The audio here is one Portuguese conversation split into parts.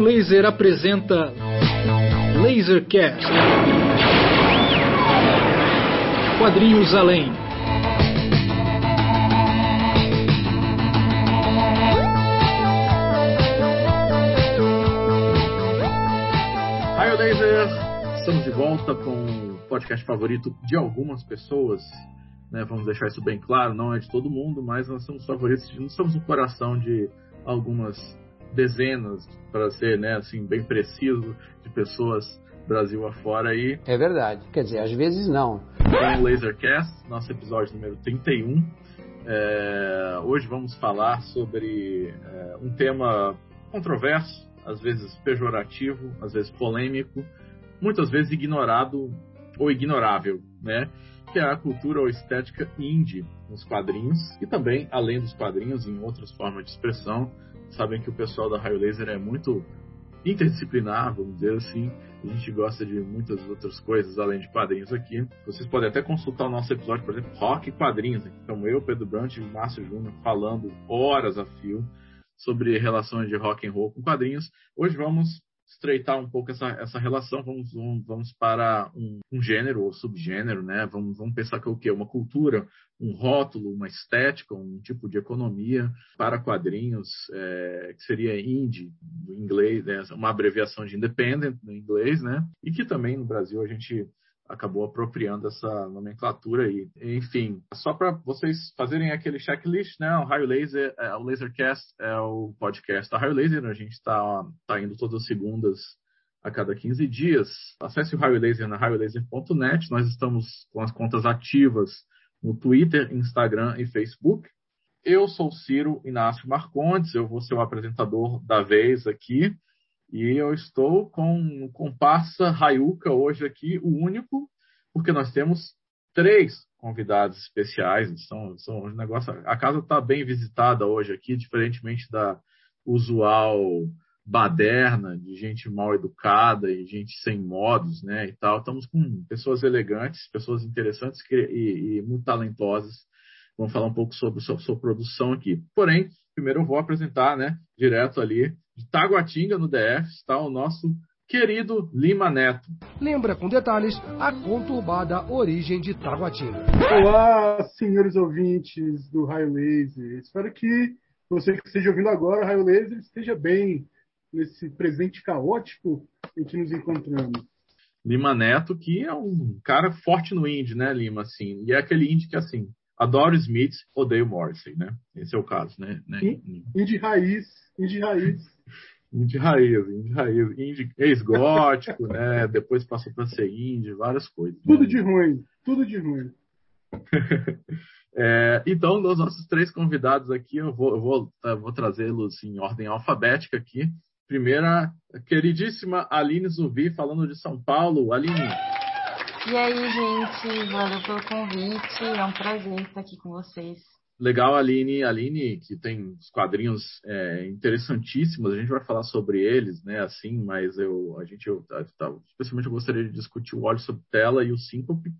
Raio Laser apresenta Lasercast. Quadrinhos Além. Raio Laser, estamos de volta com o podcast favorito de algumas pessoas. Né, vamos deixar isso bem claro, não é de todo mundo, mas nós somos favoritos, nós somos o coração de algumas dezenas, para ser né, assim, bem preciso, de pessoas Brasil afora aí. É verdade. Quer dizer, às vezes não. Com o Lasercast, nosso episódio número 31. É, hoje vamos falar sobre é, um tema controverso, às vezes pejorativo, às vezes polêmico, muitas vezes ignorado ou ignorável, né? Que é a cultura ou estética indie nos quadrinhos e também, além dos quadrinhos, em outras formas de expressão. Sabem que o pessoal da Raio Laser é muito interdisciplinar, vamos dizer assim. A gente gosta de muitas outras coisas além de quadrinhos aqui. Vocês podem até consultar o nosso episódio, por exemplo, Rock e Quadrinhos. Então eu, Pedro Brant e Márcio Júnior falando horas a fio sobre relações de rock and roll com quadrinhos. Hoje vamos estreitar um pouco essa, essa relação, vamos, vamos, vamos para um, um, gênero ou subgênero, né? Vamos, vamos pensar que é o quê? Uma cultura, um rótulo, uma estética, um tipo de economia para quadrinhos, é, que seria indie, no inglês, né? uma abreviação de independent no inglês, né? E que também no Brasil a gente acabou apropriando essa nomenclatura aí. Enfim, só para vocês fazerem aquele checklist, né? O Raio Laser, é, o Lasercast é o podcast da Raio Laser, a gente está tá indo todas as segundas a cada 15 dias. Acesse o Raio Laser na raiolaser.net. Nós estamos com as contas ativas no Twitter, Instagram e Facebook. Eu sou Ciro Inácio Marcondes, eu vou ser o apresentador da vez aqui. E eu estou com o comparsa Rayuka hoje aqui, o único, porque nós temos três convidados especiais. São, são um negócio, a casa está bem visitada hoje aqui, diferentemente da usual baderna, de gente mal educada e gente sem modos, né, e tal. Estamos com pessoas elegantes, pessoas interessantes e, e muito talentosas. Vamos falar um pouco sobre a sua produção aqui. Porém, primeiro eu vou apresentar, né, direto ali de Taguatinga, no DF, está o nosso querido Lima Neto. Lembra com detalhes a conturbada origem de Taguatinga. Olá, senhores ouvintes do Raio Laser. Espero que você que esteja ouvindo agora o Raio Laser esteja bem nesse presente caótico em que nos encontramos. Lima Neto, que é um cara forte no indie, né, Lima? Assim, e é aquele indie que, assim, adoro Smith, odeio Morrissey, né? Esse é o caso, né? Indie raiz, indie raiz. Indie raiz, indie raiz, indie ex-gótico, né? Depois passou para ser indie, várias coisas. Tudo né? de ruim, tudo de ruim. é, então, dos nossos três convidados aqui, eu vou, eu vou, eu vou trazê-los em ordem alfabética aqui. Primeira, a queridíssima Aline Zubi, falando de São Paulo. Aline. E aí, gente, valeu pelo convite. É um prazer estar aqui com vocês. Legal, Aline. Aline, que tem os quadrinhos é, interessantíssimos, a gente vai falar sobre eles, né? Assim, mas eu, a gente, eu, tá, especialmente eu gostaria de discutir o Olho sobre Tela e o Síncope,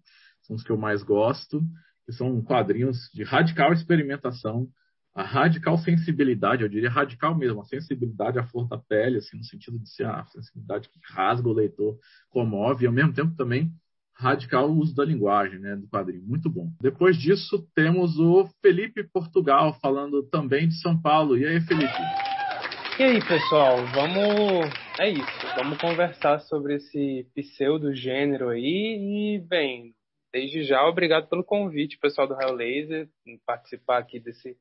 são os que eu mais gosto, que são quadrinhos de radical experimentação, a radical sensibilidade, eu diria radical mesmo, a sensibilidade à flor da pele, assim, no sentido de ser a sensibilidade que rasga o leitor, comove, e ao mesmo tempo também radical uso da linguagem, né, do quadrinho. Muito bom. Depois disso, temos o Felipe Portugal falando também de São Paulo. E aí, Felipe? E aí, pessoal? Vamos. É isso. Vamos conversar sobre esse pseudo gênero aí. E, bem, desde já, obrigado pelo convite, pessoal do Raio Laser, em participar aqui desse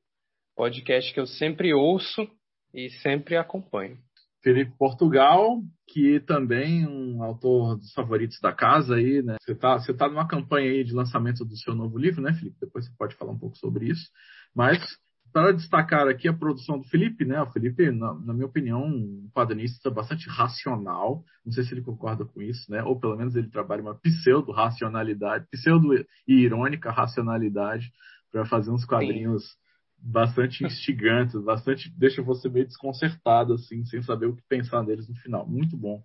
podcast que eu sempre ouço e sempre acompanho. Felipe Portugal, que também um autor dos favoritos da casa aí, né? Você está você tá numa campanha aí de lançamento do seu novo livro, né, Felipe? Depois você pode falar um pouco sobre isso. Mas para destacar aqui a produção do Felipe, né? O Felipe, na, na, minha opinião, um quadrinista bastante racional. Não sei se ele concorda com isso, né? Ou pelo menos ele trabalha uma pseudo-racionalidade, pseudo e irônica racionalidade para fazer uns quadrinhos Sim bastante instigantes, bastante deixa você meio desconcertado assim, sem saber o que pensar deles no final. Muito bom,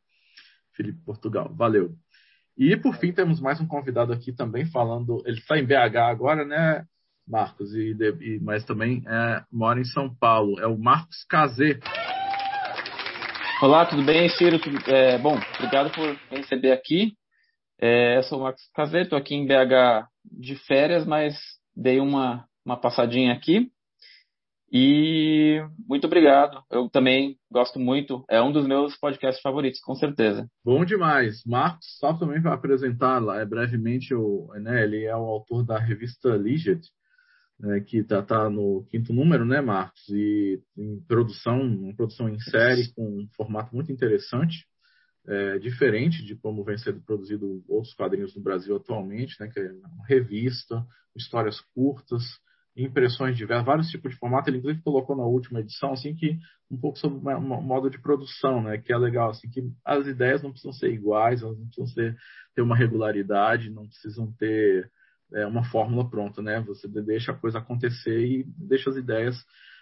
Felipe Portugal. Valeu. E por fim temos mais um convidado aqui também falando, ele está em BH agora, né, Marcos? E, e mas também é, mora em São Paulo. É o Marcos Cazê. Olá, tudo bem, Ciro? É, bom, obrigado por me receber aqui. É, eu sou o Max Caseto, estou aqui em BH de férias, mas dei uma, uma passadinha aqui. E muito obrigado. Eu também gosto muito. É um dos meus podcasts favoritos, com certeza. Bom demais. Marcos, só também para apresentar lá, é, brevemente, o, né, ele é o autor da revista Liget, né, que está tá no quinto número, né, Marcos? E em produção, uma produção em série com um formato muito interessante, é, diferente de como vem sendo produzido outros quadrinhos no Brasil atualmente, né, que é uma revista, histórias curtas, impressões de vários tipos de formato. Ele inclusive colocou na última edição assim que um pouco sobre o modo de produção, né, que é legal assim que as ideias não precisam ser iguais, elas não precisam ser, ter uma regularidade, não precisam ter é, uma fórmula pronta, né? Você deixa a coisa acontecer e deixa as ideias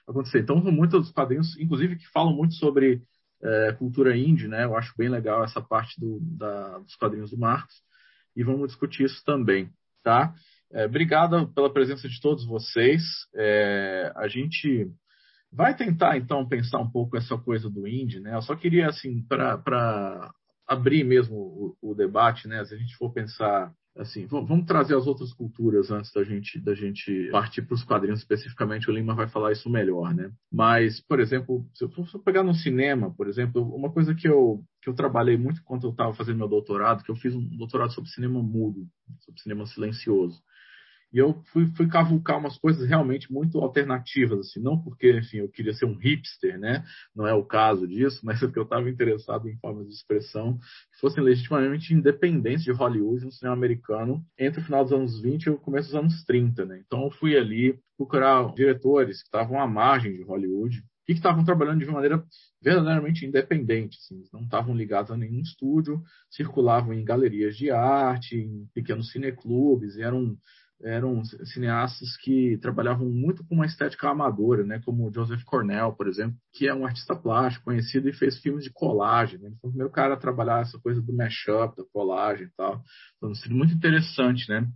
acontecer. Então, muitos dos quadrinhos, inclusive, que falam muito sobre é, cultura indie, né? Eu acho bem legal essa parte do, da, dos quadrinhos do Marcos e vamos discutir isso também, tá? É, obrigado pela presença de todos vocês. É, a gente vai tentar então pensar um pouco essa coisa do indie, né? Eu só queria assim para abrir mesmo o, o, debate, né? Se a gente for pensar assim, vamos trazer as outras culturas antes da gente da gente partir para os quadrinhos especificamente. O Lima vai falar isso melhor, né? Mas, por exemplo, se eu for pegar no cinema, por exemplo, uma coisa que eu que eu trabalhei muito quando eu estava fazendo meu doutorado, que eu fiz um doutorado sobre cinema mudo, sobre cinema silencioso. E eu fui, fui cavucar umas coisas realmente muito alternativas, assim, não porque, enfim, eu queria ser um hipster, né? Não é o caso disso, mas é porque eu estava interessado em formas de expressão que fossem legitimamente independentes de Hollywood no cinema americano entre o final dos anos 20 e o começo dos anos 30, né? Então eu fui ali procurar diretores que estavam à margem de Hollywood e que estavam trabalhando de uma maneira verdadeiramente independente, assim, não estavam ligados a nenhum estúdio, circulavam em galerias de arte, em pequenos cineclubes, eram eram cineastas que trabalhavam muito com uma estética amadora, né? como Joseph Cornell, por exemplo, que é um artista plástico conhecido e fez filmes de colagem. Né? Ele foi o primeiro cara a trabalhar essa coisa do mashup, da colagem e tal. Então, sido muito interessante, né?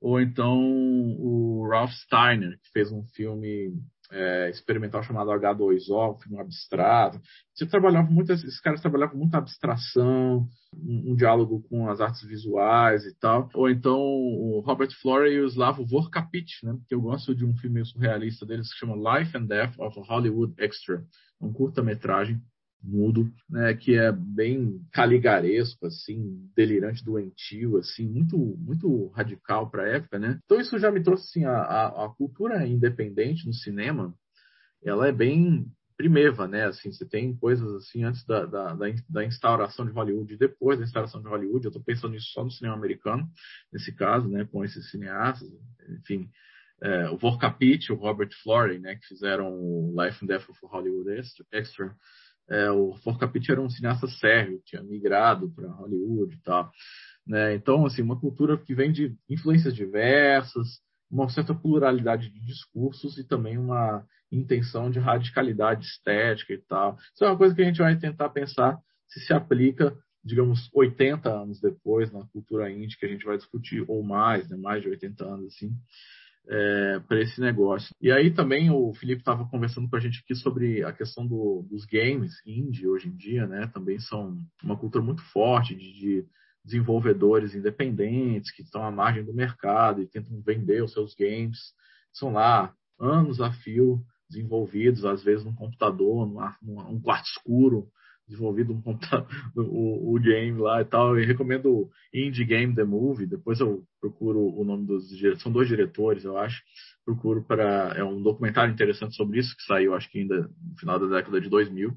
Ou então o Ralph Steiner, que fez um filme é, experimental chamado H2O, um filme abstrato. Você trabalhava muito, esses caras trabalhavam muito abstração, um, um, diálogo com as artes visuais e tal. Ou então o Robert Florey e o Slavo Vorkapich, né? Que eu gosto de um filme surrealista deles que chama Life and Death of a Hollywood Extra, um curta-metragem mudo, né, que é bem caligaresco, assim, delirante, doentio, assim, muito muito radical para a época, né? Então isso já me trouxe assim a, a, a, cultura independente no cinema, ela é bem primeva, né? Assim, você tem coisas assim antes da, da, da instauração de Hollywood depois da instauração de Hollywood. Eu estou pensando nisso só no cinema americano, nesse caso, né? Com esses cineastas, enfim. É, o Vorkapich, o Robert Florey, né, que fizeram o Life and Death of Hollywood Extra, é, o Forcapit era um cineasta sérvio, tinha migrado para Hollywood e tal. Né? Então, assim, uma cultura que vem de influências diversas, uma certa pluralidade de discursos e também uma intenção de radicalidade estética e tal. Isso é uma coisa que a gente vai tentar pensar se se aplica, digamos, 80 anos depois na cultura indie que a gente vai discutir, ou mais, né? mais de 80 anos, assim, é, para esse negócio. E aí também o Felipe estava conversando com a gente aqui sobre a questão do, dos games indie hoje em dia, né? Também são uma cultura muito forte de, de desenvolvedores independentes que estão à margem do mercado e tentam vender os seus games. São lá anos a fio desenvolvidos, às vezes num computador, num, num quarto escuro, desenvolvido um o, o, game lá e tal. Eu recomendo Indie Game The Movie. Depois eu procuro o nome dos diretores. São dois diretores, eu acho. Procuro para. É um documentário interessante sobre isso, que saiu, acho que ainda no final da década de 2000.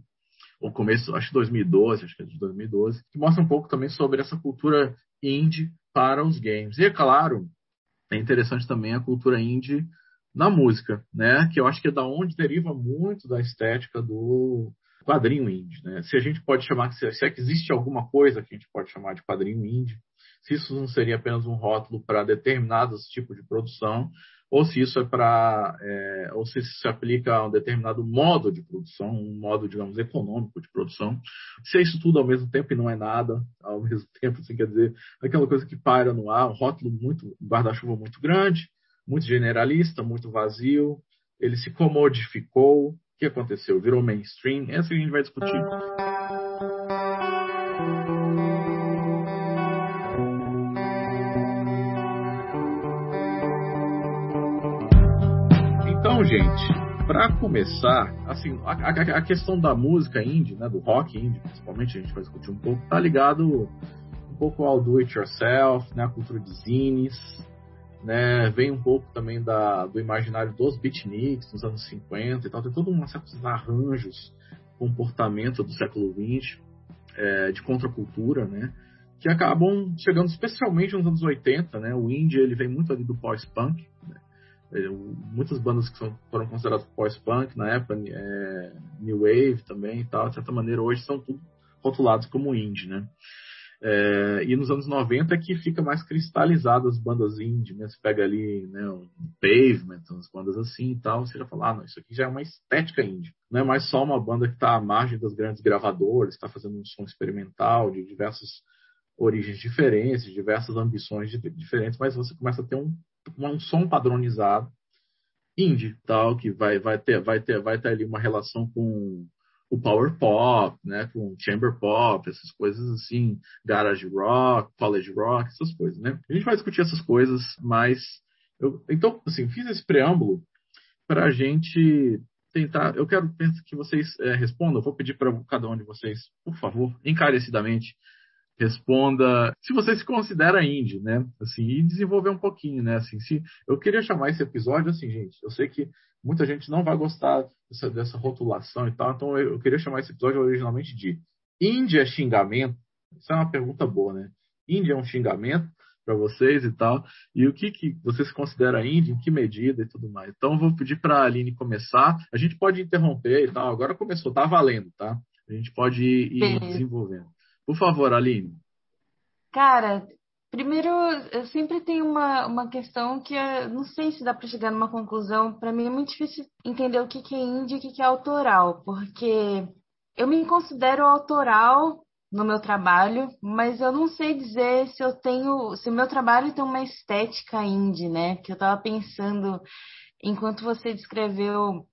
Ou começo, acho que 2012, acho que é de 2012. Que mostra um pouco também sobre essa cultura indie para os games. E é claro, é interessante também a cultura indie na música, né? Que eu acho que é da onde deriva muito da estética do quadrinho indie, né? Se a gente pode chamar, se é que existe alguma coisa que a gente pode chamar de quadrinho indie, se isso não seria apenas um rótulo para determinados tipos de produção, ou se isso é para, é, ou se isso se aplica a um determinado modo de produção, um modo, digamos, econômico de produção. Se é isso tudo ao mesmo tempo e não é nada ao mesmo tempo, assim, quer dizer, aquela coisa que paira no ar, um rótulo muito, um guarda-chuva muito grande, muito generalista, muito vazio, ele se comodificou, O que aconteceu? Virou mainstream? Essa que a gente vai discutir. Então, gente, para começar, assim, a, a, a, questão da música indie, né, do rock indie, principalmente, a gente vai discutir um pouco, tá ligado um pouco ao do it yourself, né, a cultura de zines, né, vem um pouco também da, do imaginário dos beatniks nos anos 50 e tal, tem todo um certos arranjos, comportamento do século XX, é, de contracultura, né, que acabam chegando especialmente nos anos 80, né, o indie ele vem muito ali do pós-punk, né, é, muitas bandas que são, foram consideradas pós-punk na época, é, New Wave também e tal, de certa maneira hoje são tudo rotulados como indie, né. É, e nos anos 90 é que fica mais cristalizado as bandas indie, né? Você pega ali né, um Pavement, umas bandas assim e tal, você já fala, ah, não, isso aqui já é uma estética indie. Não é mais só uma banda que está à margem das grandes gravadoras, está fazendo um som experimental de diversas origens diferentes, diversas ambições diferentes, mas você começa a ter um, um som padronizado indie, tal, que vai, vai, ter, vai, ter, vai ter ali uma relação com o power pop, né, com chamber pop, essas coisas assim, garage rock, college rock, essas coisas, né? A gente vai discutir essas coisas, mas eu, então, assim, fiz esse preâmbulo para a gente tentar. Eu quero que vocês é, respondam. Eu vou pedir para cada um de vocês, por favor, encarecidamente, responda se você se considera indie, né? Assim, e desenvolver um pouquinho, né? Assim, se eu queria chamar esse episódio assim, gente. Eu sei que muita gente não vai gostar dessa, dessa rotulação e tal, então eu, eu, queria chamar esse episódio originalmente de indie é xingamento. Isso é uma pergunta boa, né? Indie é um xingamento para vocês e tal. E o que, que você se considera indie, em que medida e tudo mais. Então eu vou pedir para a Aline começar. A gente pode interromper e tal. Agora começou, tá valendo, tá? A gente pode ir, ir desenvolvendo. Por favor, Aline. Cara, primeiro, eu sempre tenho uma, uma questão que eu não sei se dá para chegar numa conclusão. Para mim é muito difícil entender o que, que é indie e o que, que é autoral, porque eu me considero autoral no meu trabalho, mas eu não sei dizer se eu tenho, se o meu trabalho tem uma estética indie, né? Porque eu estava pensando, enquanto você descreveu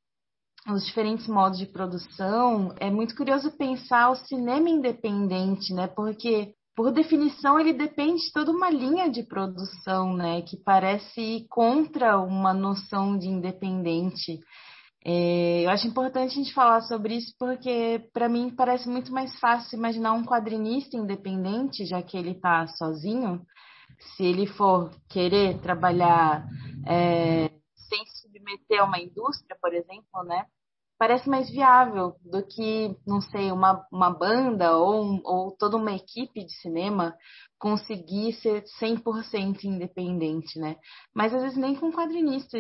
os diferentes modos de produção, é muito curioso pensar o cinema independente, né? Porque, por definição, ele depende de toda uma linha de produção, né? Que parece ir contra uma noção de independente. É, eu acho importante a gente falar sobre isso porque, para mim, parece muito mais fácil imaginar um quadrinista independente, já que ele está sozinho. Se ele for querer trabalhar é, sem submeter a uma indústria, por exemplo, né? Parece mais viável do que, não sei, uma, uma banda ou, um, ou toda uma equipe de cinema conseguir ser 100% independente, né? Mas às vezes nem com quadrinista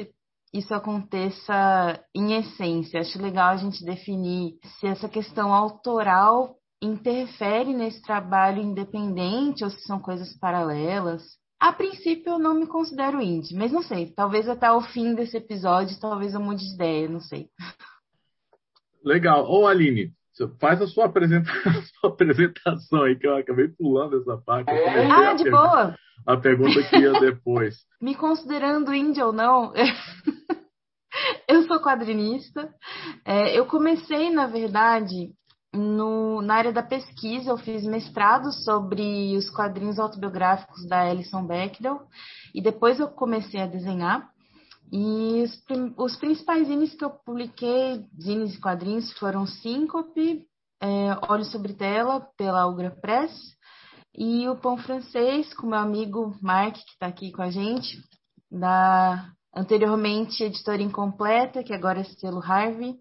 isso aconteça em essência. Acho legal a gente definir se essa questão autoral interfere nesse trabalho independente ou se são coisas paralelas. A princípio eu não me considero indie, mas não sei, talvez até o fim desse episódio, talvez eu mude de ideia, não sei. Legal. Ô Aline, faz a sua, apresenta... a sua apresentação aí, que eu acabei pulando essa parte. Ah, de boa. A pergunta que ia depois. me considerando índia ou não, eu sou quadrinista. É, eu comecei, na verdade, no, na área da pesquisa, eu fiz mestrado sobre os quadrinhos autobiográficos da Alison Bechdel e depois eu comecei a desenhar. E os, os principais zines que eu publiquei, zines e quadrinhos, foram Síncope, é, Olhos sobre Tela, pela Ugra Press, e o Pão Francês, com meu amigo Mark, que está aqui com a gente, da anteriormente Editora Incompleta, que agora é selo Harvey.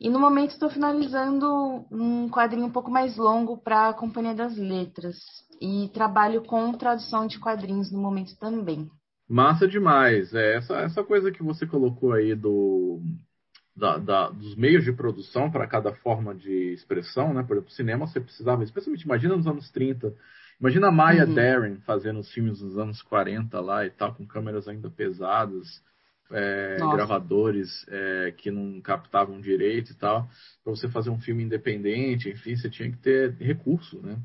E no momento estou finalizando um quadrinho um pouco mais longo para a Companhia das Letras. E trabalho com tradução de quadrinhos no momento também. Massa demais. É, essa, essa coisa que você colocou aí do, da, da, dos meios de produção para cada forma de expressão, né? Por exemplo, cinema você precisava, especialmente, imagina nos anos 30, imagina a Maya uhum. Deren fazendo os filmes dos anos 40 lá e tal, com câmeras ainda pesadas, é, gravadores é, que não captavam direito e tal, para você fazer um filme independente, enfim, você tinha que ter recurso, né?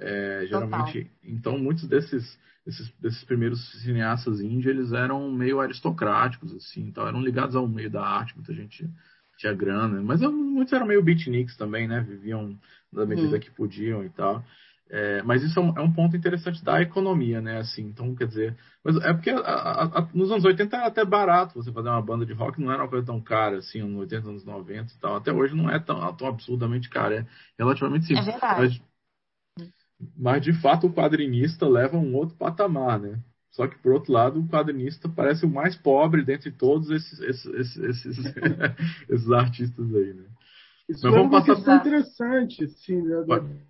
É, geralmente, então muitos desses, desses, desses primeiros cineastas índios eles eram meio aristocráticos assim, então eram ligados ao meio da arte, muita gente tinha grana. Mas muitos eram meio beatniks também, né? Viviam da medida uhum. que podiam e tal. É, mas isso é um, é um, ponto interessante da economia, né? Assim, então, quer dizer, mas é porque a, a, a, nos anos 80 era até barato você fazer uma banda de rock, não era uma coisa tão cara assim, nos 80, anos 90 e tal. Até hoje não é tão, tão absurdamente caro, é relativamente simples. É verdade. Mas, mas, de fato o quadrinista leva um outro patamar, né? Só que, por outro lado, o quadrinista parece o mais pobre dentre todos esses, esses, esses, esses, artistas aí, né? Isso é uma questão interessante, assim, né,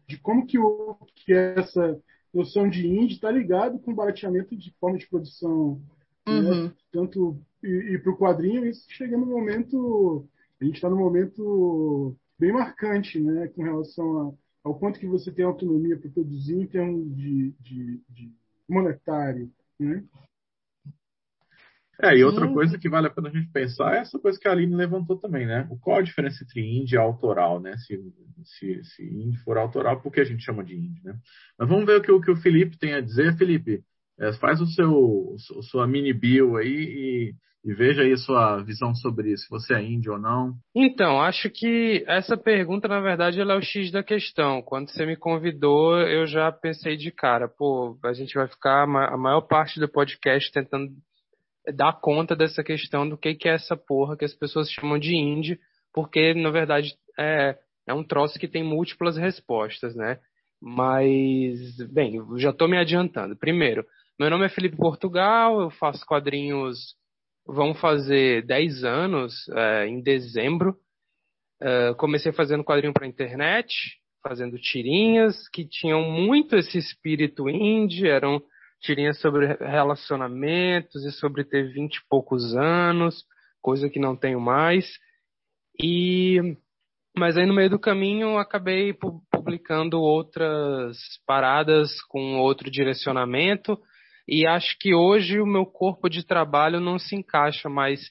de como que, o, que essa noção de indie está ligado com o barateamento de forma de produção. Né? Uhum. Né? Tanto, e, e para o quadrinho, isso chega no momento. A gente está num momento bem marcante, né, com relação a, ao quanto que você tem autonomia para produzir em termos de, de, de monetário. Né? É, e outra Sim. coisa que vale a pena a gente pensar é essa coisa que a Aline levantou também, né? Qual a diferença entre indie e autoral, né? Se, se, se indie for autoral, por que a gente chama de indie, né? Mas vamos ver o que, o, que o Felipe tem a dizer. Felipe, é, faz o seu sua mini bio aí e, e veja aí sua visão sobre isso, se você é indie ou não. Então, acho que essa pergunta, na verdade, ela é o X da questão. Quando você me convidou, eu já pensei de cara, pô, a gente vai ficar a maior parte do podcast tentando dar conta dessa questão do que, que é essa porra que as pessoas chamam de indie, porque na verdade é, é um troço que tem múltiplas respostas, né? Mas, bem, já estou me adiantando. Primeiro, meu nome é Felipe Portugal, eu faço quadrinhos, vão fazer 10 anos é, em dezembro. É, comecei fazendo quadrinho para internet, fazendo tirinhas que tinham muito esse espírito indie, eram tirinhas sobre relacionamentos e sobre ter vinte e poucos anos, coisa que não tenho mais. E mas aí no meio do caminho acabei publicando outras paradas com outro direcionamento e acho que hoje o meu corpo de trabalho não se encaixa mais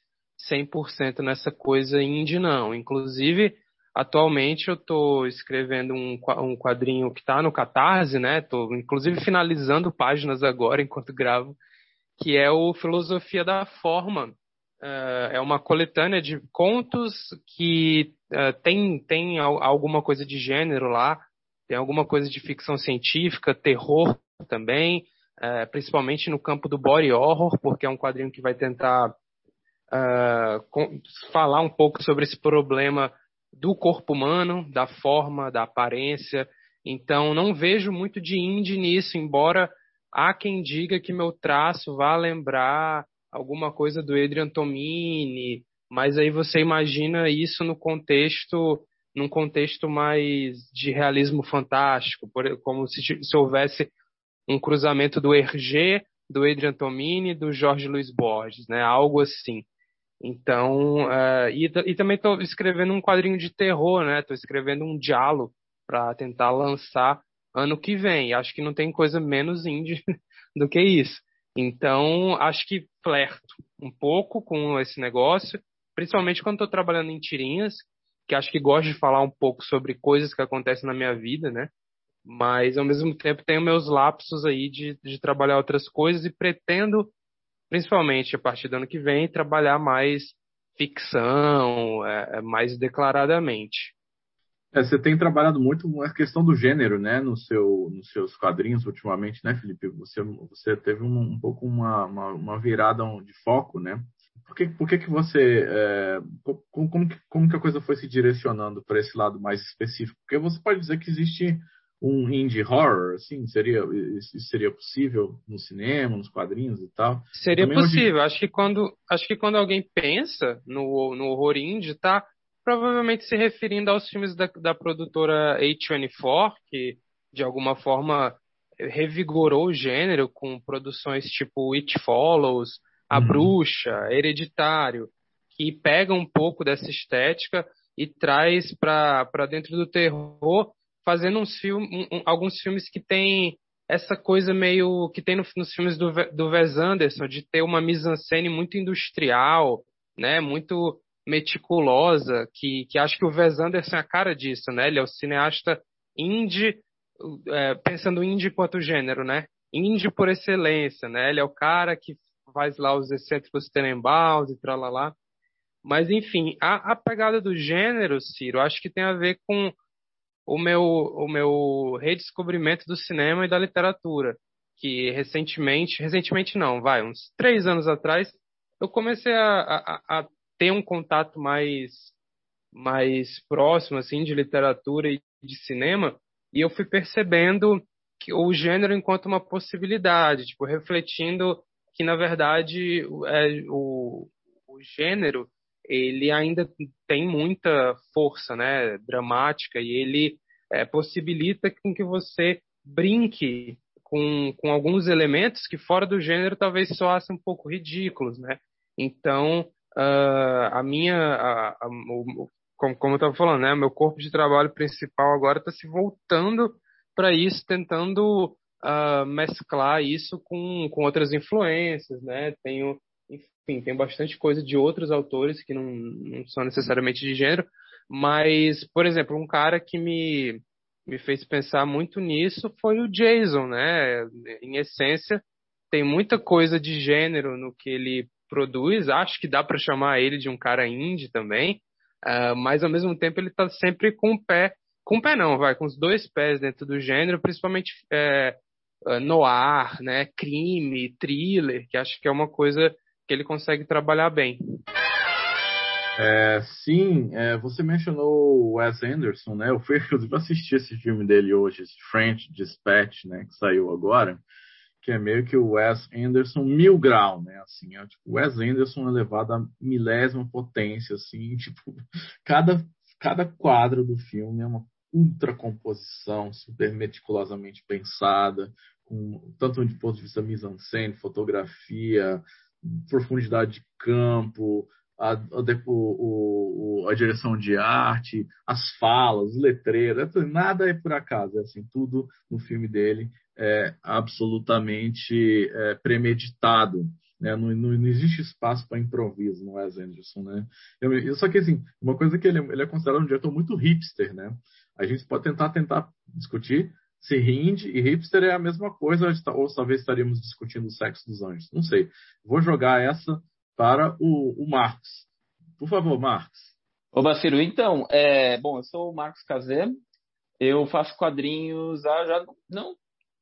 100% nessa coisa indie não. Inclusive Atualmente eu estou escrevendo um, um quadrinho que está no Catarse, né? Estou inclusive finalizando páginas agora enquanto gravo, que é o Filosofia da Forma. Uh, é uma coletânea de contos que uh, tem, tem alguma coisa de gênero lá, tem alguma coisa de ficção científica, terror também, uh, principalmente no campo do body horror, porque é um quadrinho que vai tentar com, falar um pouco sobre esse problema do corpo humano, da forma, da aparência. Então, não vejo muito de indie nisso, embora há quem diga que meu traço vá lembrar alguma coisa do Adrian Tomini, mas aí você imagina isso no contexto num contexto mais de realismo fantástico, como se, se houvesse um cruzamento do Hergé, do Adrian Tomini, do Jorge Luiz Borges, né? Algo assim. Então, uh, e, e, também estou escrevendo um quadrinho de terror, né? Estou escrevendo um diálogo para tentar lançar ano que vem. Acho que não tem coisa menos indie do que isso. Então, acho que flerto um pouco com esse negócio, principalmente quando estou trabalhando em tirinhas, que acho que gosto de falar um pouco sobre coisas que acontecem na minha vida, né? Mas, ao mesmo tempo, tenho meus lapsos aí de, de trabalhar outras coisas e pretendo principalmente a partir do ano que vem, trabalhar mais ficção, é, é, mais declaradamente. É, você tem trabalhado muito a questão do gênero, né, no seu, nos seus quadrinhos ultimamente, né, Felipe? Você, você teve um, um pouco uma, uma, uma, virada de foco, né? Por que, por que, que você. É, como, como, que, como que a coisa foi se direcionando para esse lado mais específico? Porque você pode dizer que existe um indie horror, assim, seria isso seria possível no cinema, nos quadrinhos e tal? Seria Também possível. Acho que quando acho que quando alguém pensa no, no horror indie, tá provavelmente se referindo aos filmes da, da produtora A24, que de alguma forma revigorou o gênero com produções tipo It Follows, A uhum. Bruxa, Hereditário, que pega um pouco dessa estética e traz para dentro do terror fazendo uns filmes, um, alguns filmes que tem essa coisa meio que tem no, nos filmes do, do Wes Anderson, de ter uma mise-en-scène muito industrial, né, muito meticulosa, que, que acho que o Wes Anderson é a cara disso, né? Ele é o cineasta indie, é, pensando indie quanto gênero, né? Indie por excelência, né? Ele é o cara que faz lá os excêntricos Tenenbaums e tralalá. Mas, enfim, a, a pegada do gênero, Ciro, acho que tem a ver com o meu, o meu redescobrimento do cinema e da literatura. Que recentemente, recentemente não, vai, uns três anos atrás, eu comecei a, a, a ter um contato mais, mais próximo, assim, de literatura e de cinema, e eu fui percebendo que o gênero enquanto uma possibilidade, tipo, refletindo que, na verdade, é, o, o gênero ele ainda tem muita força, né, dramática e ele é, possibilita com que você brinque com, com alguns elementos que fora do gênero talvez soassem um pouco ridículos, né? Então uh, a minha, a, a, o, como, como eu estava falando, né, meu corpo de trabalho principal agora está se voltando para isso, tentando uh, mesclar isso com, com outras influências, né? Tenho enfim, tem bastante coisa de outros autores que não, não são necessariamente de gênero, mas, por exemplo, um cara que me, me fez pensar muito nisso foi o Jason, né? Em essência, tem muita coisa de gênero no que ele produz. Acho que dá para chamar ele de um cara indie também, uh, mas ao mesmo tempo ele está sempre com o pé, com o pé não, vai, com os dois pés dentro do gênero, principalmente é, noir, né? Crime, thriller, que acho que é uma coisa que ele consegue trabalhar bem. É, sim, é, você mencionou o Wes Anderson, né? Eu fui inclusive assistir esse filme dele hoje, French Dispatch, né? Que saiu agora, que é meio que o Wes Anderson mil grau, né? Assim, é, tipo, Wes Anderson é levado a milésima potência, assim, tipo, cada, cada quadro do filme é uma ultra composição, super meticulosamente pensada, com tanto do ponto de vista mise-en-scène, fotografia, profundidade de campo, a, a, o, o, a, direção de arte, as falas, os letreiros, é nada é por acaso, é assim, tudo no filme dele é absolutamente é, premeditado. Né? Não, não, não, existe espaço para improviso no Wes Anderson. Né? Eu, só que, assim, uma coisa que ele, ele é considerado um diretor muito hipster. Né? A gente pode tentar, tentar discutir se indie e hipster é a mesma coisa, ou talvez estaríamos discutindo o sexo dos anjos. Não sei. Vou jogar essa para o, o Marcos. Por favor, Marcos. Ô, Baciro, então, é, bom, eu sou o Marcos Cazé, eu faço quadrinhos há já não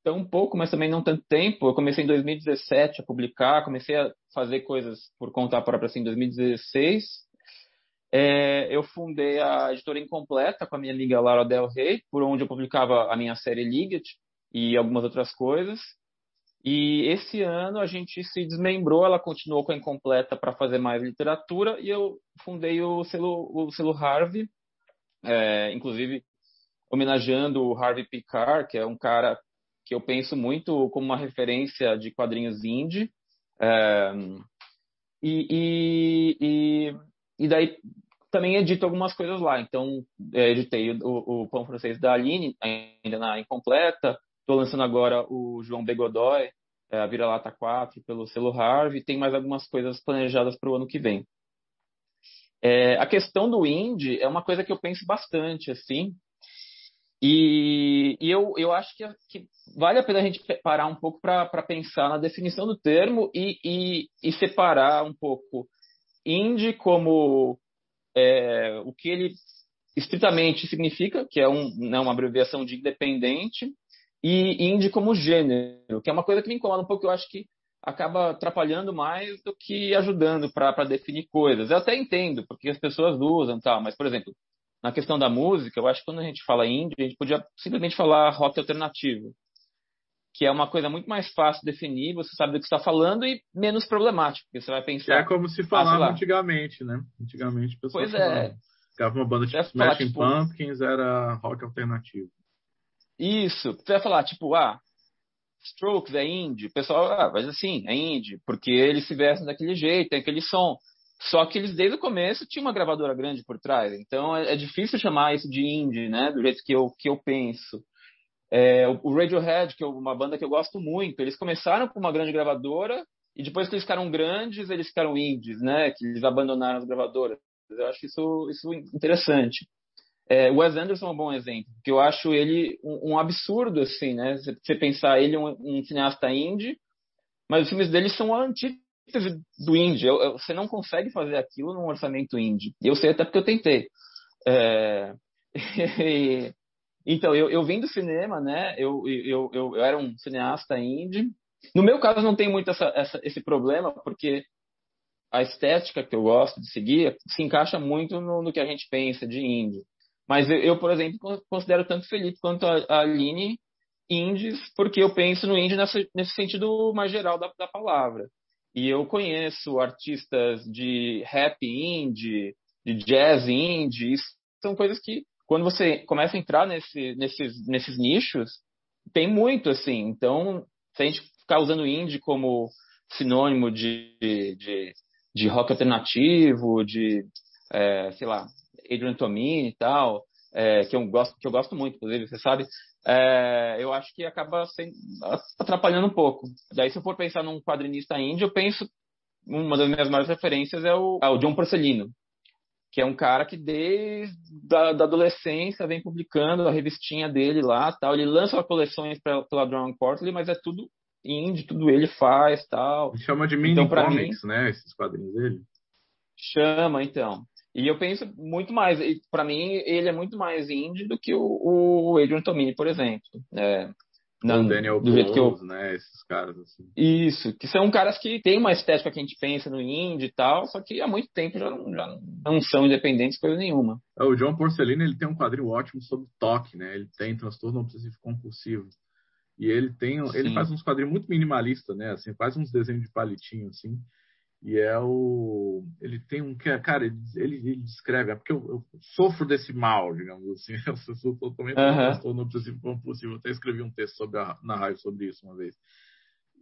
tão pouco, mas também não tanto tempo. Eu comecei em 2017 a publicar, comecei a fazer coisas por conta própria assim, em 2016. É, eu fundei a editora Incompleta com a minha amiga Laura Del Rey, por onde eu publicava a minha série Ligat e algumas outras coisas. E esse ano a gente se desmembrou, ela continuou com a Incompleta para fazer mais literatura e eu fundei o selo, o selo Harvey, é, inclusive homenageando o Harvey Picard, que é um cara que eu penso muito como uma referência de quadrinhos indie. É, e, e, e, e, daí também edito algumas coisas lá. Então, é, editei o, o Pão Francês da Aline, ainda na incompleta. Estou lançando agora o João Begodoy, é, a Vira-Lata 4, pelo selo Harvey. Tem mais algumas coisas planejadas para o ano que vem. É, a questão do indie é uma coisa que eu penso bastante, assim. E, e eu, eu acho que, que, vale a pena a gente parar um pouco para pensar na definição do termo e, e, e separar um pouco indie como é, o que ele estritamente significa, que é um, né, uma abreviação de independente, e indie como gênero, que é uma coisa que me incomoda um pouco, eu acho que acaba atrapalhando mais do que ajudando para definir coisas. Eu até entendo, porque as pessoas usam tal, mas, por exemplo, na questão da música, eu acho que quando a gente fala indie, a gente podia simplesmente falar rock alternativo que é uma coisa muito mais fácil de definir, você sabe do que está falando e menos problemático, porque você vai pensar. É como se falava ah, antigamente, né? Antigamente, pessoal. Pois é. Ficava uma banda tipo Smashing tipo, Pumpkins, era rock alternativo. Isso. Você vai falar, tipo, ah, Strokes é indie. O pessoal, ah, mas assim, é indie, porque eles se vestem daquele jeito, tem aquele som. Só que eles, desde o começo, tinham uma gravadora grande por trás. Então, é, é difícil chamar isso de indie, né? Do jeito que eu, que eu penso. É, o Radiohead, que é uma banda que eu gosto muito, eles começaram com uma grande gravadora e depois que eles ficaram grandes, eles ficaram indies, né? Que eles abandonaram as gravadoras. Eu acho isso, isso interessante. É, o Wes Anderson é um bom exemplo, porque eu acho ele um, um absurdo, assim, né? Você pensar ele um, um cineasta indie, mas os filmes dele são a antítese do indie. Eu, eu, você não consegue fazer aquilo num orçamento indie. Eu sei até porque eu tentei. É... então, eu, eu vim do cinema, né? Eu, eu, eu, eu, era um cineasta indie. No meu caso, não tem muito essa, essa, esse problema, porque a estética que eu gosto de seguir se encaixa muito no, no que a gente pensa de indie. Mas eu, eu, por exemplo, considero tanto Felipe quanto a, a Aline indies, porque eu penso no indie nessa, nesse sentido mais geral da, da palavra. E eu conheço artistas de rap indie, de jazz indie, são coisas que, quando você começa a entrar nesse, nesses, nesses nichos, tem muito, assim. Então, se a gente ficar usando indie como sinônimo de, de, de rock alternativo, de, é, sei lá, Adrian Tomini e tal, é, que eu gosto que eu gosto muito, inclusive, você sabe, é, eu acho que acaba sendo, atrapalhando um pouco. Daí, se eu for pensar num quadrinista índio, eu penso uma das minhas maiores referências é o, é o John Porcelino, que é um cara que desde da, da, adolescência vem publicando a revistinha dele lá, tal. Ele lança coleções pela, pela Drawn Quarterly, mas é tudo indie, tudo ele faz, tal. Ele chama de mini então, comics, mim, né, esses quadrinhos dele. Chama, então. E eu penso muito mais, para mim, ele é muito mais indie do que o, o Adrian Tomini, por exemplo. É, não, o Daniel do jeito que eu... né? Esses caras assim. Isso, que são caras que têm uma estética que a gente pensa no indie e tal, só que há muito tempo já não, já não são independentes coisa nenhuma. É, o John Porcelino, ele tem um quadrinho ótimo sobre toque, né? Ele tem transtorno obsessivo compulsivo. E ele tem, Sim. ele faz uns quadrinhos muito minimalistas, né? Assim, faz uns desenhos de palitinho assim. E é o. Ele tem um. Cara, ele, ele descreve. É porque eu, eu, sofro desse mal, digamos assim. Eu sou totalmente uhum. transtorno obsessivo compulsivo. Eu até escrevi um texto sobre a, na raio sobre isso uma vez.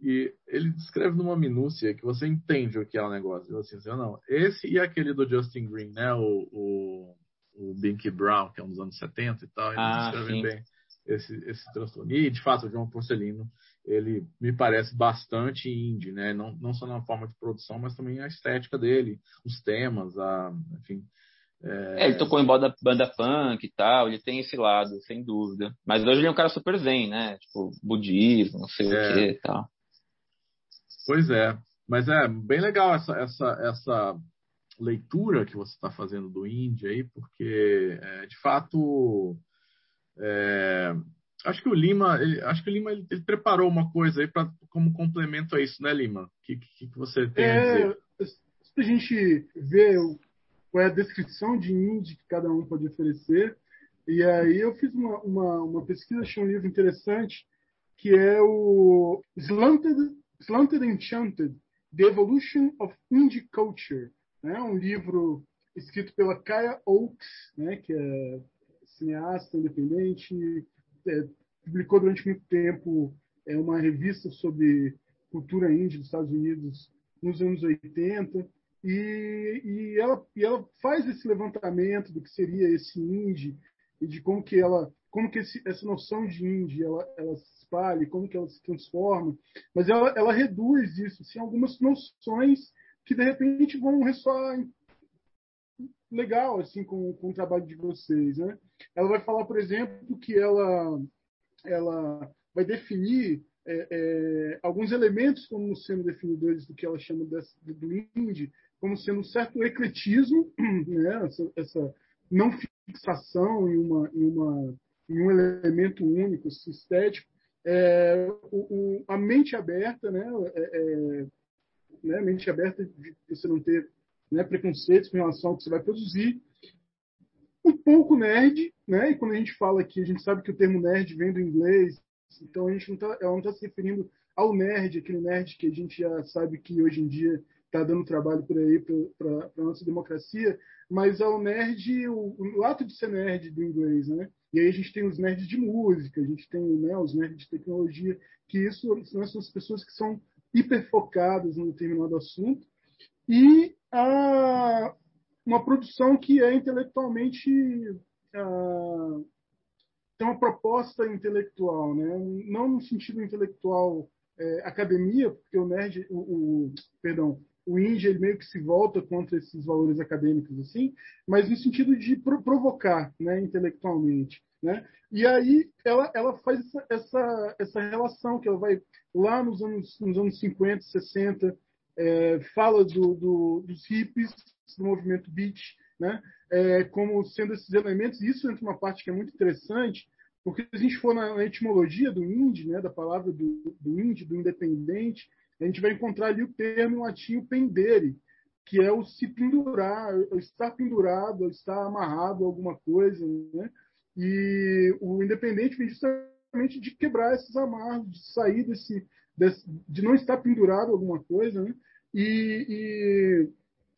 E ele descreve numa minúcia que você entende o que é o negócio. Assim, assim, não, esse e aquele do Justin Green, né? O, o, o Binky Brown, que é um dos anos 70 e tal. Eles ah, descrevem sim. bem esse, esse transtorno. E, de fato, o João Porcelino ele me parece bastante indie, né? Não, não só na forma de produção, mas também a estética dele, os temas, a, enfim. É... É, ele tocou em banda, banda punk e tal, ele tem esse lado, sem dúvida. Mas hoje ele é um cara super zen, né? Tipo, budismo, não sei é. o que e tal. Pois é, mas é bem legal essa, essa, essa leitura que você está fazendo do indie aí, porque é, de fato é, acho que o Lima, ele, acho que o Lima ele, ele preparou uma coisa aí para como complemento a isso, né, Lima? O que, que, que, você tem é, a dizer? a gente ver qual é a descrição de indie que cada um pode oferecer, e aí eu fiz uma, uma, uma pesquisa, achei um livro interessante, que é o Slanted, Slanted Enchanted, The Evolution of Indie Culture, né? um livro escrito pela Kaya Oaks, né? que é cineasta independente, é, publicou durante muito tempo é, uma revista sobre cultura índia dos Estados Unidos nos anos 80 e, e, ela, e ela faz esse levantamento do que seria esse indie e de como que ela como que esse, essa noção de indie ela, ela se espalha, como que ela se transforma, mas ela, ela reduz isso, assim, algumas noções que de repente vão ressoar legal assim com, com o trabalho de vocês, né? Ela vai falar, por exemplo, que ela ela vai definir é, é, alguns elementos como sendo definidores do que ela chama desse, do indie, como sendo um certo ecletismo, né? essa, essa não fixação em, uma, em, uma, em um elemento único, estético, é, o, o, a mente aberta, né? É, é, né? mente aberta de você não ter né, preconceitos com relação ao que você vai produzir. Um pouco nerd, né? E quando a gente fala aqui, a gente sabe que o termo nerd vem do inglês, então a gente não tá, ela não está se referindo ao nerd, aquele nerd que a gente já sabe que hoje em dia está dando trabalho por aí para a nossa democracia, mas ao nerd, o, o, ato de ser nerd do inglês, né? E aí a gente tem os nerds de música, a gente tem né, os nerds de tecnologia, que isso são essas pessoas que são hiperfocadas em determinado assunto e a, uma produção que é intelectualmente tem uma proposta intelectual, né? não no sentido intelectual é, academia, porque o nerd, o, o, perdão, o indie ele meio que se volta contra esses valores acadêmicos assim, mas no sentido de pro, provocar, né, intelectualmente, né? E aí ela, ela faz essa, essa, essa relação que ela vai lá nos anos nos anos 50, 60 é, fala do, do, dos hippies, do movimento beat, né? É, como sendo esses elementos. Isso entra uma parte que é muito interessante, porque se a gente for na, etimologia do indie, né, da palavra do, do indie, do independente, a gente vai encontrar ali o termo latim pendere, que é o se pendurar, o estar pendurado, o estar amarrado a alguma coisa, né? E o independente vem justamente de quebrar esses amarros, de sair desse de não estar pendurado alguma coisa, né? E,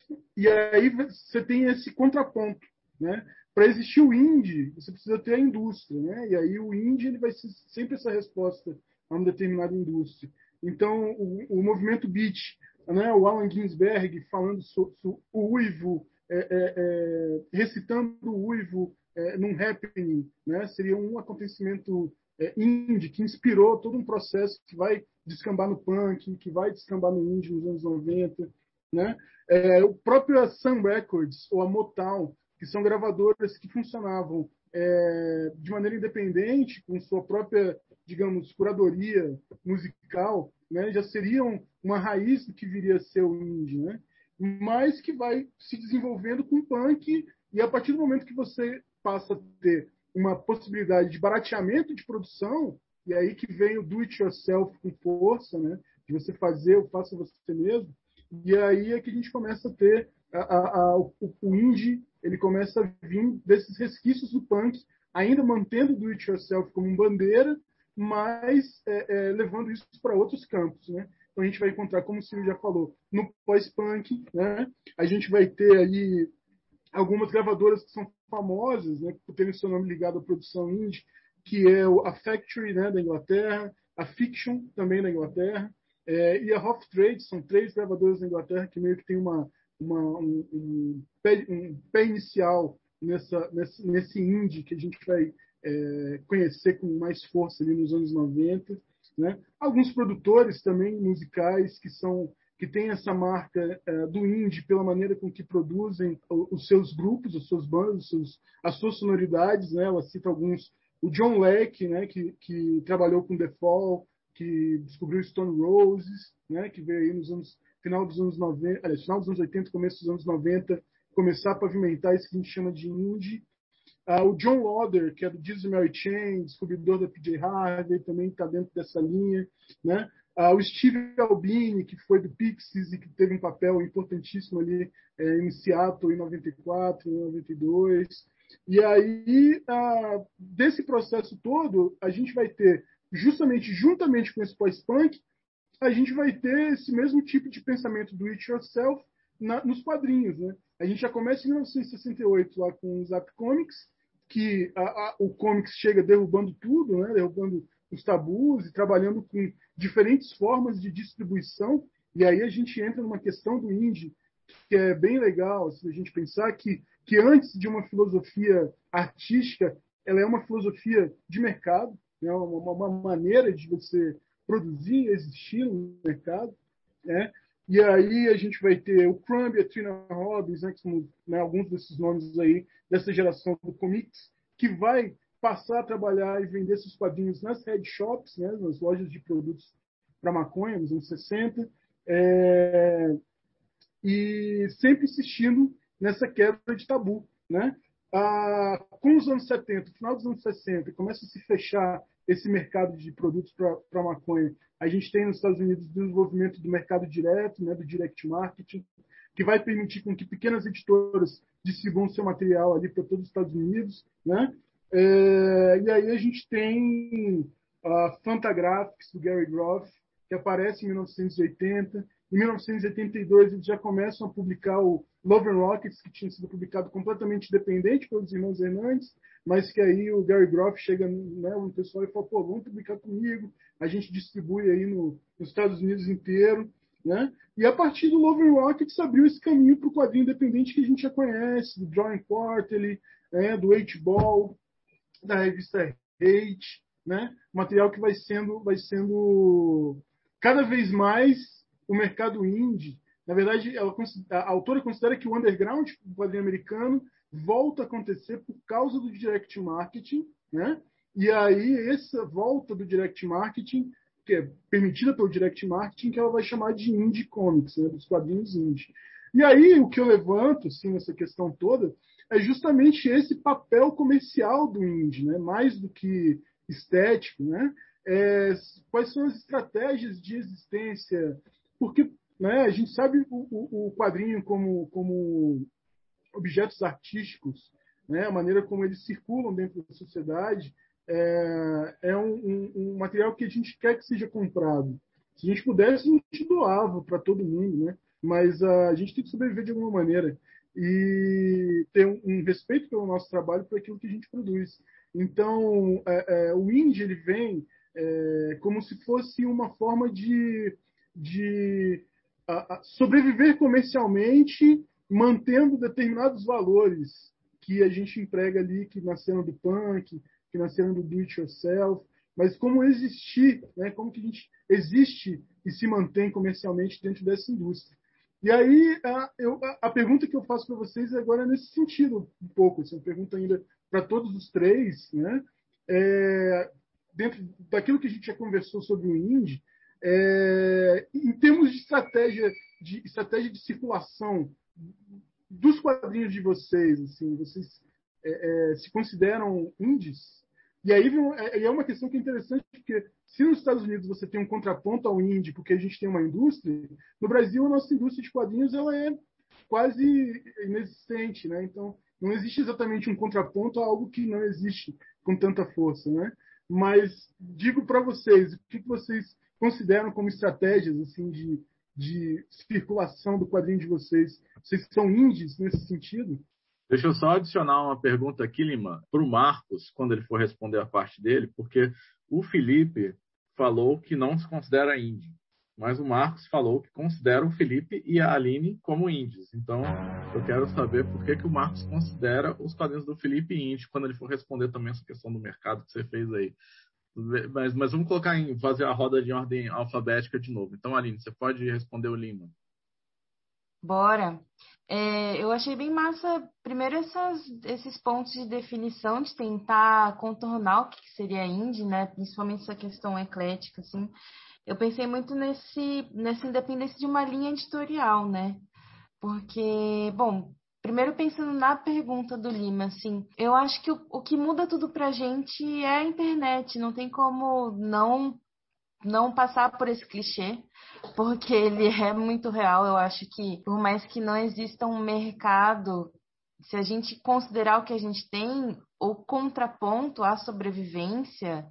e, e aí você tem esse contraponto, né? Para existir o indie, você precisa ter a indústria, né? E aí o indie ele vai ser sempre essa resposta a uma determinada indústria. Então, o, o movimento beat, né? o Alan Ginsberg falando sobre, sobre o uivo, é, é, é, recitando o uivo é, num happening, né? seria um acontecimento é, indie que inspirou todo um processo que vai descambar no punk, que vai descambar no indie nos anos 90. Né? É, o próprio Sun Records ou a Motown, que são gravadoras que funcionavam é, de maneira independente, com sua própria, digamos, curadoria musical, né, já seriam uma raiz do que viria a ser o indie, né? mas que vai se desenvolvendo com punk, e a partir do momento que você passa a ter uma possibilidade de barateamento de produção, e aí que vem o do it yourself com força, né? de você fazer o faça você mesmo, e aí é que a gente começa a ter a, a, a, o, o indie, ele começa a vir desses resquícios do punk, ainda mantendo o do it yourself como bandeira, mas é, é, levando isso para outros campos, né? Então a gente vai encontrar, como o Silvio já falou, no pós-punk, né? A gente vai ter ali algumas gravadoras que são famosas, né? Por terem seu nome ligado à produção indie, que é a Factory, né? Da Inglaterra, a Fiction, também da Inglaterra, é, e a Hoff Trade, são três gravadoras da Inglaterra que meio que tem uma, uma um, um, pé, um pé inicial nessa, nesse, nesse indie que a gente vai é, conhecer com mais força ali nos anos 90. Né? Alguns produtores também musicais que são que têm essa marca é, do indie pela maneira com que produzem os seus grupos, as suas bandas, os seus, as suas sonoridades. Né? Ela cita alguns. O John Leck, né? que, que trabalhou com The Fall, que descobriu Stone Roses, né? que veio aí nos anos final dos anos 90, aliás, final dos anos 80, começo dos anos 90, começar a pavimentar isso que a gente chama de indie. Uh, o John Lauder, que é do Jesus Mary Chain, descobridor da PJ Harvey, também está dentro dessa linha. Né? Uh, o Steve Albini, que foi do Pixies e que teve um papel importantíssimo ali é, em Seattle em 94, em 92. E aí, uh, desse processo todo, a gente vai ter, justamente juntamente com esse pós-punk, a gente vai ter esse mesmo tipo de pensamento do it yourself na, nos quadrinhos. Né? A gente já começa em 1968 lá com o Zap Comics, que a, a, o comics chega derrubando tudo, né? derrubando os tabus e trabalhando com diferentes formas de distribuição. E aí a gente entra numa questão do indie que é bem legal, se a gente pensar que, que antes de uma filosofia artística, ela é uma filosofia de mercado, né? uma, uma maneira de você produzir, existir no mercado. Né? E aí a gente vai ter o Crumb a Trina Robbins, né, são né, alguns desses nomes aí dessa geração do comics, que vai passar a trabalhar e vender seus quadrinhos nas head shops, né, nas lojas de produtos para maconha, nos anos 60, é, e sempre insistindo nessa quebra de tabu. Né? Ah, com os anos 70, final dos anos 60, começa a se fechar esse mercado de produtos para maconha. A gente tem nos Estados Unidos o desenvolvimento do mercado direto, né, do direct marketing, que vai permitir com que pequenas editoras distribuam seu material ali para todos os Estados Unidos, né? É, e aí a gente tem a Fantagraphics do Gary Groff, que aparece em 1980. Em 1982 eles já começam a publicar o Love and Rockets, que tinha sido publicado completamente independente pelos irmãos Hernandes, mas que aí o Gary Groff chega né, o pessoal e fala, pô, vamos publicar comigo, a gente distribui aí no, nos Estados Unidos inteiro, né? E a partir do Love and Rockets abriu esse caminho para o quadrinho independente que a gente já conhece, do Drawing Quarterly, né, do H-Ball, da revista Hate, né? Material que vai sendo, vai sendo cada vez mais o mercado indie. Na verdade, ela, a autora considera que o underground do quadrinho americano volta a acontecer por causa do direct marketing, né? E aí essa volta do direct marketing que é permitida pelo Direct Marketing, que ela vai chamar de Indie Comics, né, dos quadrinhos indie. E aí, o que eu levanto, assim, nessa questão toda, é justamente esse papel comercial do indie, né? mais do que estético. Né? É, quais são as estratégias de existência? Porque né, a gente sabe o, o quadrinho como, como objetos artísticos, né? a maneira como eles circulam dentro da sociedade, é, é um, um, um, material que a gente quer que seja comprado. Se a gente pudesse, a gente doava para todo mundo, né? mas a gente tem que sobreviver de alguma maneira e ter um, um respeito pelo nosso trabalho, por aquilo que a gente produz. Então, é, é, o indie ele vem é, como se fosse uma forma de, de sobreviver comercialmente, mantendo determinados valores que a gente emprega ali, que nasceram do punk, que nasceram do do it yourself, mas como existir, né? como que a gente existe e se mantém comercialmente dentro dessa indústria. E aí, a, eu, a, pergunta que eu faço para vocês agora é nesse sentido, um pouco, assim, uma pergunta ainda para todos os três, né? É, dentro daquilo que a gente já conversou sobre o Indie, é, em termos de estratégia de estratégia de circulação dos quadrinhos de vocês, assim, vocês é, é se consideram indies? E aí é, é uma questão que é interessante, porque se nos Estados Unidos você tem um contraponto ao indie, porque a gente tem uma indústria, no Brasil a nossa indústria de quadrinhos ela é quase inexistente, né? Então não existe exatamente um contraponto a algo que não existe com tanta força, né? Mas digo para vocês, o que vocês consideram como estratégias assim de, de circulação do quadrinho de vocês? Vocês são indies nesse sentido? Deixa eu só adicionar uma pergunta aqui, Lima, para o Marcos, quando ele for responder a parte dele, porque o Felipe falou que não se considera indie, mas o Marcos falou que considera o Felipe e a Aline como indies. Então, eu quero saber por que, que o Marcos considera os quadrinhos do Felipe indie, quando ele for responder também essa questão do mercado que você fez aí. Mas, mas vamos colocar em fazer a roda de ordem alfabética de novo. Então, Aline, você pode responder o Lima. Bora. É, eu achei bem massa, primeiro, essas, esses pontos de definição, de tentar contornar o que seria indie, né? Principalmente essa questão eclética, assim. Eu pensei muito nesse, nessa independência de uma linha editorial, né? Porque, bom, primeiro pensando na pergunta do Lima, assim, eu acho que o, o que muda tudo pra gente é a internet, não tem como não não passar por esse clichê, porque ele é muito real. Eu acho que, por mais que não exista um mercado, se a gente considerar o que a gente tem, o contraponto à sobrevivência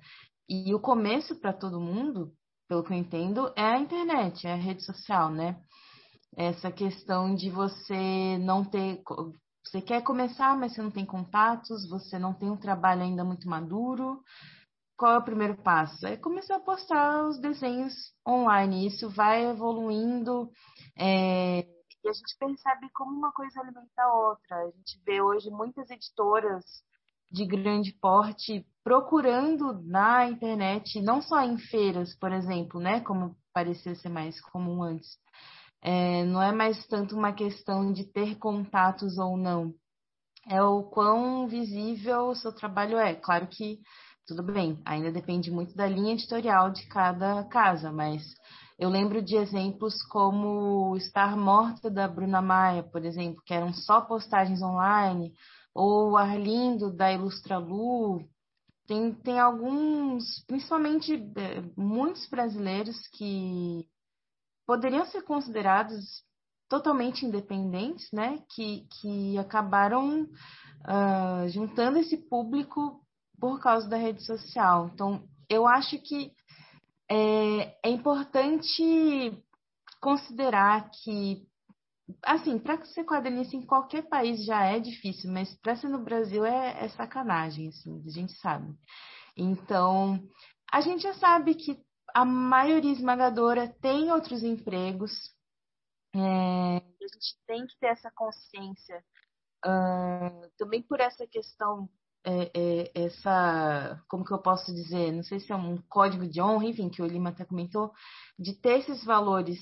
e o começo para todo mundo, pelo que eu entendo, é a internet, é a rede social, né? Essa questão de você não ter. Você quer começar, mas você não tem contatos, você não tem um trabalho ainda muito maduro, qual é o primeiro passo? É começar a postar os desenhos online. Isso vai evoluindo é, e a gente percebe como uma coisa alimenta a outra. A gente vê hoje muitas editoras de grande porte procurando na internet, não só em feiras, por exemplo, né, como parecia ser mais comum antes. É, não é mais tanto uma questão de ter contatos ou não, é o quão visível o seu trabalho é. Claro que tudo bem, ainda depende muito da linha editorial de cada casa, mas eu lembro de exemplos como Estar Morta da Bruna Maia, por exemplo, que eram só postagens online, ou Arlindo da Ilustra Lu. Tem, tem alguns, principalmente é, muitos brasileiros que poderiam ser considerados totalmente independentes, né? Que, que acabaram uh, juntando esse público por causa da rede social. Então, eu acho que é, é importante considerar que, assim, para ser quadrinista em qualquer país já é difícil, mas para ser no Brasil é, é sacanagem, assim, a gente sabe. Então, a gente já sabe que a maioria esmagadora tem outros empregos, é, a gente tem que ter essa consciência, uh, também por essa questão é, é, essa, como que eu posso dizer, não sei se é um código de honra, enfim, que o Lima até comentou, de ter esses valores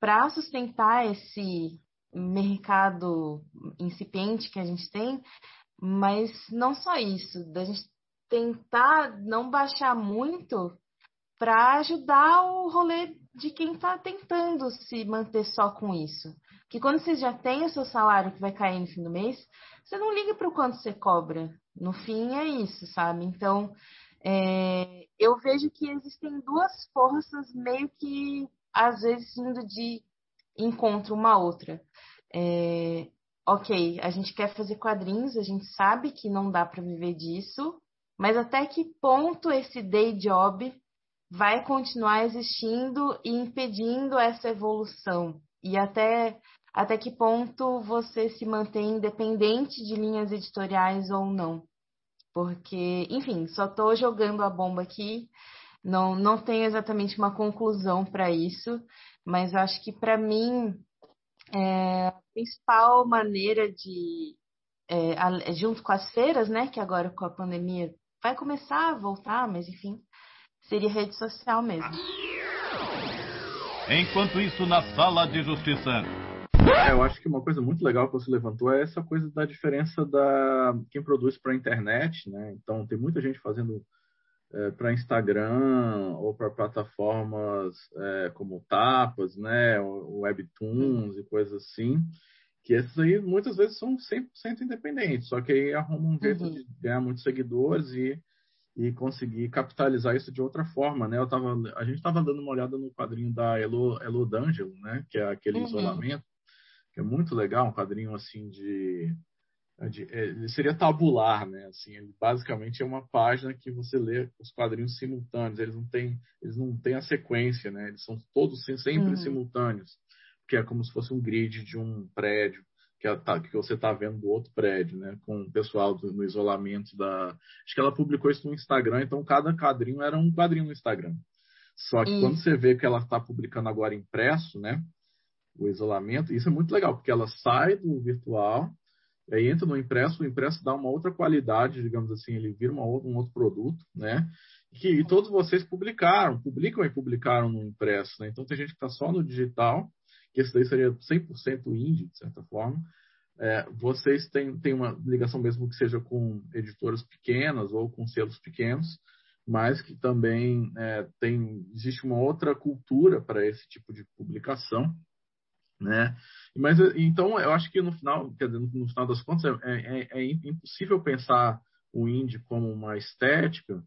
para sustentar esse mercado incipiente que a gente tem, mas não só isso, da gente tentar não baixar muito para ajudar o rolê de quem está tentando se manter só com isso. Que quando você já tem o seu salário que vai cair no fim do mês, você não liga para o quanto você cobra. No fim é isso, sabe? Então, é, eu vejo que existem duas forças meio que às vezes indo de encontro uma outra. É, ok, a gente quer fazer quadrinhos, a gente sabe que não dá para viver disso, mas até que ponto esse day job vai continuar existindo e impedindo essa evolução? E até, até que ponto você se mantém independente de linhas editoriais ou não? Porque, enfim, só estou jogando a bomba aqui, não, não tenho exatamente uma conclusão para isso, mas acho que para mim é, a principal maneira de, é, junto com as feiras, né, que agora com a pandemia vai começar a voltar, mas enfim, seria rede social mesmo. Enquanto isso, na sala de justiça. É, eu acho que uma coisa muito legal que você levantou é essa coisa da diferença da quem produz para a internet, né? Então tem muita gente fazendo é, para Instagram ou para plataformas é, como Tapas, né, Webtoons e coisas assim, que esses aí muitas vezes são 100% independentes, só que aí arrumam um jeito uhum. de ganhar muitos seguidores e, e conseguir capitalizar isso de outra forma, né? Eu tava, a gente estava dando uma olhada no quadrinho da Elo, Elo D'Angelo, né, que é aquele uhum. isolamento, que é muito legal, um quadrinho assim de é é, ele seria tabular, né? Assim, ele basicamente é uma página que você lê os quadrinhos simultâneos. Eles não têm, eles não têm a sequência, né? Eles são todos sempre uhum. simultâneos, que é como se fosse um grid de um prédio que, é, tá, que você está vendo do outro prédio, né? Com o pessoal do, no isolamento da. Acho que ela publicou isso no Instagram, então cada quadrinho era um quadrinho no Instagram. Só que quando você vê que ela está publicando agora impresso, né? O isolamento, isso é muito legal, porque ela sai do virtual aí entra no impresso, o impresso dá uma outra qualidade, digamos assim, ele vira um outro produto, né? Que e todos vocês publicaram, publicam e publicaram no impresso, né? Então tem gente que está só no digital, que esse daí seria 100% indie, de certa forma. É, vocês têm, têm uma ligação mesmo que seja com editoras pequenas ou com selos pequenos, mas que também é, tem existe uma outra cultura para esse tipo de publicação, né? Mas então eu acho que no final, quer dizer, no final das contas, é, é, é impossível pensar o indie como uma estética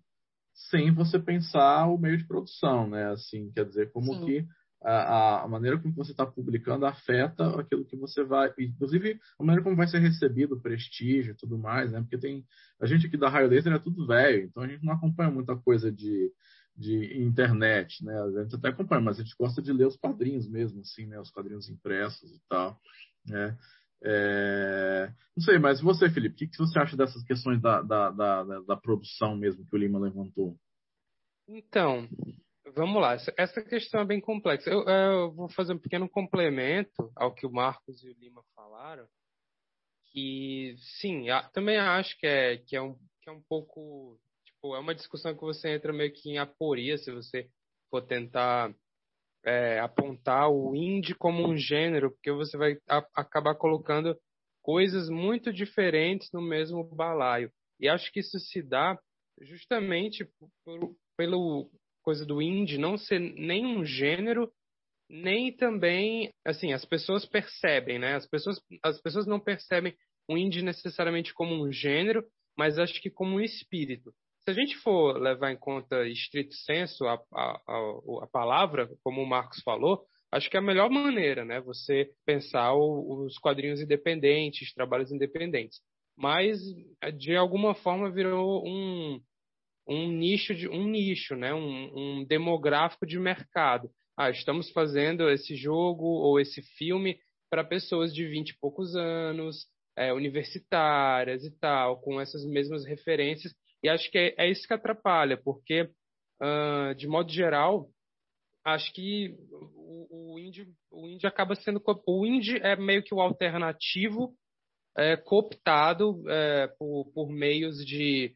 sem você pensar o meio de produção, né? Assim, quer dizer, como Sim. que a, a, maneira como você está publicando afeta aquilo que você vai, inclusive a maneira como vai ser recebido o prestígio e tudo mais, né? Porque tem a gente aqui da Raio Laser é tudo velho, então a gente não acompanha muita coisa de de internet, né? A gente até acompanha, mas a gente gosta de ler os quadrinhos mesmo, assim, né? Os quadrinhos impressos e tal, né? É... Não sei, mas você, Felipe, o que, que você acha dessas questões da, da, da, da, produção mesmo que o Lima levantou? Então, vamos lá. Essa questão é bem complexa. Eu, eu vou fazer um pequeno complemento ao que o Marcos e o Lima falaram. Que, sim, também acho que é, que é, um, que é um pouco tipo, é uma discussão que você entra meio que em aporia se você for tentar é, apontar o indie como um gênero, porque você vai a, acabar colocando coisas muito diferentes no mesmo balaio. E acho que isso se dá justamente por, pelo coisa do indie não ser nem um gênero, nem também, assim, as pessoas percebem, né? As pessoas, as pessoas não percebem o indie necessariamente como um gênero, mas acho que como um espírito se a gente for levar em conta estrito senso a, a, a, a palavra, como o Marcos falou, acho que é a melhor maneira, né? Você pensar o, os quadrinhos independentes, trabalhos independentes. Mas de alguma forma virou um, um nicho de um nicho, né? Um, um demográfico de mercado. Ah, estamos fazendo esse jogo ou esse filme para pessoas de 20 e poucos anos, é, universitárias e tal, com essas mesmas referências e acho que é, é isso que atrapalha, porque, uh, de modo geral, acho que o, o, indie, o indie acaba sendo. O indie é meio que o alternativo é, cooptado é, por, por meios de,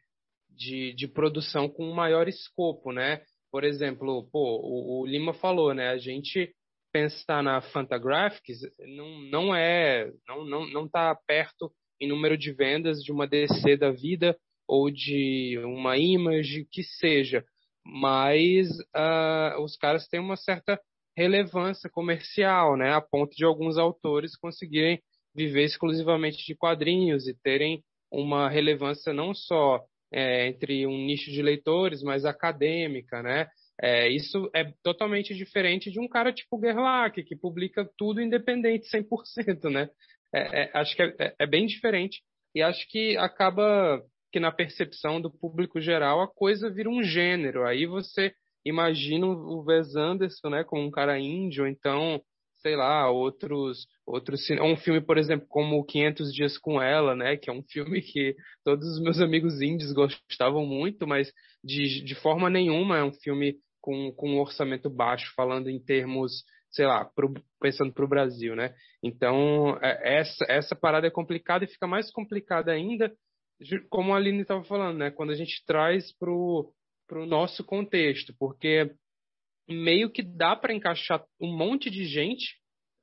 de, de, produção com um maior escopo, né? Por exemplo, pô, o, o Lima falou, né? A gente pensar na Fantagraphics não, não é não não não está perto em número de vendas de uma DC da vida ou de uma image que seja, mas uh, os caras têm uma certa relevância comercial, né, a ponto de alguns autores conseguirem viver exclusivamente de quadrinhos e terem uma relevância não só é, entre um nicho de leitores, mas acadêmica, né? É, isso é totalmente diferente de um cara tipo Gerlach, que publica tudo independente 100%, né? É, é, acho que é, é, é, bem diferente e acho que acaba que na percepção do público geral a coisa vira um gênero. Aí você imagina o Wes Anderson, né, como um cara índio, então sei lá, outros, outros um filme, por exemplo, como 500 dias com ela, né, que é um filme que todos os meus amigos índios gostavam muito, mas de, de forma nenhuma é um filme com, com um orçamento baixo, falando em termos, sei lá, pro, pensando para o Brasil, né? Então, é, essa, essa parada é complicada e fica mais complicada ainda, como a Aline estava falando, né? Quando a gente traz para o nosso contexto, porque meio que dá para encaixar um monte de gente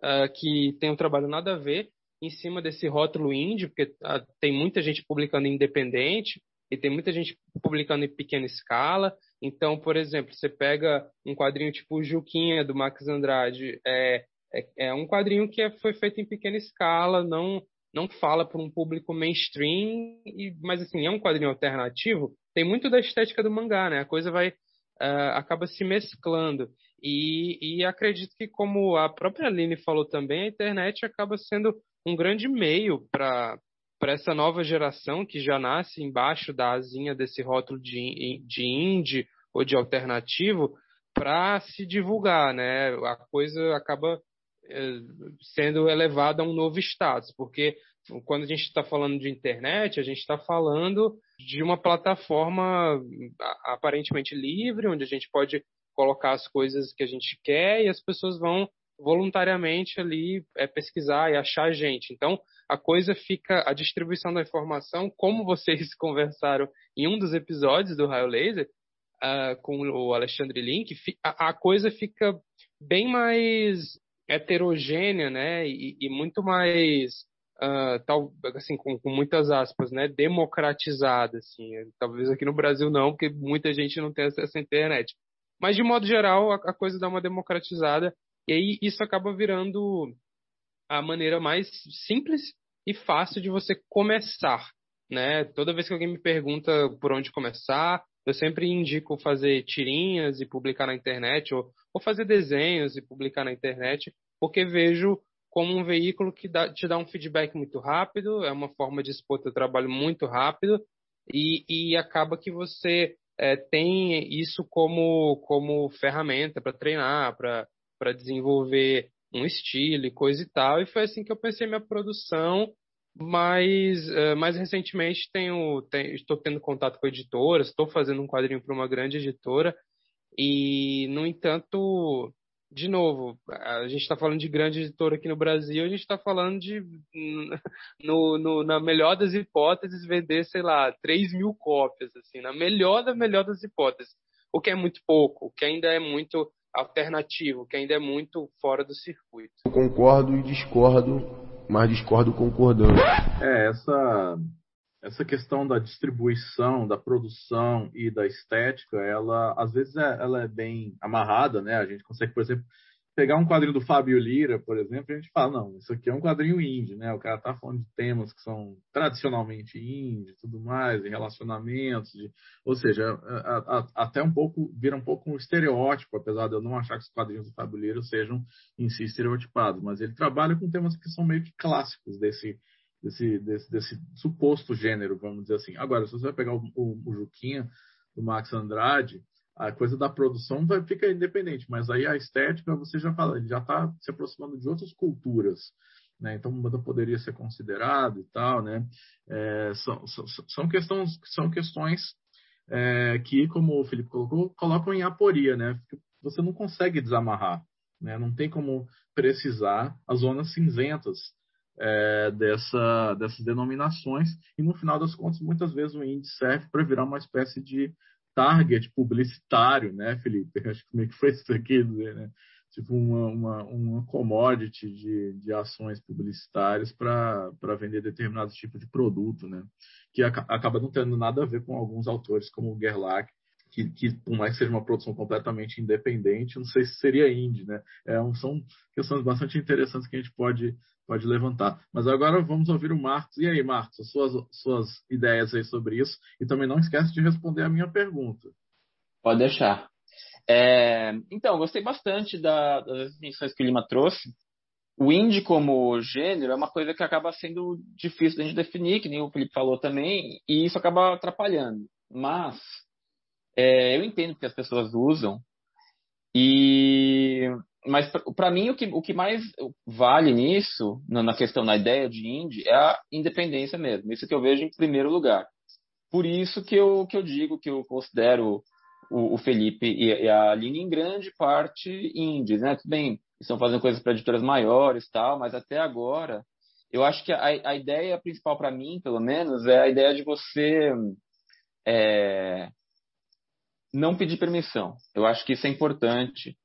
uh, que tem um trabalho nada a ver em cima desse rótulo indie, porque uh, tem muita gente publicando independente e tem muita gente publicando em pequena escala. Então, por exemplo, você pega um quadrinho tipo Juquinha, do Max Andrade, é, é, é um quadrinho que é, foi feito em pequena escala, não não fala para um público mainstream, e, mas assim, é um quadrinho alternativo, tem muito da estética do mangá, né? A coisa vai uh, acaba se mesclando. E, e acredito que, como a própria Aline falou também, a internet acaba sendo um grande meio para para essa nova geração que já nasce embaixo da asinha desse rótulo de, de indie ou de alternativo para se divulgar, né? A coisa acaba eh, sendo elevada a um novo status, porque quando a gente está falando de internet, a gente está falando de uma plataforma aparentemente livre, onde a gente pode colocar as coisas que a gente quer e as pessoas vão voluntariamente ali é, pesquisar e achar a gente. Então, a coisa fica, a distribuição da informação, como vocês conversaram em um dos episódios do Raio Laser, uh, com o Alexandre Link, a, a, coisa fica bem mais heterogênea, né, e, e muito mais uh, tal, assim, com, com, muitas aspas, né, democratizada, assim. Talvez aqui no Brasil não, porque muita gente não tem acesso à internet. Mas de modo geral, a, a coisa dá uma democratizada e aí isso acaba virando a maneira mais simples e fácil de você começar, né? Toda vez que alguém me pergunta por onde começar, eu sempre indico fazer tirinhas e publicar na internet, ou, ou fazer desenhos e publicar na internet, porque vejo como um veículo que dá, te dá um feedback muito rápido, é uma forma de expor teu trabalho muito rápido e, e acaba que você é, tem isso como, como ferramenta para treinar, para desenvolver um estilo e coisa e tal. E foi assim que eu pensei minha produção. Mas é, mais recentemente tenho, tenho, estou tendo contato com editoras, estou fazendo um quadrinho para uma grande editora e, no entanto, de novo, a gente está falando de grande editora aqui no Brasil, a gente está falando de, no, no, na melhor das hipóteses, vender, sei lá, 3 mil cópias, assim, na melhor da melhor das hipóteses. O que é muito pouco, o que ainda é muito alternativo, o que ainda é muito fora do circuito. Eu concordo e discordo, mas discordo concordando. É, essa essa questão da distribuição, da produção e da estética, ela às vezes é, ela é bem amarrada, né? A gente consegue, por exemplo, pegar um quadrinho do Fábio Lira, por exemplo, a gente fala, não, isso aqui é um quadrinho indie, né? O cara tá falando de temas que são tradicionalmente indie, tudo mais, de relacionamentos, de... ou seja, a, a, até um pouco, vira um pouco um estereótipo, apesar de eu não achar que os quadrinhos do Fábio Lira sejam em si estereotipados, mas ele trabalha com temas que são meio que clássicos desse desse, desse, desse suposto gênero, vamos dizer assim. Agora, se você vai pegar o, o, o Juquinha, do Max Andrade, a coisa da produção vai ficar independente, mas aí a estética, você já fala, ele já está se aproximando de outras culturas. Né? Então, poderia ser considerado e tal, né? É, são, são, são, questões, são questões é, que, como o Felipe colocou, colocam em aporia, né? Você não consegue desamarrar, né? Não tem como precisar as zonas cinzentas é, dessa, dessas denominações, e no final das contas, muitas vezes o índice serve para virar uma espécie de target publicitário, né, Felipe? Acho que meio que foi isso aqui, né? Tipo uma, uma, uma commodity de, de ações publicitárias para vender determinado tipo de produto, né? Que acaba não tendo nada a ver com alguns autores como o Gerlach, que, que, por mais que seja uma produção completamente independente, não sei se seria indie, né? É, são questões bastante interessantes que a gente pode, pode levantar. Mas agora vamos ouvir o Marcos. E aí, Marcos, as suas, suas ideias aí sobre isso. E também não esquece de responder a minha pergunta. Pode deixar. É, então, gostei bastante da, das definições que o Lima trouxe. O indie como gênero é uma coisa que acaba sendo difícil de definir, que nem o Felipe falou também, e isso acaba atrapalhando. Mas é, eu entendo que as pessoas usam, e mas para mim o que, o que mais vale nisso, na questão, na ideia de indie, é a independência mesmo. Isso que eu vejo em primeiro lugar. Por isso que eu, que eu digo que eu considero o, o Felipe e, e, a Aline em grande parte indies, né? Bem, estão fazendo coisas para editoras maiores tal, mas até agora eu acho que a, a ideia principal para mim, pelo menos, é a ideia de você é, não pedir permissão. Eu acho que isso é importante.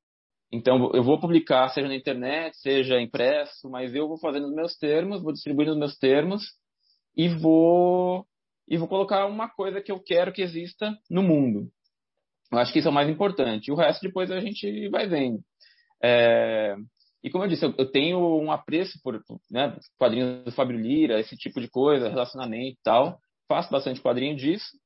Então, eu vou publicar, seja na internet, seja impresso, mas eu vou fazer nos meus termos, vou distribuir nos meus termos e vou e vou colocar uma coisa que eu quero que exista no mundo. Eu acho que isso é o mais importante. O resto depois a gente vai vendo. É... E como eu disse, eu, eu tenho um apreço por né, quadrinhos do Fábio Lira, esse tipo de coisa, relacionamento e tal. Faço bastante quadrinho disso.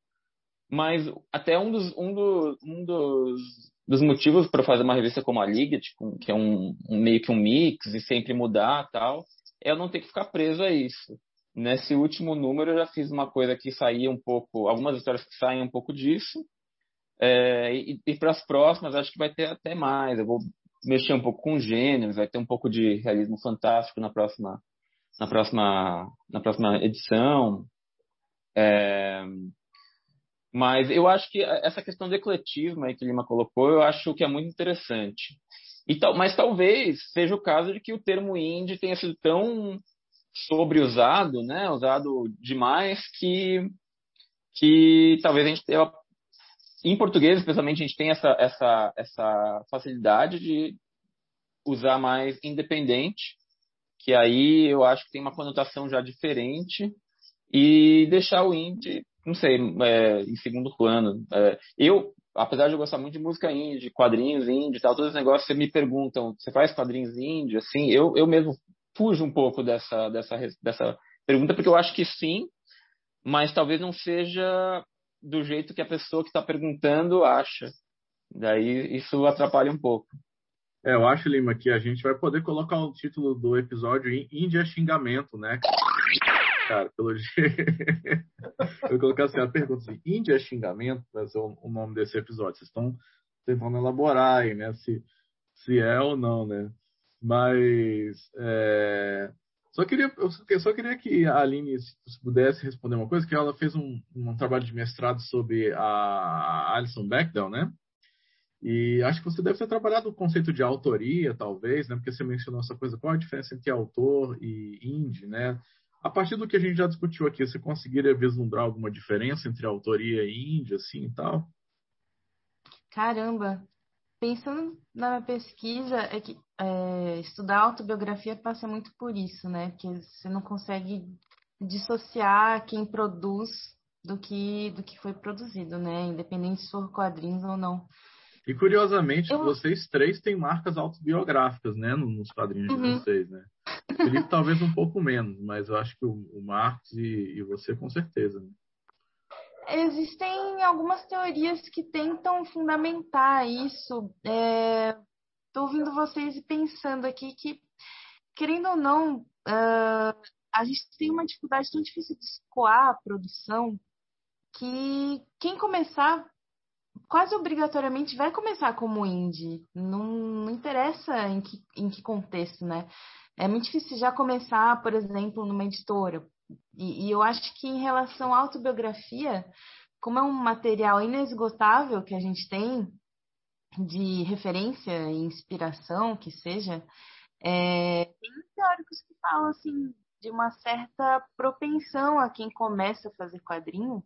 Mas até um dos, um do, um dos, dos motivos para fazer uma revista como a Liga, tipo, que é um, um, meio que um mix e sempre mudar tal, é eu não ter que ficar preso a isso. Nesse último número eu já fiz uma coisa que saía um pouco, algumas histórias que saem um pouco disso. É, e, e para as próximas acho que vai ter até mais. Eu vou mexer um pouco com gêneros, vai ter um pouco de realismo fantástico na próxima, na próxima, na próxima edição. É, mas eu acho que essa questão do ecletismo aí que o Lima colocou, eu acho que é muito interessante. E tal, mas talvez seja o caso de que o termo indie tenha sido tão sobreusado, né, usado demais, que, que talvez a gente tenha, em português, especialmente, a gente tem essa, essa, essa facilidade de usar mais independente, que aí eu acho que tem uma conotação já diferente, e deixar o indie não sei, é, em segundo plano. É, eu, apesar de eu gostar muito de música indie, quadrinhos indie tal, todos os negócios, você me perguntam, você faz quadrinhos indie? Assim, eu, eu mesmo fujo um pouco dessa, dessa, dessa pergunta, porque eu acho que sim, mas talvez não seja do jeito que a pessoa que está perguntando acha. Daí isso atrapalha um pouco. É, eu acho, Lima, que a gente vai poder colocar o título do episódio Índia Xingamento, né? Cara, pelo jeito. eu colocar assim, a pergunta assim, Índia é xingamento, vai ser o, nome desse episódio. Vocês estão tentando elaborar aí, né? Se, se é ou não, né? Mas é... só queria, eu só queria que a Aline se pudesse responder uma coisa, que ela fez um, um trabalho de mestrado sobre a Alison Bechdel, né? E acho que você deve ter trabalhado o conceito de autoria, talvez, né? Porque você mencionou essa coisa, qual a diferença entre autor e indie, né? A partir do que a gente já discutiu aqui, você conseguiria vislumbrar alguma diferença entre autoria e índia, assim e tal? Caramba! Pensando na pesquisa, é que é, estudar autobiografia passa muito por isso, né? Porque você não consegue dissociar quem produz do que, do que foi produzido, né? Independente se for quadrinhos ou não. E curiosamente, eu... vocês três têm marcas autobiográficas, né? Nos quadrinhos uhum. de vocês, né? Felipe talvez um pouco menos, mas eu acho que o, o Marcos e, e, você com certeza. Né? Existem algumas teorias que tentam fundamentar isso. Estou é, ouvindo vocês e pensando aqui que, querendo ou não, uh, a gente tem uma dificuldade tão difícil de escoar a produção que quem começar quase obrigatoriamente vai começar como indie. Não, não interessa em que, em que contexto, né? É muito difícil já começar, por exemplo, numa editora. E, e eu acho que em relação à autobiografia, como é um material inesgotável que a gente tem de referência e inspiração, que seja, é, tem teóricos que falam assim de uma certa propensão a quem começa a fazer quadrinho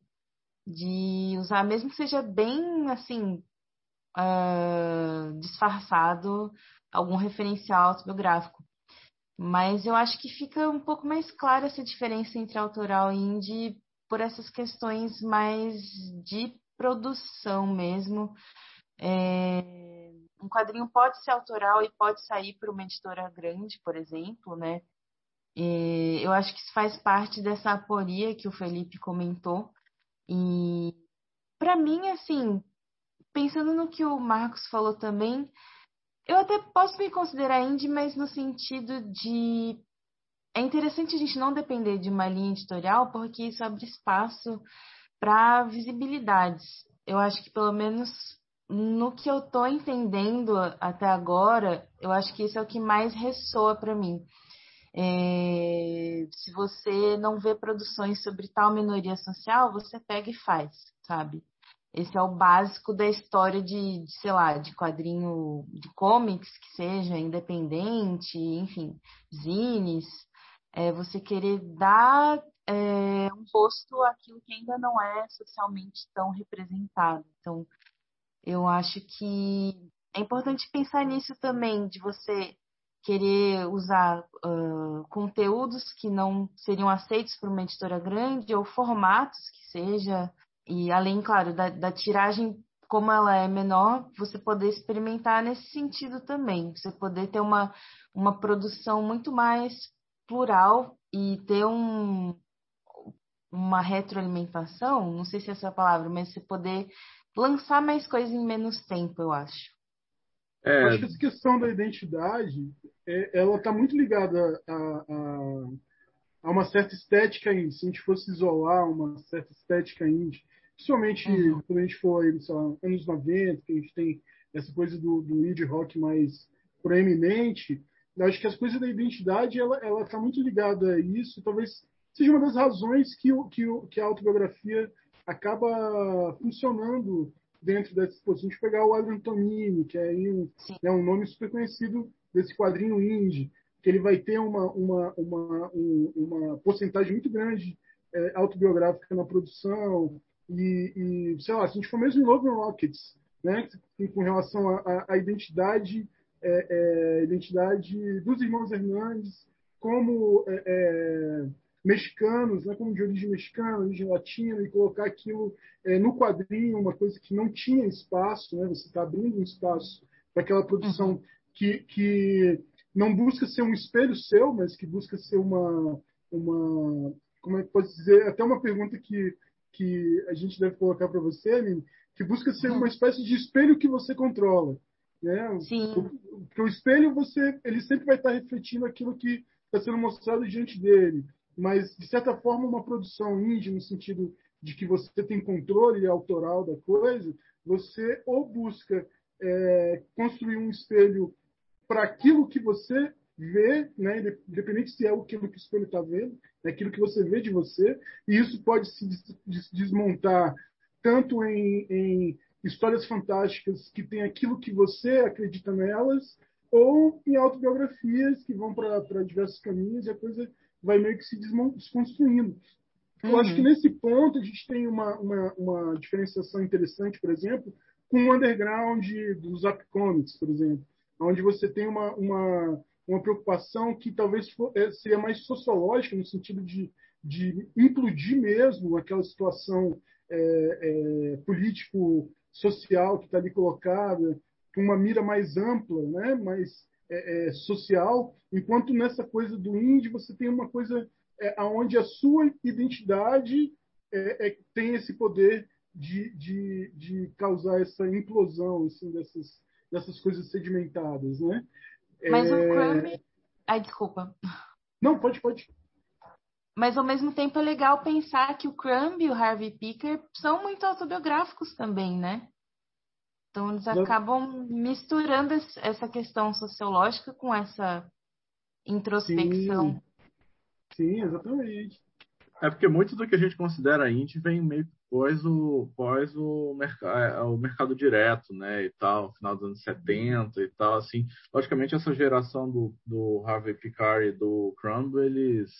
de usar, mesmo que seja bem assim uh, disfarçado, algum referencial autobiográfico. Mas eu acho que fica um pouco mais clara essa diferença entre autoral e indie por essas questões mais de produção mesmo. É, um quadrinho pode ser autoral e pode sair para uma editora grande, por exemplo, né? E eu acho que isso faz parte dessa aporia que o Felipe comentou. E para mim, assim, pensando no que o Marcos falou também, eu até posso me considerar indie, mas no sentido de é interessante a gente não depender de uma linha editorial, porque isso abre espaço para visibilidades. Eu acho que pelo menos no que eu estou entendendo até agora, eu acho que isso é o que mais ressoa para mim. É, se você não vê produções sobre tal minoria social, você pega e faz, sabe? Esse é o básico da história de, de, sei lá, de quadrinho de comics, que seja independente, enfim, zines. É você querer dar é, um posto àquilo que ainda não é socialmente tão representado. Então, eu acho que é importante pensar nisso também, de você querer usar uh, conteúdos que não seriam aceitos por uma editora grande ou formatos que seja e além, claro, da, da tiragem, como ela é menor, você poder experimentar nesse sentido também. Você poder ter uma, uma produção muito mais plural e ter um, uma retroalimentação, não sei se é essa a palavra, mas você poder lançar mais coisas em menos tempo, eu acho. É... Acho que essa questão da identidade, é, ela está muito ligada a, a, a, uma certa estética indie. Se a gente fosse isolar uma certa estética indie, Principalmente uhum. quando a gente for lá, anos 90, que a gente tem essa coisa do, do indie rock mais proeminente, eu acho que as coisas da identidade ela ela está muito ligada a isso. Talvez seja uma das razões que que, que a autobiografia acaba funcionando dentro dessa exposição. A gente pegar o Adrian Tomini, que é um, né, um nome super conhecido desse quadrinho indie, que ele vai ter uma, uma, uma, uma porcentagem muito grande é, autobiográfica na produção, e, e, sei lá, se a gente for mesmo em Love Rockets, né, com relação à identidade, é, é, identidade dos irmãos Hernandes como é, é, mexicanos, né, como de origem mexicana, origem latina, e colocar aquilo é, no quadrinho, uma coisa que não tinha espaço, né, você está abrindo um espaço para aquela produção uhum. que, que não busca ser um espelho seu, mas que busca ser uma, uma como é que pode dizer, até uma pergunta que que a gente deve colocar para você, Aline, que busca ser uma espécie de espelho que você controla. Né? Sim. Porque o espelho, você, ele sempre vai estar refletindo aquilo que está sendo mostrado diante dele. Mas, de certa forma, uma produção indie, no sentido de que você tem controle autoral da coisa, você ou busca é, construir um espelho para aquilo que você vê, né, independente se é aquilo que o espelho está vendo, é aquilo que você vê de você, e isso pode se desmontar tanto em, em histórias fantásticas que tem aquilo que você acredita nelas, ou em autobiografias que vão para diversos caminhos e a coisa vai meio que se desconstruindo. Uhum. Eu acho que uhum. nesse ponto a gente tem uma, uma, uma diferenciação interessante, por exemplo, com o underground dos Zap Comics, por exemplo, onde você tem uma, uma uma preocupação que talvez é, seria mais sociológica, no sentido de, de implodir mesmo aquela situação é, é, político-social que está ali colocada, com uma mira mais ampla, né? mais é, social, enquanto nessa coisa do indie você tem uma coisa é, onde a sua identidade tem esse poder de, de, de causar essa implosão assim, dessas, dessas coisas sedimentadas. Né? Mas é... o Crumb. Ai, desculpa. Não, pode, pode. Mas ao mesmo tempo é legal pensar que o Crumb e o Harvey Picker são muito autobiográficos também, né? Então eles acabam misturando essa questão sociológica com essa introspecção. Sim, Sim exatamente. É porque muito do que a gente considera indie vem meio pós o, pós o, merc o mercado direto, né, e tal, final dos anos 70 e tal, assim. Logicamente, essa geração do, do Harvey Picard e do Crumb, eles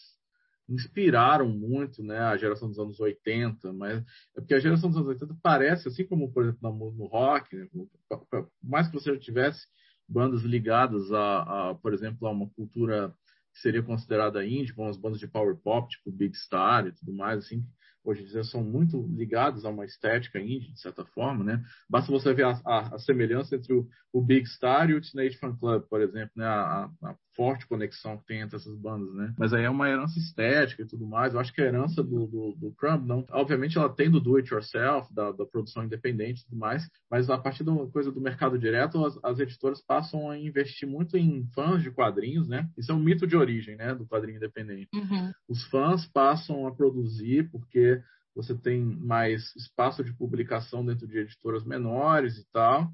inspiraram muito, né, a geração dos anos 80, mas é porque a geração dos anos 80 parece, assim como, por exemplo, no, rock, né, por mais que você tivesse bandas ligadas a, a, por exemplo, a uma cultura que seria considerada indie, como as bandas de power pop, tipo Big Star e tudo mais, assim, hoje em dia são muito ligados a uma estética indie, de certa forma, né? Basta você ver a, a, a semelhança entre o, o, Big Star e o Teenage Fan Club, por exemplo, né? A, a, forte conexão que tem entre essas bandas, né? Mas aí é uma herança estética e tudo mais. Eu acho que a herança do, do, do Crumb, não, obviamente ela tem do do it yourself, da, da produção independente e tudo mais, mas a partir da coisa do mercado direto, as, as editoras passam a investir muito em fãs de quadrinhos, né? Isso é um mito de origem, né? Do quadrinho independente. Uhum. Os fãs passam a produzir porque você tem mais espaço de publicação dentro de editoras menores e tal.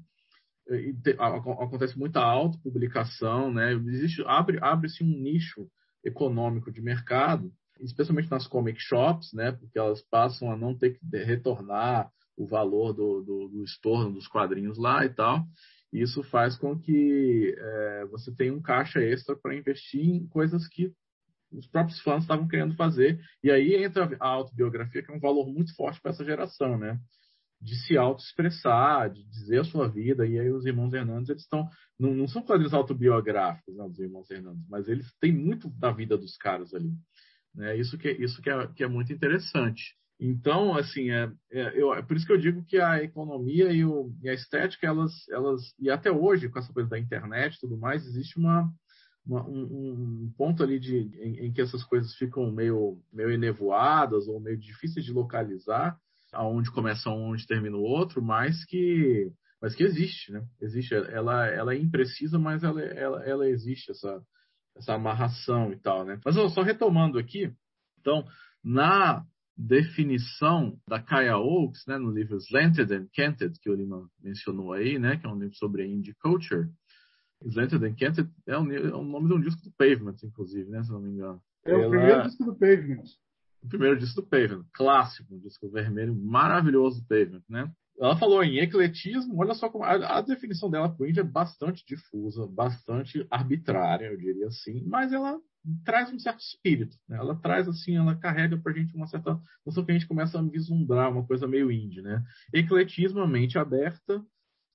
E te, a, acontece muita autopublicação, né? Existe, abre, abre-se um nicho econômico de mercado, especialmente nas comic shops, né? Porque elas passam a não ter que retornar o valor do, do, do estorno dos quadrinhos lá e tal. Isso faz com que é, você tenha um caixa extra para investir em coisas que os próprios fãs estavam querendo fazer. E aí entra a autobiografia, que é um valor muito forte para essa geração, né? De se autoexpressar, de dizer a sua vida. E aí os irmãos Hernandes, eles estão. Não, não são quadrinhos autobiográficos, né, dos irmãos Hernandes, mas eles têm muito da vida dos caras ali. Né? Isso, que, isso que, é, que é muito interessante. Então, assim, é, é, eu, é por isso que eu digo que a economia e, o, e a estética, elas, elas, e até hoje, com essa coisa da internet e tudo mais, existe uma, uma, um, um, ponto ali de, em, em, que essas coisas ficam meio, meio enevoadas ou meio difíceis de localizar, aonde começa um, onde termina o outro, mas que, mas que existe, né? Existe, ela, ela é imprecisa, mas ela, ela, ela existe, essa, essa amarração e tal, né? Mas só retomando aqui, então, na definição da Kaya Oaks, né, no livro Slanted and Canted, que o Lima mencionou aí, né, que é um livro sobre indie culture, Slanted and Canted é o, é o nome de um disco do Pavement, inclusive, né, se não me engano. É o primeiro disco do Pavement. O primeiro disco do Pavement, clássico, um disco vermelho maravilhoso do Pavement, né? Ela falou em ecletismo, olha só como a, a definição dela para o indie é bastante difusa, bastante arbitrária, eu diria assim, mas ela traz um certo espírito, né? Ela traz assim, ela carrega para a gente uma certa noção que a gente começa a vislumbrar uma coisa meio indie, né? Ecletismo, mente aberta,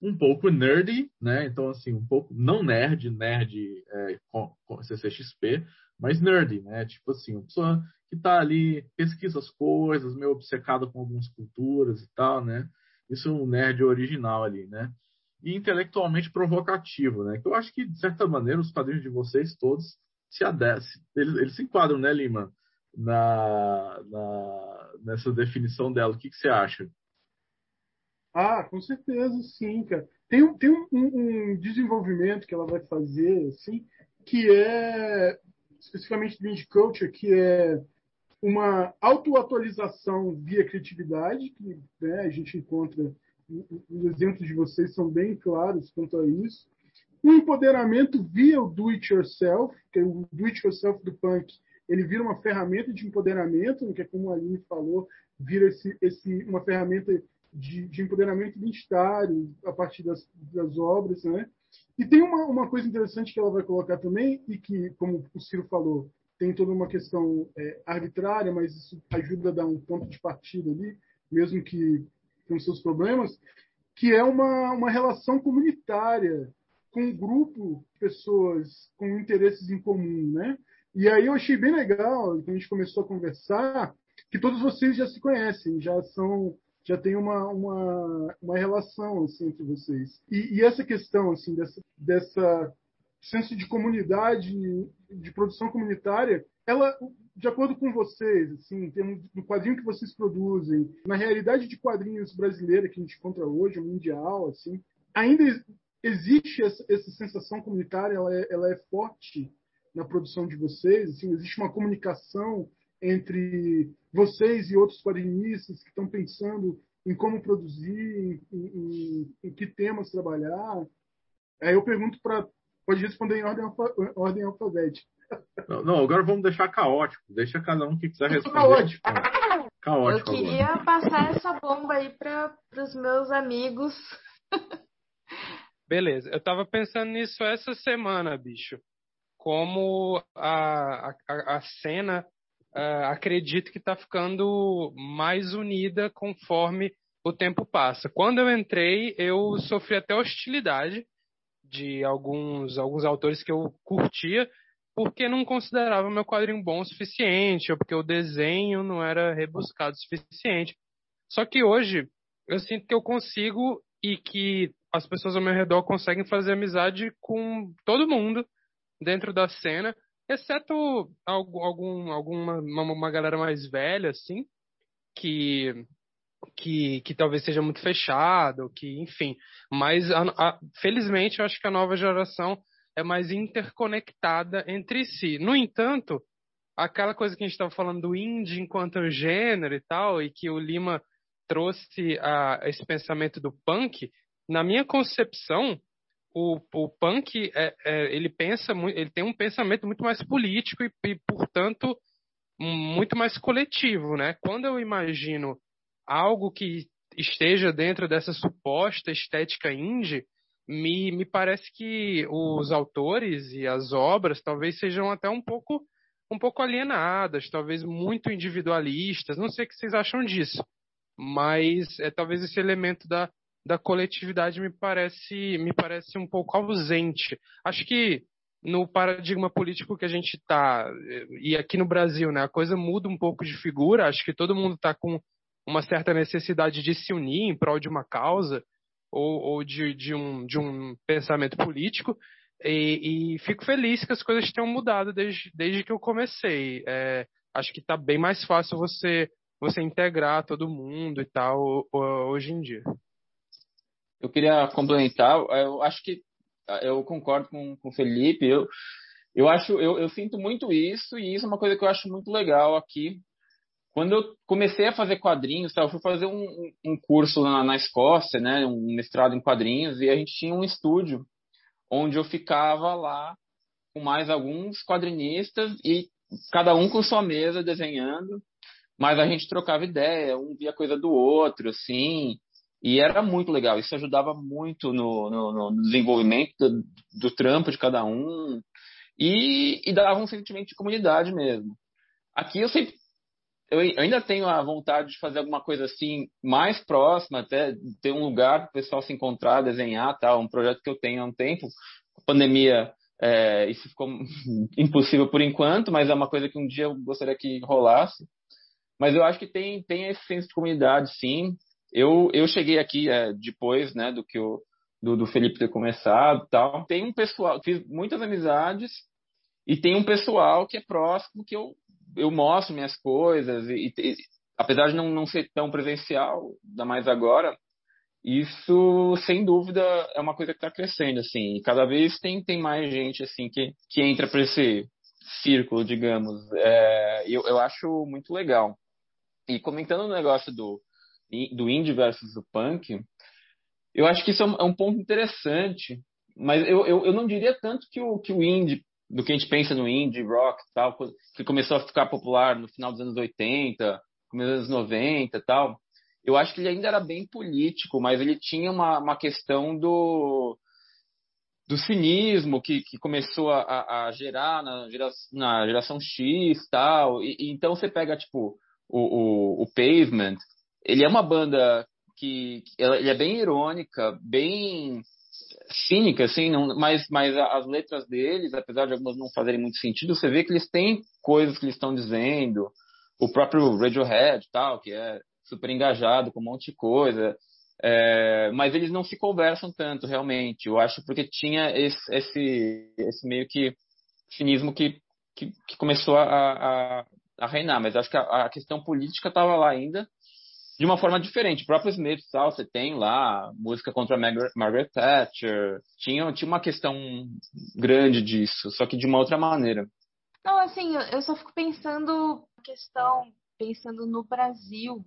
um pouco nerdy, né? Então, assim, um pouco, não nerd, nerd é, com, com CCXP, mas nerdy, né? Tipo assim, uma pessoa que está ali, pesquisa as coisas, meio obcecada com algumas culturas e tal, né? Isso é um nerd original ali, né? E intelectualmente provocativo, né? Que eu acho que, de certa maneira, os quadrinhos de vocês todos se adesem. Eles, eles se enquadram, né, Lima? Na, na, nessa definição dela. O que, que você acha? Ah, com certeza, sim, cara. Tem, um, tem um, um, desenvolvimento que ela vai fazer, assim, que é especificamente do Indie Culture, que é uma autoatualização via criatividade, que né, a gente encontra, os exemplos de vocês são bem claros quanto a isso. Um empoderamento via o do-it-yourself, que é o do-it-yourself do punk, ele vira uma ferramenta de empoderamento, que é como a Aline falou, vira esse, esse, uma ferramenta de, de empoderamento identitário a partir das, das obras, né? E tem uma, uma coisa interessante que ela vai colocar também, e que, como o Ciro falou, tem toda uma questão é, arbitrária, mas isso ajuda a dar um ponto de partida ali, mesmo que com seus problemas, que é uma, uma relação comunitária com um grupo de pessoas com interesses em comum, né? E aí eu achei bem legal, quando a gente começou a conversar, que todos vocês já se conhecem, já são já tem uma, uma, uma relação assim, entre vocês. E, e, essa questão assim, dessa, dessa senso de comunidade, de produção comunitária, ela, de acordo com vocês, assim, do quadrinho que vocês produzem, na realidade de quadrinhos brasileira que a gente encontra hoje, mundial, assim, ainda existe essa, essa sensação comunitária, ela é, ela é forte na produção de vocês, assim, existe uma comunicação entre vocês e outros quadrinistas que estão pensando em como produzir, em, em, em que temas trabalhar. Aí eu pergunto para. Pode responder em ordem, ordem alfabética. Não, não, agora vamos deixar caótico. Deixa cada um que quiser responder. Caótico. Caótico. Eu queria agora. passar essa bomba aí para os meus amigos. Beleza, eu tava pensando nisso essa semana, bicho. Como a, a, a cena uh, acredito que está ficando mais unida conforme o tempo passa. Quando eu entrei, eu sofri até hostilidade de alguns, alguns autores que eu curtia, porque não considerava meu quadrinho bom o suficiente, ou porque o desenho não era rebuscado o suficiente. Só que hoje eu sinto que eu consigo e que as pessoas ao meu redor conseguem fazer amizade com todo mundo dentro da cena, exceto algum, alguma uma, galera mais velha, assim, que que, que talvez seja muito fechado, que enfim. Mas a, a, felizmente eu acho que a nova geração é mais interconectada entre si. No entanto, aquela coisa que a gente estava falando do indie enquanto gênero e tal, e que o Lima trouxe a, esse pensamento do punk, na minha concepção, o, o punk é, é, ele pensa ele tem um pensamento muito mais político e, e, portanto muito mais coletivo, né? Quando eu imagino algo que esteja dentro dessa suposta estética indie, me, me parece que os autores e as obras talvez sejam até um pouco um pouco alienadas, talvez muito individualistas. Não sei o que vocês acham disso, mas é talvez esse elemento da, da coletividade me parece me parece um pouco ausente. Acho que no paradigma político que a gente está e aqui no Brasil, né, a coisa muda um pouco de figura. Acho que todo mundo está com uma certa necessidade de se unir em prol de uma causa ou, ou de, de, um, de um pensamento político. E, e, fico feliz que as coisas tenham mudado desde, desde que eu comecei. É, acho que está bem mais fácil você, você integrar todo mundo e tal hoje em dia. Eu queria complementar, eu acho que eu concordo com, com o Felipe, eu, eu acho, eu, eu sinto muito isso, e isso é uma coisa que eu acho muito legal aqui, quando eu comecei a fazer quadrinhos, tá, eu fui fazer um, um curso na, na, Escócia, né, um mestrado em quadrinhos, e a gente tinha um estúdio onde eu ficava lá com mais alguns quadrinistas e cada um com sua mesa desenhando, mas a gente trocava ideia, um via coisa do outro, assim, e era muito legal. Isso ajudava muito no, no, no desenvolvimento do, do, trampo de cada um e, e dava um sentimento de comunidade mesmo. Aqui eu sempre eu ainda tenho a vontade de fazer alguma coisa assim mais próxima, até ter um lugar para o pessoal se encontrar, desenhar, tal. Um projeto que eu tenho há um tempo. A pandemia, é, isso ficou impossível por enquanto, mas é uma coisa que um dia eu gostaria que rolasse. Mas eu acho que tem tem esse senso de comunidade, sim. Eu eu cheguei aqui é, depois, né, do que o do, do Felipe ter começado, tal. Tem um pessoal, fiz muitas amizades e tem um pessoal que é próximo que eu eu mostro minhas coisas e, e apesar de não, não ser tão presencial, ainda mais agora, isso sem dúvida é uma coisa que está crescendo assim. E cada vez tem tem mais gente assim que que entra para esse círculo, digamos. É, eu, eu acho muito legal. E comentando o negócio do do indie versus o punk, eu acho que isso é um, é um ponto interessante. Mas eu, eu, eu não diria tanto que o, que o indie do que a gente pensa no indie rock tal, que começou a ficar popular no final dos anos 80, começo dos anos 90 tal. Eu acho que ele ainda era bem político, mas ele tinha uma, uma questão do do cinismo que, que começou a, a gerar na, gera, na geração X tal. E, e, então você pega tipo o, o, o Pavement, ele é uma banda que, que ele é bem irônica, bem cínica, assim, não, mas, mas as letras deles, apesar de algumas não fazerem muito sentido, você vê que eles têm coisas que eles estão dizendo. O próprio Radiohead, tal, que é super engajado com um monte de coisa. É, mas eles não se conversam tanto, realmente. Eu acho porque tinha esse, esse, esse meio que cinismo que, que, que começou a, a, a, reinar. Mas acho que a, a questão política estava lá ainda de uma forma diferente. O próprio Smith tal, você tem lá música contra Margaret, Thatcher. Tinha, tinha uma questão grande disso, só que de uma outra maneira. Não, assim, eu só fico pensando questão, pensando no Brasil,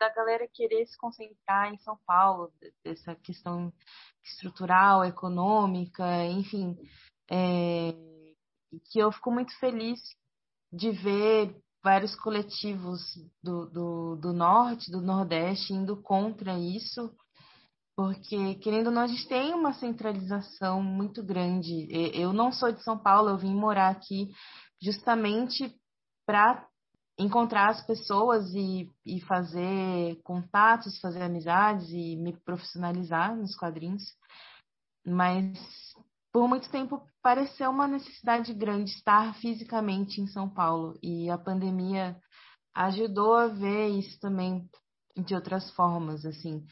da galera querer se concentrar em São Paulo, dessa questão estrutural, econômica, enfim, é, que eu fico muito feliz de ver vários coletivos do, do, do norte, do nordeste, indo contra isso, porque, querendo ou não, a gente tem uma centralização muito grande. Eu não sou de São Paulo, eu vim morar aqui justamente para encontrar as pessoas e, e fazer contatos, fazer amizades e me profissionalizar nos quadrinhos. Mas por muito tempo pareceu uma necessidade grande estar fisicamente em São Paulo e a pandemia ajudou a ver isso também de outras formas, assim.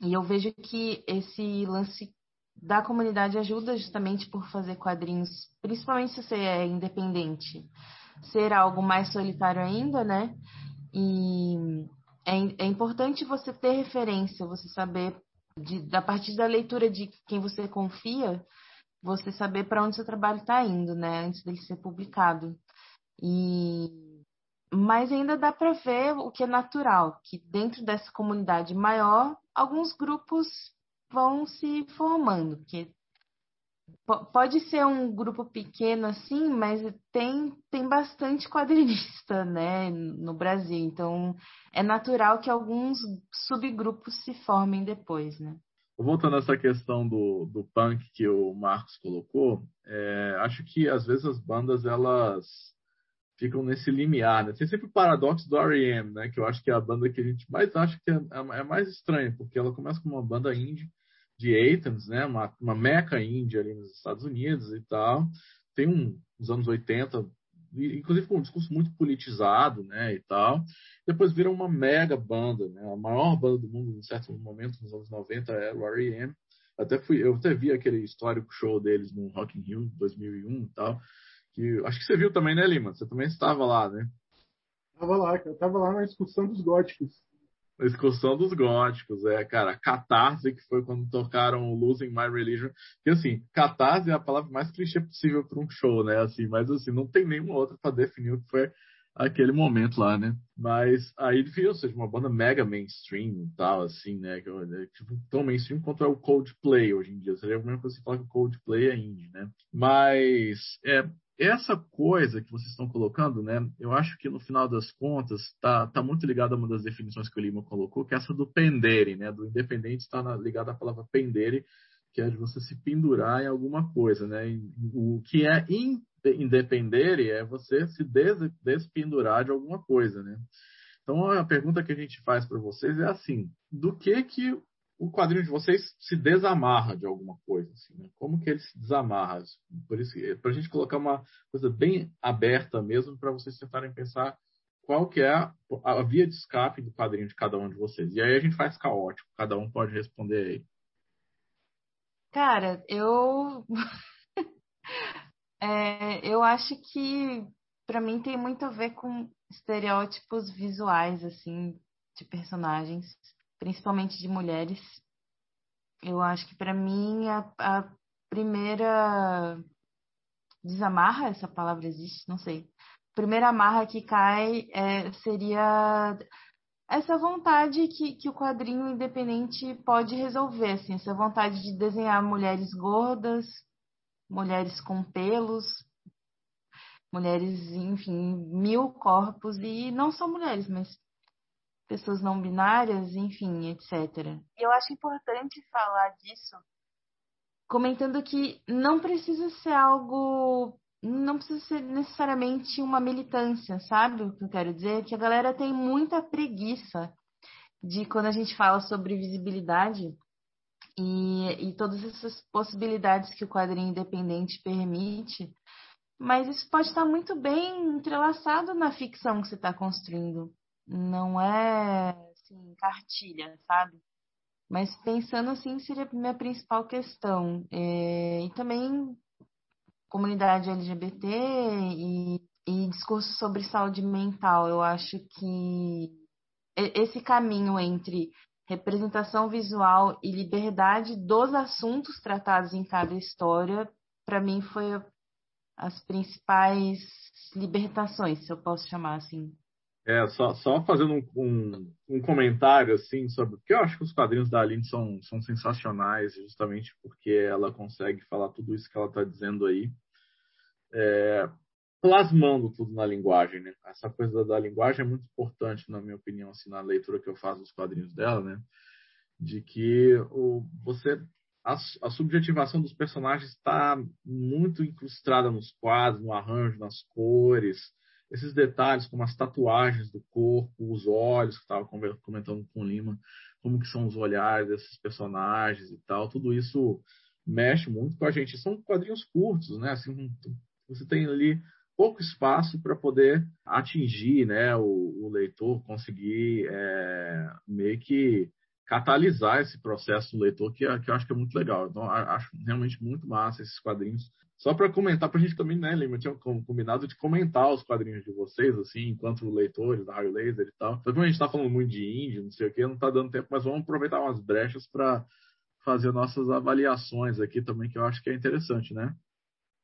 E eu vejo que esse lance da comunidade ajuda justamente por fazer quadrinhos, principalmente se você é independente, ser algo mais solitário ainda, né? E é, é importante você ter referência, você saber, de, a partir da leitura de quem você confia, você saber para onde seu trabalho está indo, né? Antes dele ser publicado. E mas ainda dá para ver o que é natural, que dentro dessa comunidade maior, alguns grupos vão se formando, porque pode ser um grupo pequeno assim, mas tem, tem bastante quadrinista, né, no Brasil. Então, é natural que alguns subgrupos se formem depois, né? Voltando a essa questão do, do punk que o Marcos colocou, é, acho que às vezes as bandas elas ficam nesse limiar, né? Tem sempre o paradoxo do R.E.M., né? Que eu acho que é a banda que a gente mais acha que é, é, é mais estranha, porque ela começa com uma banda indie de Athens, né? Uma, uma meca indie ali nos Estados Unidos e tal. Tem um, anos 80, inclusive com um discurso muito politizado, né? E tal. Depois vira uma mega banda, né? A maior banda do mundo, em certo momento, nos anos 90, era o R.E.M., até fui, eu até vi aquele histórico show deles no Rock in Rio 2001 e tal que acho que você viu também, né, Lima? Você também estava lá, né? Estava lá, eu estava lá na excursão dos góticos. Na excursão dos góticos, é, cara. Catarse, que foi quando tocaram Losing My Religion. Que, assim, catarse é a palavra mais clichê possível para um show, né? Assim, mas, assim, não tem nenhuma outra para definir o que foi aquele momento lá, né? Mas aí viu, seja, uma banda mega mainstream e tal, assim, né? Que, é, tipo, tão mainstream quanto é o Coldplay hoje em dia. Seria a mesma coisa que falar que o Coldplay é indie, né? Mas é, essa coisa que vocês estão colocando, né, eu acho que no final das contas está tá muito ligado a uma das definições que o Lima colocou, que é essa do pendere, né, do independente está ligado à palavra pendere, que é de você se pendurar em alguma coisa, né, o que é independere é você se des, despendurar de alguma coisa, né. Então a pergunta que a gente faz para vocês é assim: do que que o quadrinho de vocês se desamarra de alguma coisa, assim, né? Como que ele se desamarra? Por isso, para a gente colocar uma coisa bem aberta mesmo, para vocês tentarem pensar qual que é a, a, via de escape do quadrinho de cada um de vocês. E aí a gente faz caótico, cada um pode responder aí. Cara, eu é, eu acho que para mim tem muito a ver com estereótipos visuais assim de personagens principalmente de mulheres. Eu acho que para mim a, a, primeira desamarra, essa palavra existe, não sei. Primeira amarra que cai é, seria essa vontade que, que o quadrinho independente pode resolver, assim, essa vontade de desenhar mulheres gordas, mulheres com pelos, mulheres, enfim, mil corpos, e não só mulheres, mas pessoas não binárias, enfim, etc. Eu acho importante falar disso, comentando que não precisa ser algo, não precisa ser necessariamente uma militância, sabe o que eu quero dizer? Que a galera tem muita preguiça de quando a gente fala sobre visibilidade e, e todas essas possibilidades que o quadrinho independente permite, mas isso pode estar muito bem entrelaçado na ficção que você está construindo não é assim, cartilha, sabe? Mas pensando assim seria a minha principal questão. É, e também comunidade LGBT e, e discurso sobre saúde mental. Eu acho que esse caminho entre representação visual e liberdade dos assuntos tratados em cada história, para mim foi as principais libertações, se eu posso chamar assim. É, só, só fazendo um, um, um, comentário assim sobre. Porque eu acho que os quadrinhos da Aline são, são sensacionais, justamente porque ela consegue falar tudo isso que ela está dizendo aí, é, plasmando tudo na linguagem. Né? Essa coisa da linguagem é muito importante, na minha opinião, assim, na leitura que eu faço dos quadrinhos dela, né? De que o, você. A, a subjetivação dos personagens está muito incrustada nos quadros, no arranjo, nas cores esses detalhes, como as tatuagens do corpo, os olhos, que estava comentando com o Lima, como que são os olhares desses personagens e tal, tudo isso mexe muito com a gente. São quadrinhos curtos, né? Assim, você tem ali pouco espaço para poder atingir né, o, o leitor, conseguir é, meio que catalisar esse processo do leitor, que, que eu acho que é muito legal. Então, acho realmente muito massa esses quadrinhos. Só para comentar, para a gente também, né, Lima, tinha combinado de comentar os quadrinhos de vocês, assim, enquanto leitores da Raio Laser e tal. Então, como a gente está falando muito de índio, não sei o que, não está dando tempo, mas vamos aproveitar umas brechas para fazer nossas avaliações aqui também, que eu acho que é interessante, né?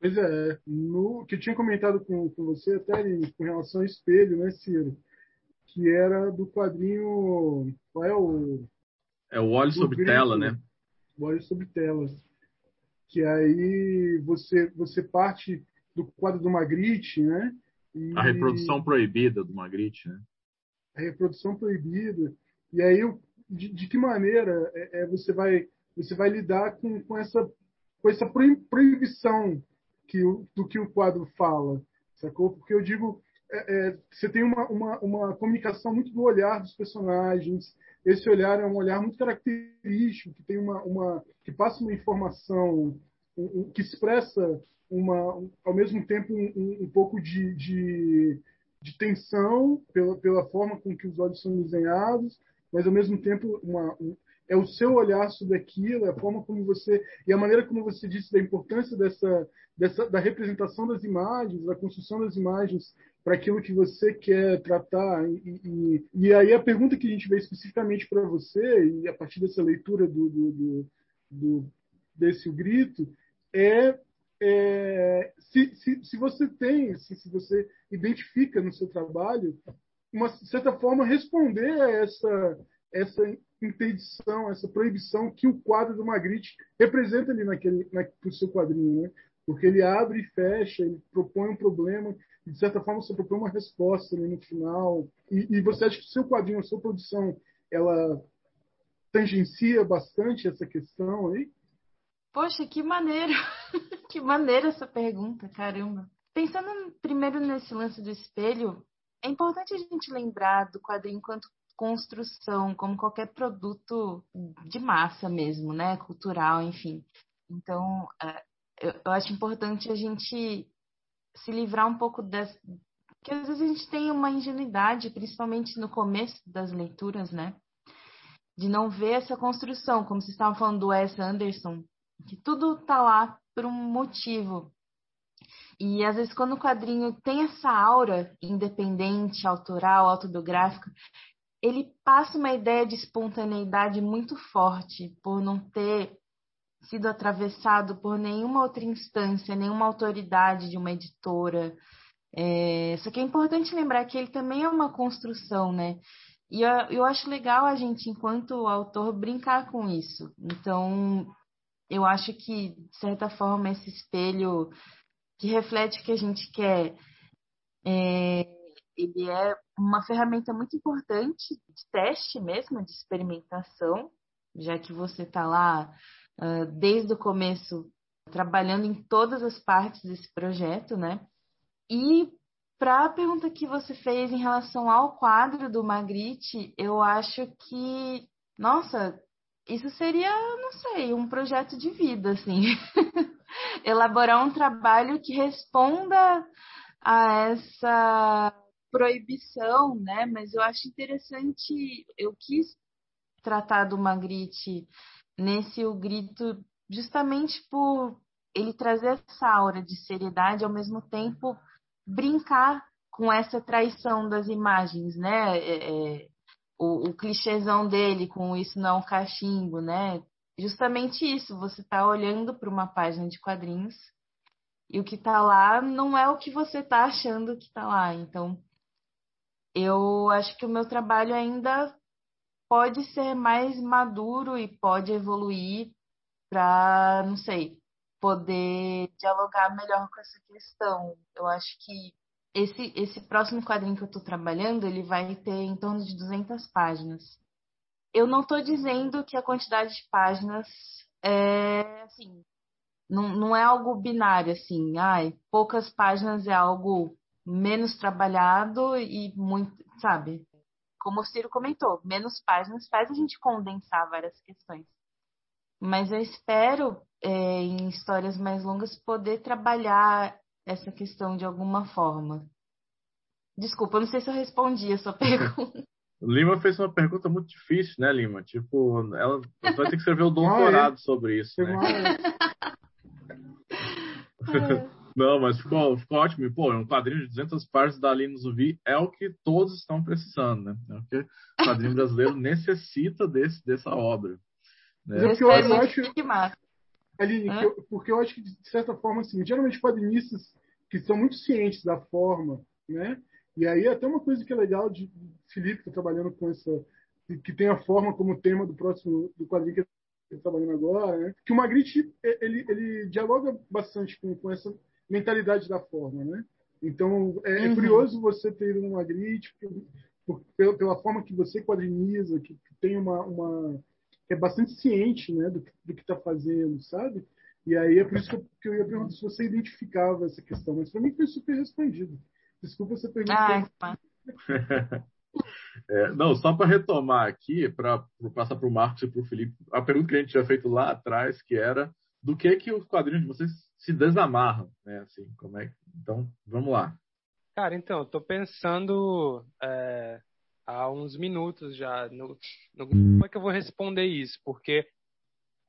Pois é, no, que eu tinha comentado com, com você até com relação ao espelho, né, Ciro? Que era do quadrinho. Qual é o. É o óleo sobre tela, né? O óleo sobre tela. Que aí você, você parte do quadro do Magritte, né? E... A reprodução proibida do Magritte, né? A reprodução proibida. E aí, de, de que maneira é, é, você, vai, você vai lidar com, com, essa, com essa proibição que do que o quadro fala, sacou? Porque eu digo, é, é, você tem uma, uma, uma comunicação muito do olhar dos personagens. Esse olhar é um olhar muito característico, que tem uma, uma que passa uma informação, que expressa uma, um, ao mesmo tempo um, pouco de, de, de, tensão pela, pela forma com que os olhos são desenhados, mas ao mesmo tempo uma, é o seu olhar sobre aquilo, é a forma como você e a maneira como você disse da importância dessa, dessa da representação das imagens, da construção das imagens para aquilo que você quer tratar. E, e, e, aí a pergunta que a gente veio especificamente para você e a partir dessa leitura do, do, do, do desse o grito é, é se, se, se, você tem se, se você identifica no seu trabalho uma certa forma responder a essa essa interdição, essa proibição que o quadro do Magritte representa ali naquele, na, pro seu quadrinho, né? Porque ele abre e fecha, ele propõe um problema, e de certa forma você propõe uma resposta ali no final. E, e você acha que o seu quadrinho, a sua produção, ela tangencia bastante essa questão aí? Poxa, que maneiro! que maneira essa pergunta, caramba. Pensando primeiro nesse lance do espelho, é importante a gente lembrar do quadrinho enquanto construção, como qualquer produto de massa mesmo, né? Cultural, enfim. Então, é, eu acho importante a gente se livrar um pouco dessa. Porque às vezes a gente tem uma ingenuidade, principalmente no começo das leituras, né? De não ver essa construção, como vocês estavam falando do Wes Anderson, que tudo tá lá por um motivo. E às vezes quando o quadrinho tem essa aura independente, autoral, autobiográfica, ele passa uma ideia de espontaneidade muito forte por não ter sido atravessado por nenhuma outra instância, nenhuma autoridade de uma editora. É, só que é importante lembrar que ele também é uma construção, né? E eu, eu acho legal a gente, enquanto autor, brincar com isso. Então, eu acho que, de certa forma, esse espelho que reflete o que a gente quer, é, ele é uma ferramenta muito importante de teste mesmo, de experimentação, já que você está lá uh, desde o começo trabalhando em todas as partes desse projeto, né? E para a pergunta que você fez em relação ao quadro do Magritte, eu acho que, nossa, isso seria, não sei, um projeto de vida, assim. Elaborar um trabalho que responda a essa proibição, né? Mas eu acho interessante, eu quis tratar do Magritte nesse o grito justamente por ele trazer essa aura de seriedade ao mesmo tempo brincar com essa traição das imagens, né? É, é, o, o clichêzão dele com isso não é um cachimbo, né? Justamente isso, você está olhando para uma página de quadrinhos e o que está lá não é o que você está achando que está lá. Então, eu acho que o meu trabalho ainda pode ser mais maduro e pode evoluir para, não sei, poder dialogar melhor com essa questão. Eu acho que esse, esse próximo quadrinho que eu estou trabalhando, ele vai ter em torno de 200 páginas. Eu não estou dizendo que a quantidade de páginas é, assim, não, não é algo binário, assim, ai, poucas páginas é algo menos trabalhado e muito, sabe? Como o Ciro comentou, menos páginas faz a gente condensar várias questões. Mas eu espero, é, em histórias mais longas, poder trabalhar essa questão de alguma forma. Desculpa, eu não sei se eu respondi a sua pergunta. Lima fez uma pergunta muito difícil, né, Lima? Tipo, ela vai ter que escrever o doutorado sobre isso, né? Não, mas ficou, ficou ótimo. E, pô, um quadrinho de 200 páginas da Aline Zuvi é o que todos estão precisando, né? É o que o quadrinho brasileiro necessita desse, dessa obra. Né? É eu, eu acho... Aline, eu, porque eu acho que, de certa forma, assim, geralmente quadrinistas que são muito cientes da forma, né? E aí até uma coisa que é legal de Felipe tá trabalhando com essa que tem a forma como tema do próximo do quadrinho que ele está trabalhando agora, né? Que o Magritte ele, ele dialoga bastante com, com essa mentalidade da forma, né? Então é, é uhum. é curioso você ter um Magritte pela, pela forma que você quadriniza, que, que tem uma, uma que é bastante ciente, né, do, do que está fazendo, sabe? E aí é por isso que eu, que eu ia perguntar se você identificava essa questão, mas para mim foi super respondido. Desculpa você perguntar. Ah, é, não, só para retomar aqui, para passar para o Marcos e para o Felipe, a pergunta que a gente tinha feito lá atrás, que era do que que os quadrinhos de vocês se desamarram, né? Assim, como é? Então, vamos lá. Cara, então, estou pensando é, há uns minutos já no, no, como é que eu vou responder isso, porque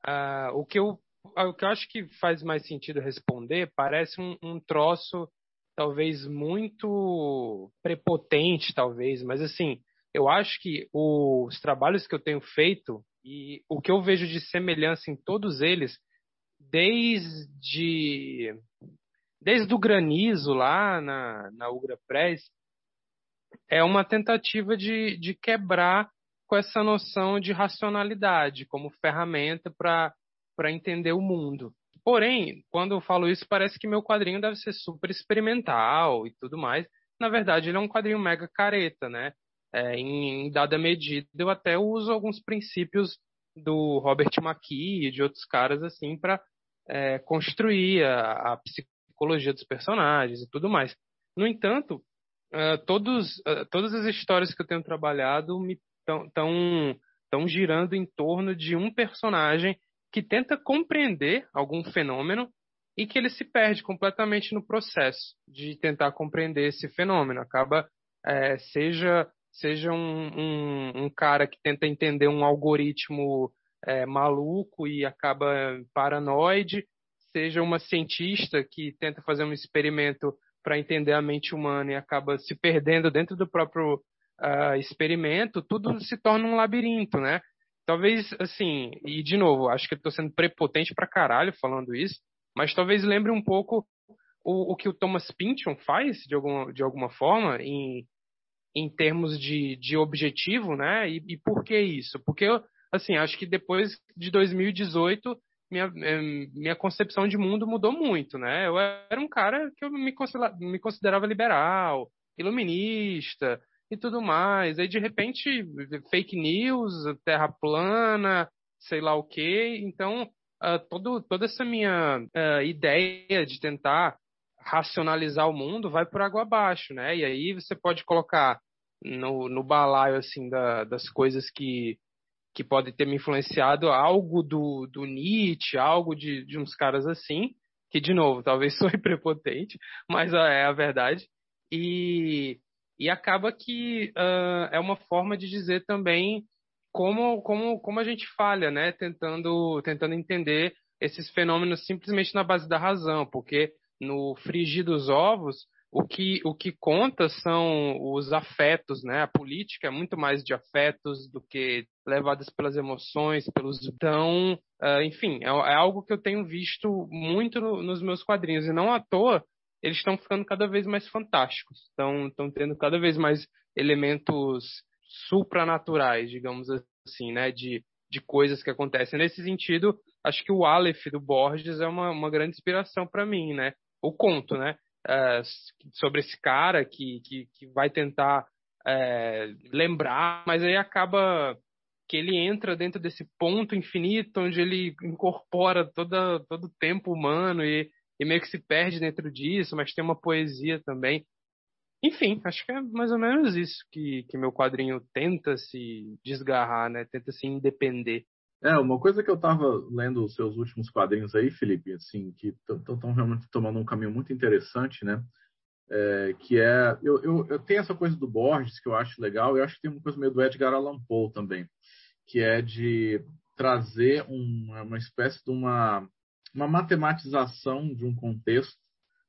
uh, o que eu o que eu acho que faz mais sentido responder parece um, um troço talvez muito prepotente, talvez, mas assim, eu acho que os trabalhos que eu tenho feito e o que eu vejo de semelhança em todos eles, desde desde o granizo lá na, na Ugra Press, é uma tentativa de, de quebrar com essa noção de racionalidade como ferramenta para entender o mundo. Porém, quando eu falo isso, parece que meu quadrinho deve ser super experimental e tudo mais. Na verdade, ele é um quadrinho mega careta, né? É, em, em, dada medida, eu até uso alguns princípios do Robert McKee e de outros caras assim para é, construir a, a, psicologia dos personagens e tudo mais. No entanto, uh, todos, uh, todas as histórias que eu tenho trabalhado estão girando em torno de um personagem que tenta compreender algum fenômeno e que ele se perde completamente no processo de tentar compreender esse fenômeno. Acaba, é, seja, seja um, um, um, cara que tenta entender um algoritmo é, maluco e acaba paranoide, seja uma cientista que tenta fazer um experimento para entender a mente humana e acaba se perdendo dentro do próprio uh, experimento, tudo se torna um labirinto, né? Talvez, assim, e de novo, acho que eu tô sendo prepotente pra caralho falando isso, mas talvez lembre um pouco o, o que o Thomas Pynchon faz, de, algum, de alguma forma, em, em termos de, de objetivo, né? E, e por que isso? Porque, assim, acho que depois de 2018, minha, eh, minha concepção de mundo mudou muito, né? Eu era um cara que eu me, me considerava liberal, iluminista, e tudo mais. Aí, de repente, fake news, terra plana, sei lá o quê. Então, uh, todo, toda essa minha uh, ideia de tentar racionalizar o mundo vai por água abaixo, né? E aí você pode colocar no, no balaio, assim, da, das coisas que, que podem ter me influenciado algo do, do Nietzsche, algo de, de uns caras assim, que, de novo, talvez sou prepotente, mas uh, é a verdade. E e acaba que uh, é uma forma de dizer também como, como, como a gente falha, né? Tentando, tentando entender esses fenômenos simplesmente na base da razão, porque no frigir dos ovos, o que, o que conta são os afetos, né? A política é muito mais de afetos do que levadas pelas emoções, pelos. Então, uh, enfim, é, é, algo que eu tenho visto muito no, nos meus quadrinhos, e não à toa eles estão ficando cada vez mais fantásticos. Estão, estão tendo cada vez mais elementos supranaturais, digamos assim, né? De, de coisas que acontecem. Nesse sentido, acho que o Aleph do Borges é uma, uma grande inspiração para mim, né? O conto, né? É, sobre esse cara que, que, que vai tentar é, lembrar, mas aí acaba que ele entra dentro desse ponto infinito onde ele incorpora toda, todo o tempo humano e e meio que se perde dentro disso, mas tem uma poesia também. Enfim, acho que é mais ou menos isso que, que meu quadrinho tenta se desgarrar, né? Tenta se independer. É, uma coisa que eu estava lendo os seus últimos quadrinhos aí, Felipe, assim, que estão realmente tomando um caminho muito interessante, né? É, que é, eu, eu, eu, tenho essa coisa do Borges que eu acho legal, eu acho que tem uma coisa meio do Edgar Allan Poe também, que é de trazer uma, uma espécie de uma, uma matematização de um contexto,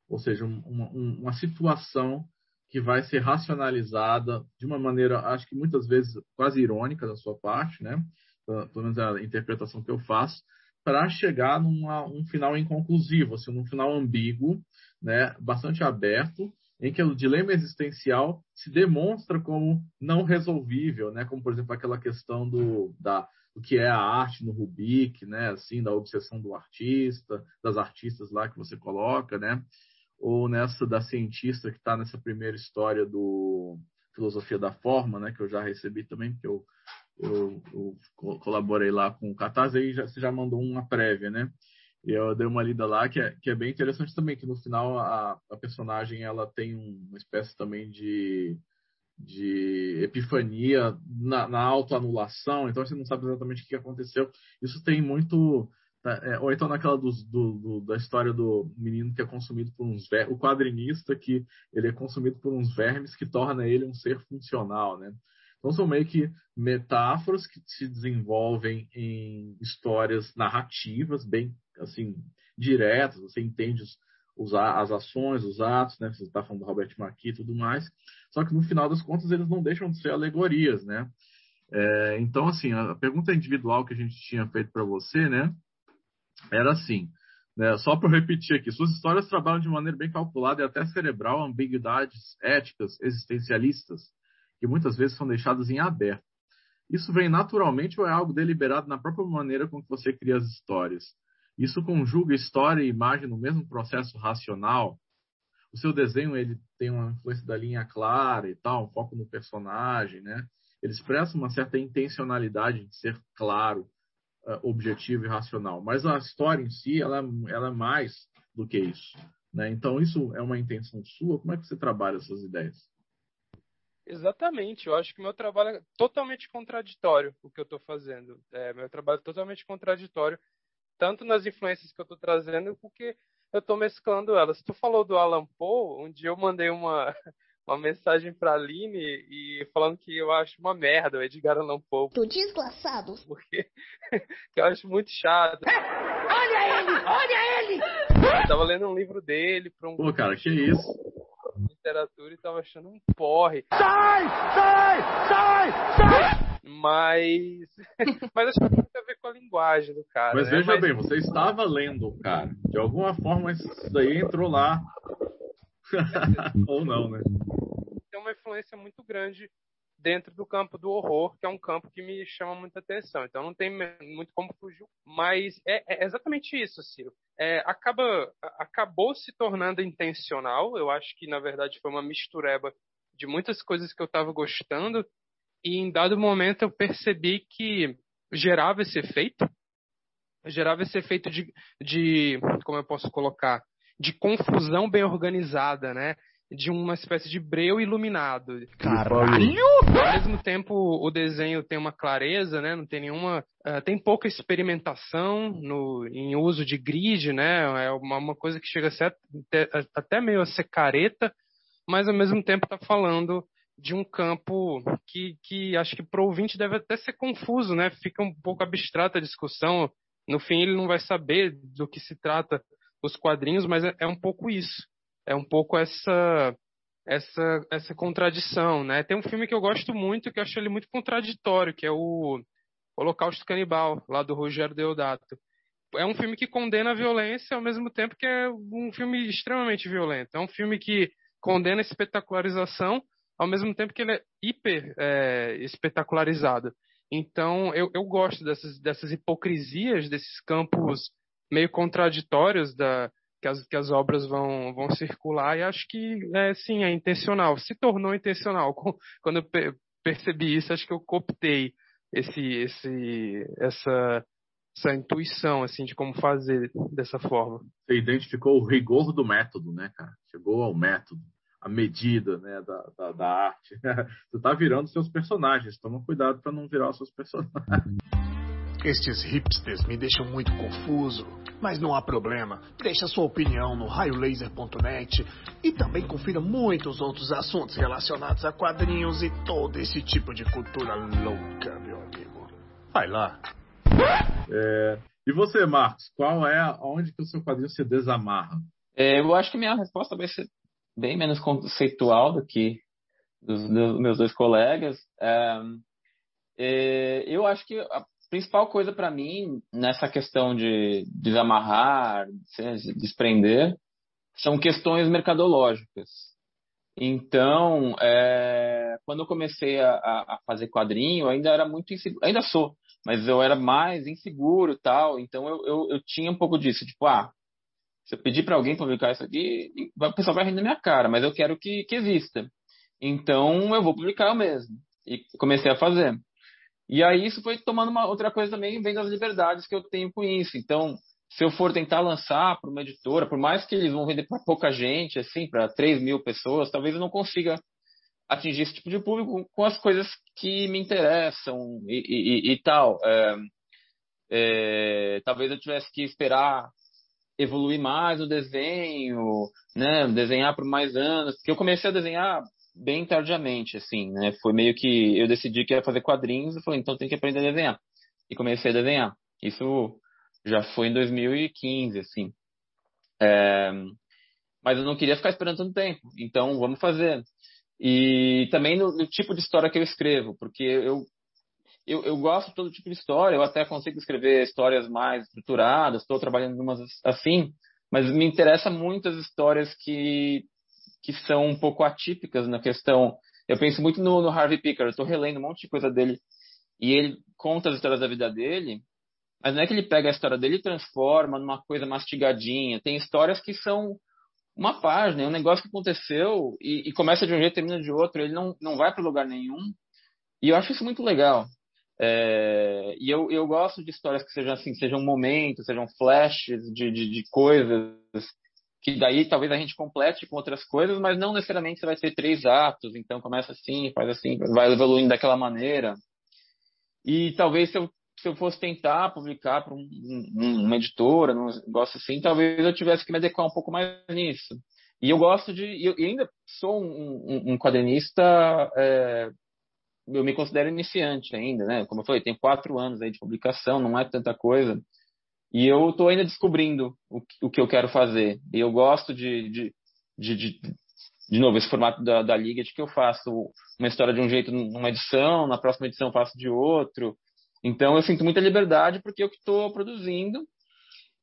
ou seja, uma, uma situação que vai ser racionalizada de uma maneira, acho que muitas vezes quase irônica da sua parte, né? Pelo menos a interpretação que eu faço, para chegar num um final inconclusivo, assim, num final ambíguo, né? Bastante aberto, em que o dilema existencial se demonstra como não resolvível, né? Como por exemplo aquela questão do da o que é a arte no Rubik, né? Assim, da obsessão do artista, das artistas lá que você coloca, né? ou nessa da cientista que está nessa primeira história do Filosofia da Forma, né, que eu já recebi também, porque eu, eu, eu colaborei lá com o Catarse, aí já, você já mandou uma prévia, né? E eu dei uma lida lá que é, que é bem interessante também, que no final a, a personagem ela tem uma espécie também de, de epifania na, na autoanulação, então você não sabe exatamente o que aconteceu. Isso tem muito Tá, é, ou então naquela do, do, da história do menino que é consumido por uns vermes, o quadrinista que ele é consumido por uns vermes que torna ele um ser funcional, né? Então são meio que metáforas que se desenvolvem em histórias narrativas bem assim diretas, você entende os, os as ações, os atos, né? Você está falando do Robert McKee e tudo mais. Só que no final das contas eles não deixam de ser alegorias, né? É, então assim a pergunta individual que a gente tinha feito para você, né? era assim. Né? Só para repetir aqui, suas histórias trabalham de maneira bem calculada e até cerebral ambiguidades éticas, existencialistas, que muitas vezes são deixadas em aberto. Isso vem naturalmente ou é algo deliberado na própria maneira com que você cria as histórias? Isso conjuga história e imagem no mesmo processo racional? O seu desenho ele tem uma influência da linha clara e tal, um foco no personagem, né? Ele expressa uma certa intencionalidade de ser claro, uh, objetivo e racional. Mas a história em si, ela, ela é mais do que isso. Né? Então, isso é uma intenção sua? Como é que você trabalha essas ideias? Exatamente, eu acho que meu trabalho é totalmente contraditório o que eu estou fazendo. É, meu trabalho é totalmente contraditório, tanto nas influências que eu estou trazendo, porque eu estou mesclando elas. Tu falou do Alan Poe, um dia eu mandei uma, uma mensagem pra Aline e falando que eu acho uma merda o Edgar Allan Poe. Tô desgraçado. Porque eu acho muito chato. É, olha ele! Olha ele! Eu tava lendo um livro dele pra um. Pô, cara, que isso? Literatura e tava achando um porre. Sai! Sai! Sai! Sai! Mas. Mas acho que tem muito a ver com a linguagem do cara. Mas né? veja Mas... bem, você estava lendo o cara. De alguma forma isso daí entrou lá Ou não, né? Tem uma influência muito grande dentro do campo do horror, que é um campo que me chama muita atenção. Então não tem muito como fugir. Mas é, é exatamente isso, Ciro. É, acaba, acabou se tornando intencional. Eu acho que, na verdade, foi uma mistureba de muitas coisas que eu estava gostando. E em dado momento eu percebi que gerava esse efeito. Gerava esse efeito de, de como eu posso colocar, de confusão bem organizada, né? De uma espécie de breu iluminado. Caralho! Ao mesmo tempo, o desenho tem uma clareza, né? Não tem nenhuma. Uh, tem pouca experimentação no, em uso de grid, né? É uma, uma coisa que chega a ser até, até meio a ser careta, mas ao mesmo tempo está falando de um campo que, que acho que para o ouvinte deve até ser confuso, né? Fica um pouco abstrata a discussão. No fim, ele não vai saber do que se trata os quadrinhos, mas é, é um pouco isso. É um pouco essa essa essa contradição, né? Tem um filme que eu gosto muito, que eu acho ele muito contraditório, que é o Holocausto Canibal, lá do Rogério Deodato. É um filme que condena a violência ao mesmo tempo que é um filme extremamente violento. É um filme que condena a espetacularização ao mesmo tempo que ele é hiper é, espetacularizado. Então, eu, eu gosto dessas, dessas hipocrisias, desses campos meio contraditórios da, que, as, que as obras vão, vão circular, e acho que, é, sim, é intencional. Se tornou intencional. Quando eu percebi isso, acho que eu cooptei esse, esse, essa, essa intuição, assim, de como fazer dessa forma. Você identificou o rigor do método, né, cara? Chegou ao método, a medida, né, da, da, da arte. Você tá virando seus personagens. Toma cuidado para não virar os seus personagens. Estes hipsters me deixam muito confuso, mas não há problema. Deixe a sua opinião no raiolaser.net e também confira muitos outros assuntos relacionados a quadrinhos e todo esse tipo de cultura louca, meu amigo. Vai lá. É, e você, Marcos, qual é onde que o seu quadrinho se desamarra? É, eu acho que minha resposta vai ser bem menos conceitual do que dos, dos meus dois colegas. É, é, eu acho que a principal coisa para mim nessa questão de desamarrar, de desprender, são questões mercadológicas. Então, é, quando eu comecei a, a, fazer quadrinho, ainda era muito inseguro, ainda sou, mas eu era mais inseguro tal. Então, eu, eu, eu tinha um pouco disso, tipo, ah, se eu pedir para alguém publicar isso aqui, o pessoal vai rir na minha cara, mas eu quero que, que exista. Então, eu vou publicar eu mesmo. E comecei a fazer. E aí isso foi tomando uma outra coisa também, vem das liberdades que eu tenho com isso. Então, se eu for tentar lançar para uma editora, por mais que eles vão vender para pouca gente, assim, para 3 mil pessoas, talvez eu não consiga atingir esse tipo de público com as coisas que me interessam e, e, e tal. É, é, talvez eu tivesse que esperar evoluir mais o desenho, né, desenhar por mais anos, porque eu comecei a desenhar bem tardiamente, assim, né, foi meio que eu decidi que ia fazer quadrinhos e falei, então tem que aprender a desenhar. E comecei a desenhar. Isso já foi em 2015, assim. É, mas eu não queria ficar esperando tanto tempo, então vamos fazer. E também no, no tipo de história que eu escrevo, porque eu eu, eu gosto de todo tipo de história, eu até consigo escrever histórias mais estruturadas, estou trabalhando em umas assim, mas me interessa muito as histórias que, que são um pouco atípicas na questão. Eu penso muito no, no Harvey Picker, eu estou relendo um monte de coisa dele e ele conta as histórias da vida dele, mas não é que ele pega a história dele e transforma numa coisa mastigadinha. Tem histórias que são uma página, é um negócio que aconteceu e, e começa de um jeito e termina de outro. Ele não, não vai para lugar nenhum. E eu acho isso muito legal. É, e eu, eu gosto de histórias que sejam assim, sejam momentos, sejam flashes de, de, de, coisas, que daí talvez a gente complete com outras coisas, mas não necessariamente você vai ter três atos, então começa assim, faz assim, vai evoluindo daquela maneira. E talvez se eu, se eu fosse tentar publicar para um, um, uma editora, um negócio assim, talvez eu tivesse que me adequar um pouco mais nisso. E eu gosto de. Eu, ainda sou um, um, é, eu me considero iniciante ainda, né? Como eu falei, tem quatro anos aí de publicação, não é tanta coisa. E eu estou ainda descobrindo o, o, que eu quero fazer. E eu gosto de, de, de, de, de novo, esse formato da, da liga de que eu faço uma história de um jeito numa edição, na próxima edição eu faço de outro. Então eu sinto muita liberdade porque eu estou produzindo.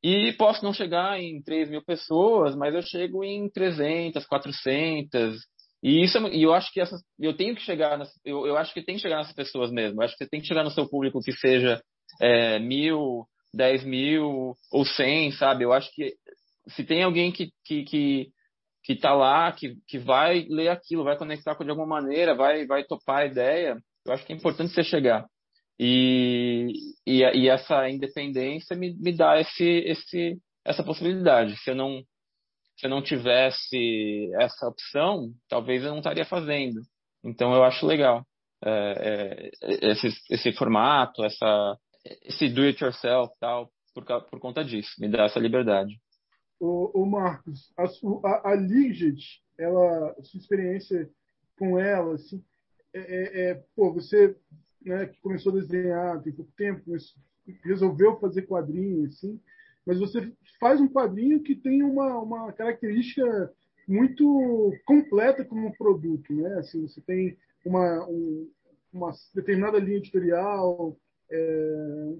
E posso não chegar em 3 mil pessoas, mas eu chego em 300, 400. E isso é e eu acho que essas, eu tenho que chegar nas, eu, eu acho que tem que chegar nessas pessoas mesmo. Eu acho que você tem que chegar no seu público que seja é, mil, dez mil ou cem, sabe? Eu acho que se tem alguém que que, que que tá lá, que, que vai ler aquilo, vai conectar com de alguma maneira, vai vai topar a ideia, eu acho que é importante você chegar. E, e, e essa independência me, me dá esse, esse, essa possibilidade. Se eu não se eu não tivesse essa opção, talvez eu não estaria fazendo. Então eu acho legal é, é, esse, esse formato, essa, esse do it yourself tal, por, por conta disso, me dá essa liberdade. O, o Marcos, a, a, a ela, sua experiência com ela, assim, é, é, é pô, você né, que começou a desenhar tem pouco tempo, resolveu fazer quadrinhos, assim, mas você faz um quadrinho que tem uma, uma característica muito completa como produto, né? Assim, você tem uma, um, uma determinada linha editorial, é,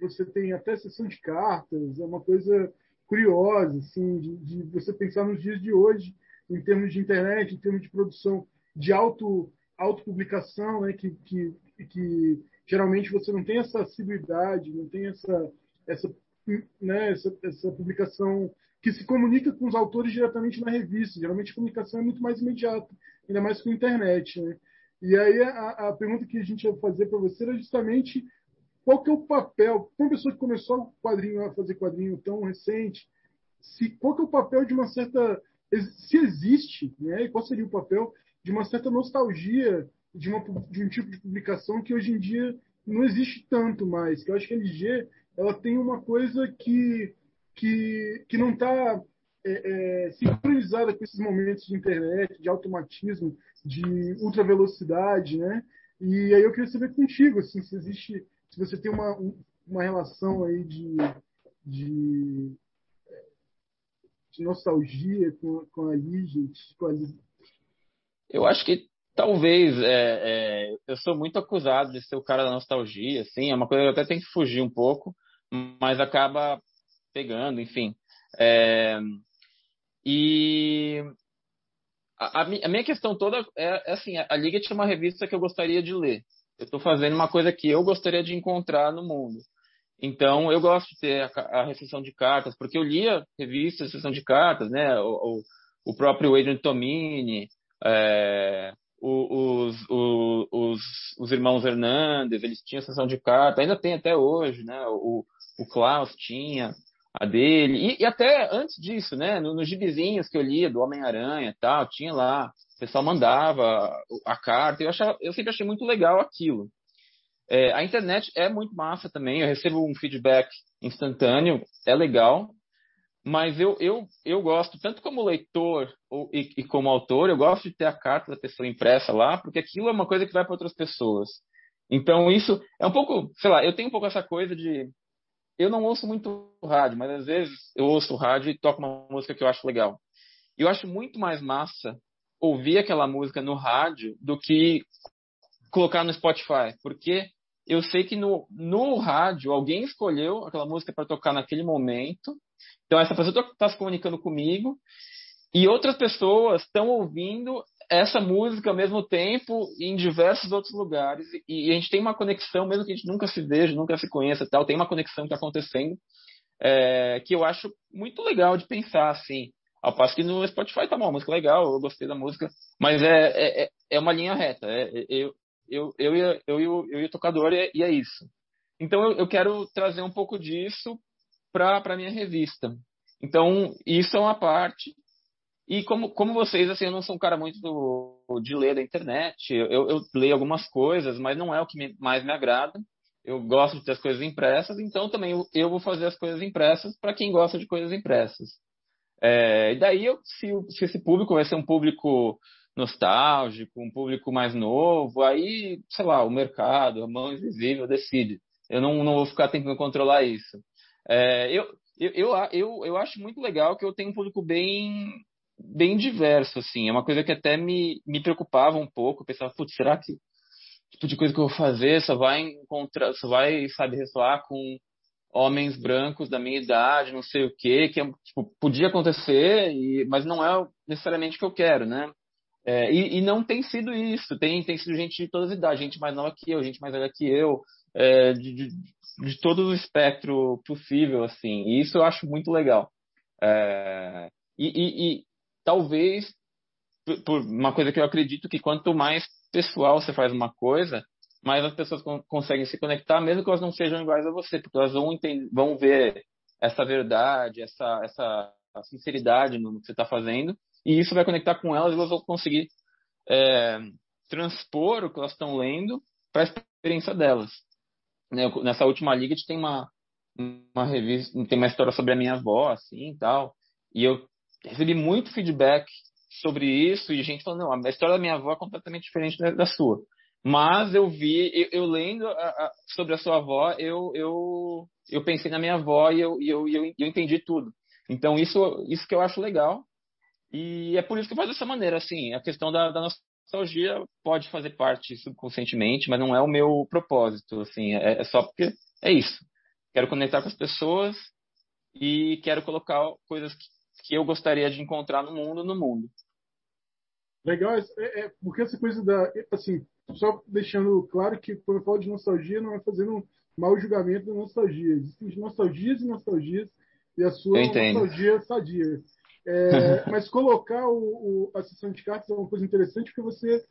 você tem até sessão de cartas, é uma coisa curiosa, assim, de, de, você pensar nos dias de hoje, em termos de internet, em termos de produção de auto autopublicação, né, que, que, que geralmente você não tem essa assiduidade, não tem essa, essa né, essa, essa publicação que se comunica com os autores diretamente na revista. Geralmente a comunicação é muito mais imediata, ainda mais com a internet. Né? E aí a, a pergunta que a gente ia fazer para você era justamente qual que é o papel, uma pessoa que começou quadrinho a fazer quadrinho tão recente, se, qual que é o papel de uma certa, se existe, né, e qual seria o papel de uma certa nostalgia de, uma, de um tipo de publicação que hoje em dia não existe tanto mais. Que eu acho que a LG ela tem uma coisa que, que, que não está é, é, sincronizada com esses momentos de internet, de automatismo, de ultra velocidade, né? E aí eu queria saber contigo, assim, se existe, se você tem uma, uma relação aí de, de, de nostalgia com, com a Ligent, com a Eu acho que talvez é, é, eu sou muito acusado de ser o cara da nostalgia, assim, é uma coisa que eu até tenho que fugir um pouco, mas acaba pegando, enfim. É, e a, a, minha questão toda é, é assim, a Liga é uma revista que eu gostaria de ler. Eu estou fazendo uma coisa que eu gostaria de encontrar no mundo. Então, eu gosto de ter a, a recepção de cartas, porque eu lia revistas, recepção de cartas, né? O, o, o próprio Adrian Tomini, é, os, os, os, os, irmãos Hernandes, eles tinham sessão de cartas, ainda tem até hoje, né? O, o Klaus tinha a dele, e, e até antes disso, né? Nos, gibizinhos que eu lia do Homem-Aranha e tal, tinha lá, pessoal mandava a carta, eu, achava, eu sempre achei muito legal aquilo. É, a internet é muito massa também, eu recebo um feedback instantâneo, é legal, mas eu, eu, eu gosto, tanto como leitor ou, e, e, como autor, eu gosto de ter a carta da pessoa impressa lá, porque aquilo é uma coisa que vai para outras pessoas. Então, isso é um pouco, sei lá, eu tenho um pouco essa coisa de. Eu não ouço muito rádio, mas às vezes eu ouço rádio e toco uma música que eu acho legal. Eu acho muito mais massa ouvir aquela música no rádio do que colocar no Spotify, porque eu sei que no, no rádio alguém escolheu aquela música para tocar naquele momento então, essa pessoa está se comunicando comigo e outras pessoas estão ouvindo essa música ao mesmo tempo em diversos outros lugares e, a gente tem uma conexão, mesmo que a gente nunca se veja, nunca se conheça tal, tem uma conexão que está acontecendo é, que eu acho muito legal de pensar assim. Ao passo que no Spotify tá bom, a música legal, eu gostei da música, mas é, é, é, é uma linha reta. É, é eu, eu, eu, eu, eu, eu, e o tocador, e é, é isso. Então eu, eu quero trazer um pouco disso para a minha revista. Então, isso é uma parte. E como, como vocês, assim, eu não sou um cara muito do, de ler da internet. Eu, eu leio algumas coisas, mas não é o que me, mais me agrada. Eu gosto de ter as coisas impressas, então também eu, eu vou fazer as coisas impressas para quem gosta de coisas impressas. É, e daí, eu, se, se esse público vai ser um público nostálgico, um público mais novo, aí, sei lá, o mercado, a mão invisível decide. Eu não, não vou ficar tentando controlar isso. É, eu, eu, eu, eu, acho muito legal que eu tenho um público bem bem diverso, assim. É uma coisa que até me, me preocupava um pouco. Eu pensava, putz, será que tipo de coisa que eu vou fazer só vai encontrar, só vai, sabe, ressoar com homens brancos da minha idade, não sei o quê, que tipo, podia acontecer, e, mas não é necessariamente o que eu quero, né? É, e, e, não tem sido isso. Tem, tem sido gente de todas as idades, gente mais nova que eu, gente mais velha que eu, é, de, de, de, todo o espectro possível, assim. E isso eu acho muito legal. É, e, e, e, talvez, por, por, uma coisa que eu acredito que quanto mais pessoal você faz uma coisa, mais as pessoas con conseguem se conectar, mesmo que elas não sejam iguais a você, porque elas vão, vão ver essa verdade, essa, essa sinceridade no que você está fazendo, e isso vai conectar com elas e elas vão conseguir é, transpor o que elas estão lendo para a experiência delas. Né, nessa última liga a gente tem uma, uma revista, tem uma história sobre a minha avó, assim, e tal. E eu recebi muito feedback sobre isso e gente falando, não, a história da minha avó é completamente diferente da sua. Mas eu vi, eu, eu lendo a, a, sobre a sua avó, eu, eu, eu pensei na minha avó e eu, eu, eu, eu entendi tudo. Então isso, isso que eu acho legal. E é por isso que faz dessa maneira, assim, a questão da, da nostalgia pode fazer parte subconscientemente, mas não é o meu propósito, assim, é, é só porque é isso. Quero conectar com as pessoas e quero colocar coisas que, que eu gostaria de encontrar no mundo, no mundo. Legal, é, é, porque essa coisa da, assim, só deixando claro que quando eu falo de nostalgia, não é fazendo um mau julgamento da nostalgia. Existem nostalgias e nostalgias, e a sua nostalgia sadia. É, mas colocar o, o, a sessão de cartas é uma coisa interessante porque você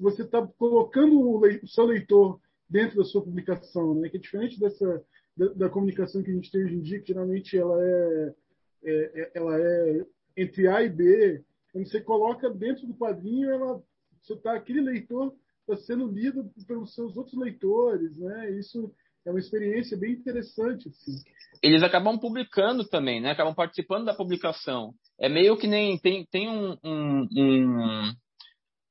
você está colocando o, o, seu leitor dentro da sua publicação, né? Que é diferente dessa da, da, comunicação que a gente tem hoje em dia, que geralmente ela é, é, é ela é entre A e B. Quando você coloca dentro do quadrinho, ela você tá aquele leitor está sendo lido pelos seus outros leitores, né? Isso é uma experiência bem interessante, assim. Eles acabam publicando também, né? Acabam participando da publicação. É meio que nem tem, tem um, um, um,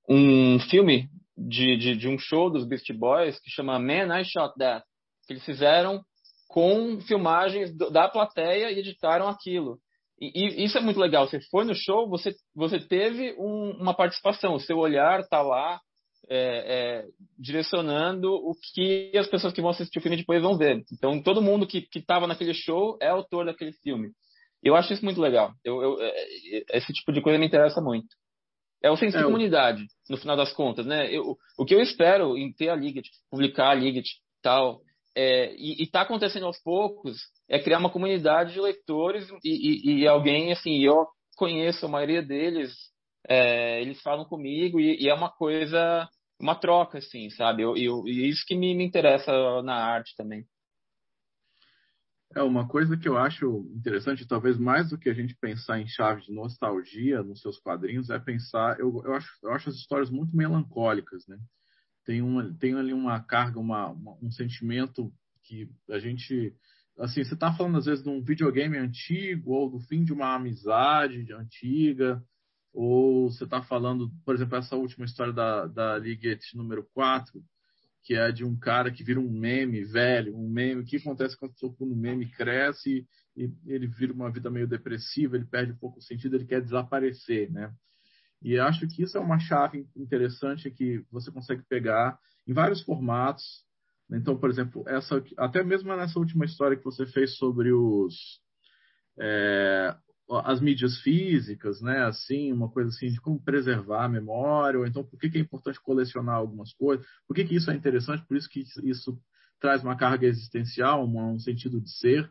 um filme de, de, de, um show dos Beast Boys que chama Man I Shot That, que eles fizeram com filmagens da plateia e editaram aquilo. E, e, isso é muito legal. Você foi no show, você, você teve um, uma participação, o seu olhar está lá é, é, direcionando o que as pessoas que vão assistir o filme depois vão ver. Então, todo mundo que estava naquele show é autor daquele filme. Eu acho isso muito legal. Eu, eu, é, é, esse tipo de coisa me interessa muito. É o senso de comunidade, no final das contas, né? Eu, o que eu espero em ter a Liget, publicar a Liget e tal, é, e está acontecendo aos poucos, é criar uma comunidade de leitores e, e, e alguém, assim, eu conheço a maioria deles, é, eles falam comigo e, e, é uma coisa, uma troca, assim, sabe? Eu, eu, e isso que me, me interessa na arte também. É uma coisa que eu acho interessante, talvez mais do que a gente pensar em chaves de nostalgia nos seus quadrinhos, é pensar. Eu, eu, acho, eu acho as histórias muito melancólicas, né? tem, uma, tem ali uma carga, uma, uma, um sentimento que a gente. Assim, você está falando às vezes de um videogame antigo, ou do fim de uma amizade antiga, ou você está falando, por exemplo, essa última história da, da Liget número 4, que é de um cara que vira um meme velho, um meme. O que acontece quando o meme cresce e ele vira uma vida meio depressiva, ele perde um pouco o sentido, ele quer desaparecer, né? E acho que isso é uma chave interessante que você consegue pegar em vários formatos. Então, por exemplo, essa, até mesmo nessa última história que você fez sobre os é, as mídias físicas, né? Assim, uma coisa assim de como preservar a memória, ou então por que, que é importante colecionar algumas coisas, por que, que isso é interessante, por isso que isso traz uma carga existencial, um, um sentido de ser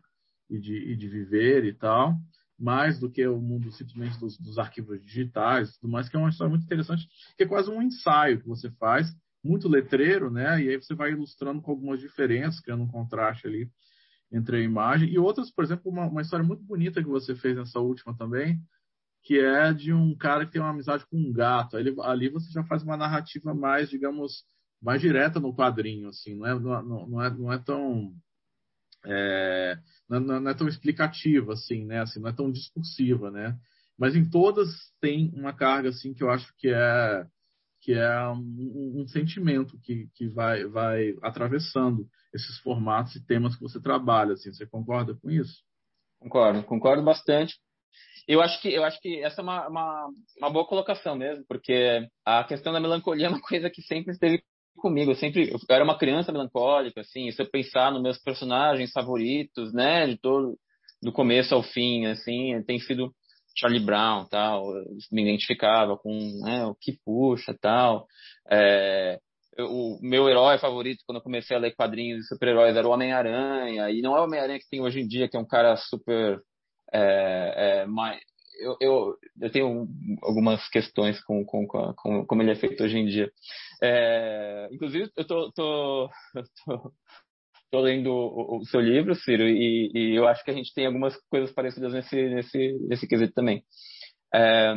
e de, e de viver e tal mais do que o mundo simplesmente dos, dos arquivos digitais e tudo mais, que é uma história muito interessante, que é quase um ensaio que você faz, muito letreiro, né? E aí você vai ilustrando com algumas diferenças, criando um contraste ali entre a imagem. E outras, por exemplo, uma, uma história muito bonita que você fez nessa última também, que é de um cara que tem uma amizade com um gato. Ali, ali você já faz uma narrativa mais, digamos, mais direta no quadrinho, assim, não é, não, não é, não é tão é, não, não, é tão explicativa assim, né? Assim, não é tão discursiva, né? Mas em todas tem uma carga assim que eu acho que é que é um, um sentimento que, que vai vai atravessando esses formatos e temas que você trabalha. Assim, você concorda com isso? Concordo, concordo bastante. Eu acho que eu acho que essa é uma, uma, uma boa colocação mesmo, porque a questão da melancolia é uma coisa que sempre esteve comigo. Eu sempre eu era uma criança melancólica, assim. Se eu pensar nos meus personagens favoritos, né, de todo do começo ao fim, assim, tem sido Charlie Brown, tal. Me identificava com né, o que puxa, tal. É, o meu herói favorito quando eu comecei a ler quadrinhos de super-heróis era o Homem-Aranha e não é o Homem-Aranha que tem hoje em dia que é um cara super é, é, mais, eu, eu, eu tenho algumas questões com, com, com, como ele é feito hoje em dia. É, inclusive, eu tô, tô, tô, tô lendo o, o, seu livro, Ciro, e, e, eu acho que a gente tem algumas coisas parecidas nesse, nesse, nesse quesito também. É,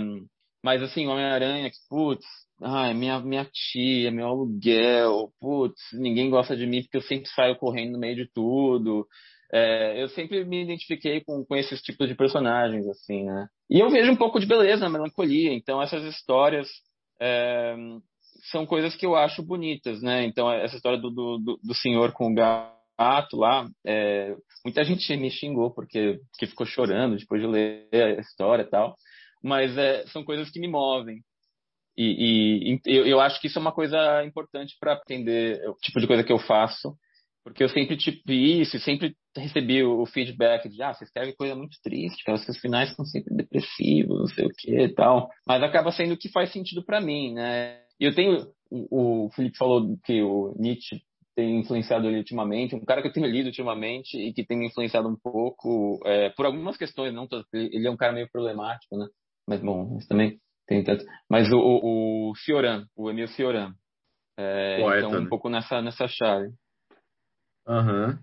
mas, assim, Homem-Aranha, putz, ai, minha, minha tia, meu aluguel, putz, ninguém gosta de mim porque eu sempre saio correndo no meio de tudo. É, eu sempre me identifiquei com, com esses tipos de personagens, assim, né? E eu vejo um pouco de beleza na melancolia, então essas histórias é, são coisas que eu acho bonitas, né? Então essa história do, do, do senhor com o gato lá, é, muita gente me xingou porque que ficou chorando depois de ler a história e tal, mas é, são coisas que me movem. E, e eu, eu acho que isso é uma coisa importante para aprender o tipo de coisa que eu faço porque eu sempre tive isso, sempre recebi o feedback de, ah, você escreve coisa muito triste, cara, seus finais são sempre depressivos, não sei o que e tal. Mas acaba sendo o que faz sentido para mim, né? E eu tenho, o, o Felipe falou que o Nietzsche tem influenciado ele ultimamente, um cara que eu tenho lido ultimamente e que tem me influenciado um pouco, é, por algumas questões, não ele é um cara meio problemático, né? Mas bom, mas também tem tanto. Mas o, o, o Fioran, o Emil Fioran, é, Poeta, então um né? pouco nessa, nessa chave. Uhum.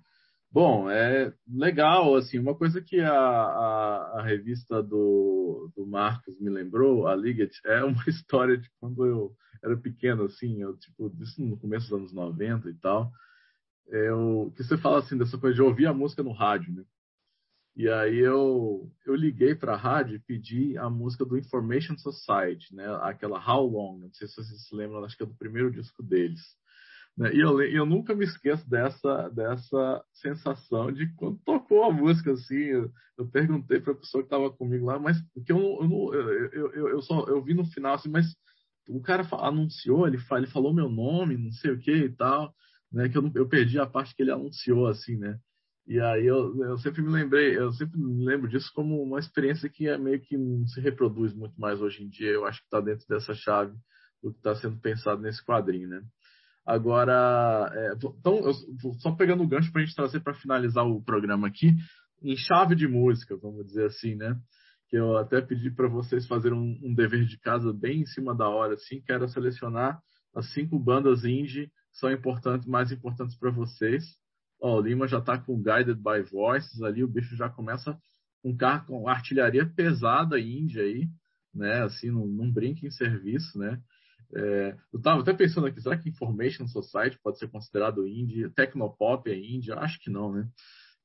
Bom, é legal, assim, uma coisa que a, a, a, revista do, do Marcos me lembrou, a Liget, é uma história de quando eu era pequeno, assim, eu, tipo, isso no começo dos anos 90 e tal, eu, que você fala assim dessa coisa de ouvir a música no rádio, né? E aí eu, eu liguei para a rádio e pedi a música do Information Society, né? Aquela How Long, não sei se vocês se lembram, acho que é do primeiro disco deles. Né? E eu, eu nunca me esqueço dessa, dessa sensação de quando tocou a música assim, eu, eu perguntei para a pessoa que estava comigo lá, mas porque eu, eu, eu, eu, eu, só eu vi no final assim, mas o cara anunciou, ele, ele falou meu nome, não sei o que e tal, né? Que eu, eu perdi a parte que ele anunciou assim, né? E aí eu, eu sempre me lembrei, eu sempre me lembro disso como uma experiência que é meio que não se reproduz muito mais hoje em dia. Eu acho que está dentro dessa chave do que está sendo pensado nesse quadrinho, né? Agora, é, então, eu, só pegando o gancho para a gente trazer para finalizar o programa aqui, em chave de música, vamos dizer assim, né? Que eu até pedi para vocês fazerem um, um, dever de casa bem em cima da hora, assim, que era selecionar as cinco bandas indie que são importantes, mais importantes para vocês Ó, o Lima já está com Guided by Voices ali, o bicho já começa com carro com artilharia pesada índia aí, né? Assim, não, não brinca em serviço, né? É, eu estava até pensando aqui, será que Information Society pode ser considerado indie? Tecnopop é indie? Acho que não, né?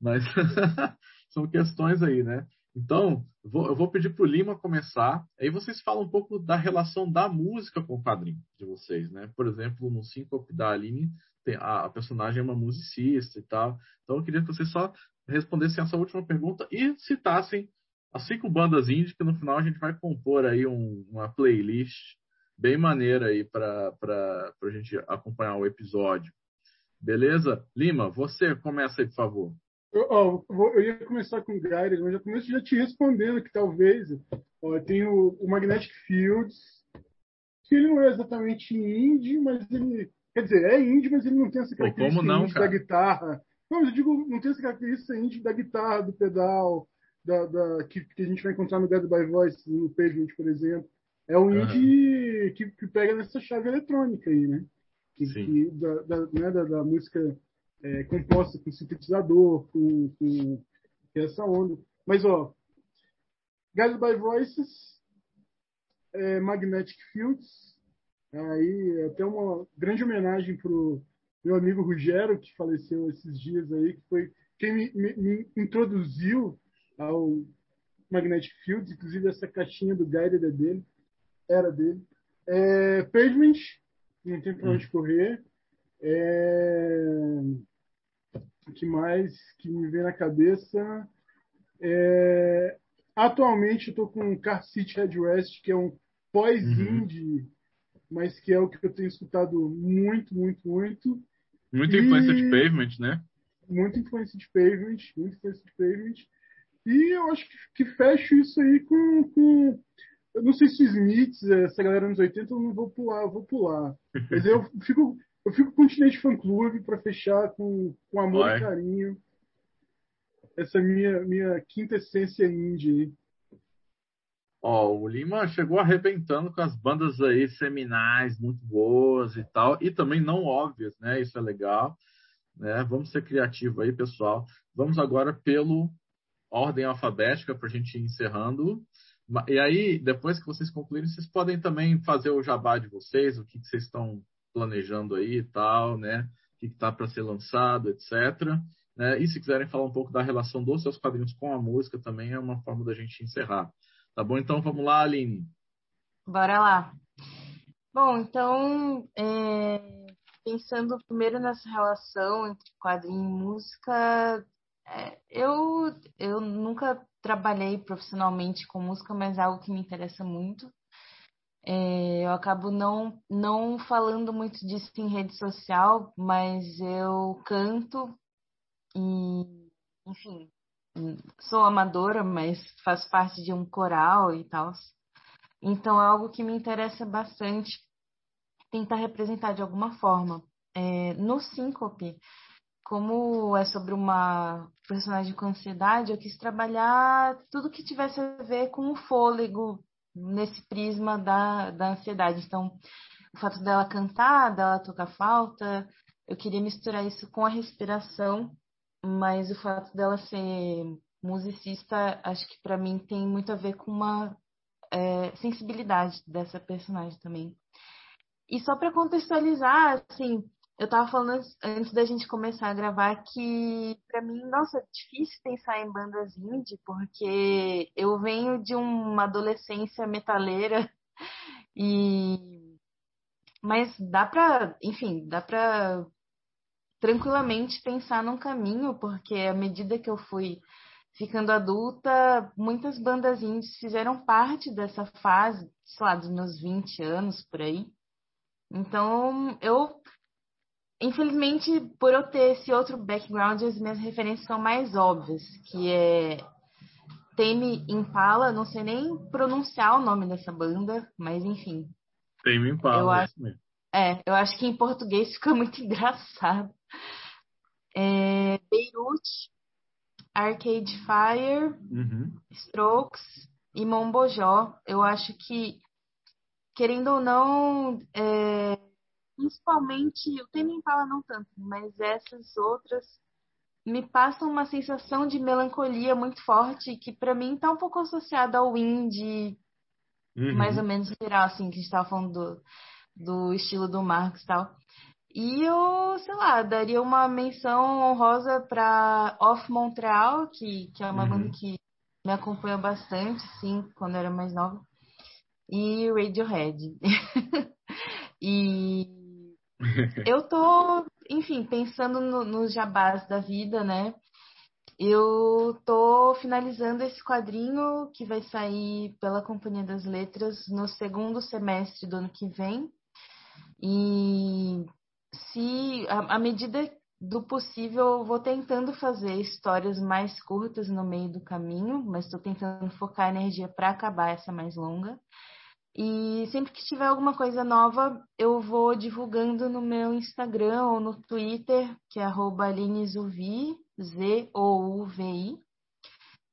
Mas são questões aí, né? Então, vou, eu vou pedir para o Lima começar. Aí vocês falam um pouco da relação da música com o quadrinho de vocês, né? Por exemplo, no Syncope da Aline, a, a personagem é uma musicista e tal. Então, eu queria que vocês só respondessem essa última pergunta e citassem as cinco bandas indie que no final a gente vai compor aí um, uma playlist bem maneira aí para a gente acompanhar o episódio. Beleza? Lima, você começa aí, por favor. Eu, ó, eu ia começar com o Gyres, mas já começo já te respondendo que talvez ó, tem o, o, Magnetic Fields, que ele não é exatamente indie, mas ele. Quer dizer, é indie, mas ele não tem essa característica não, da guitarra. Não, eu digo, não tem essa característica indie da guitarra, do pedal, da, da que, que, a gente vai encontrar no Dead by Voice, no Pavement, por exemplo. É um indie uhum. que, que, pega nessa chave eletrônica aí, né? Que, que da, da, né, da, da música é, composta com sintetizador, com, com, essa onda. Mas, ó, Guided by Voices, é, Magnetic Fields, aí até uma grande homenagem pro meu amigo Rogério, que faleceu esses dias aí, que foi quem me, me, me introduziu ao Magnetic Fields, inclusive essa caixinha do Guided é dele, era dele. É, Pavement, não tem pra onde hum. correr. É, que mais que me vem na cabeça? É, atualmente eu estou com Car City Headrest, que é um pós-indie, uhum. mas que é o que eu tenho escutado muito, muito, muito. Muita e... influência de Pavement, né? Muita influência de Pavement, muita influência de Pavement. E eu acho que, que fecho isso aí com, com eu não sei se Smiths, essa galera nos 80, eu não vou pular, eu vou pular. Mas eu fico, eu fico com o Teenage Fan Club para fechar com, com amor Vai. e carinho. Essa é minha, minha quinta essência indie. Ó, o Lima chegou arrebentando com as bandas aí seminais, muito boas e tal, e também não óbvias, né? Isso é legal. Né? Vamos ser criativos aí, pessoal. Vamos agora pelo ordem alfabética para a gente ir encerrando. E aí, depois que vocês concluírem, vocês podem também fazer o jabá de vocês, o que, que vocês estão planejando aí e tal, né? O que está para ser lançado, etc. Né? E se quiserem falar um pouco da relação dos seus quadrinhos com a música, também é uma forma da gente encerrar. Tá bom? Então vamos lá, Aline. Bora lá. Bom, então, é, pensando primeiro nessa relação entre quadrinho e música, é, eu, eu nunca trabalhei profissionalmente com música, mas é algo que me interessa muito. É, eu acabo não, não falando muito disso em rede social, mas eu canto e, enfim, sou amadora, mas faço parte de um coral e tal. Então é algo que me interessa bastante tentar representar de alguma forma. É, no Síncope, como é sobre uma personagem com ansiedade, eu quis trabalhar tudo que tivesse a ver com o fôlego, nesse prisma da, da ansiedade. Então, o fato dela cantar, dela tocar falta, eu queria misturar isso com a respiração, mas o fato dela ser musicista, acho que para mim tem muito a ver com uma é, sensibilidade dessa personagem também. E só para contextualizar, assim, eu tava falando antes da gente começar a gravar que para mim, nossa, é difícil pensar em bandas indie, porque eu venho de uma adolescência metaleira e mas dá para, enfim, dá para tranquilamente pensar num caminho, porque à medida que eu fui ficando adulta, muitas bandas indies fizeram parte dessa fase, sei lá, dos meus 20 anos por aí. Então, eu infelizmente, por eu ter esse outro background, as minhas referências são mais óbvias, que é Tame Impala, não sei nem pronunciar o nome dessa banda, mas enfim. Tame Impala, eu é acho, é, eu acho que em português fica muito engraçado. É, Beirute, Arcade Fire, uhum. Strokes e Mombojó. Eu acho que, querendo ou não, é, principalmente, o Tame Impala não tanto, mas essas outras me passam uma sensação de melancolia muito forte que para mim está um pouco associada ao indie, uhum. mais ou menos geral, assim, que a gente estava falando do, do estilo do Marx e tal. E eu, sei lá, daria uma menção honrosa para Off Montreal, que, que é uma uhum. banda que me acompanha bastante, sim, quando eu era mais nova. E Radiohead. e eu tô, enfim, pensando nos no jabás da vida, né? Eu tô finalizando esse quadrinho que vai sair pela Companhia das Letras no segundo semestre do ano que vem. E se à medida do possível, eu vou tentando fazer histórias mais curtas no meio do caminho, mas estou tentando focar a energia para acabar essa mais longa. E sempre que tiver alguma coisa nova, eu vou divulgando no meu Instagram ou no Twitter, que é AlineZuvi, Z-O-U-V-I.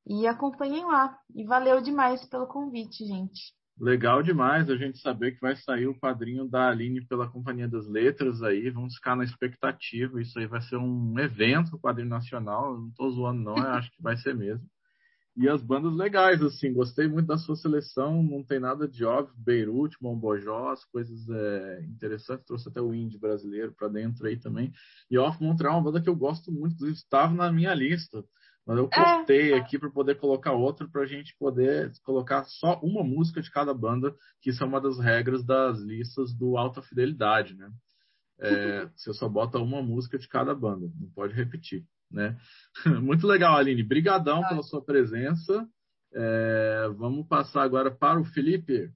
E acompanhem lá. E valeu demais pelo convite, gente. Legal demais a gente saber que vai sair o quadrinho da Aline pela Companhia das Letras aí. Vamos ficar na expectativa. Isso aí vai ser um evento, o quadrinho nacional. Não estou zoando, não. Eu acho que vai ser mesmo. E as bandas legais, assim, gostei muito da sua seleção, não tem nada de óbvio, Beirute, Mombojó, as coisas é, interessantes, trouxe até o indie brasileiro para dentro aí também. E Off Montreal, uma banda que eu gosto muito, inclusive estava na minha lista, mas eu cortei é. aqui para poder colocar outra, para a gente poder colocar só uma música de cada banda, que isso é uma das regras das listas do Alta Fidelidade, né? É, você só bota uma música de cada banda, não pode repetir. Né? Muito legal, Aline. Brigadão pela sua presença. É, vamos passar agora para o Felipe.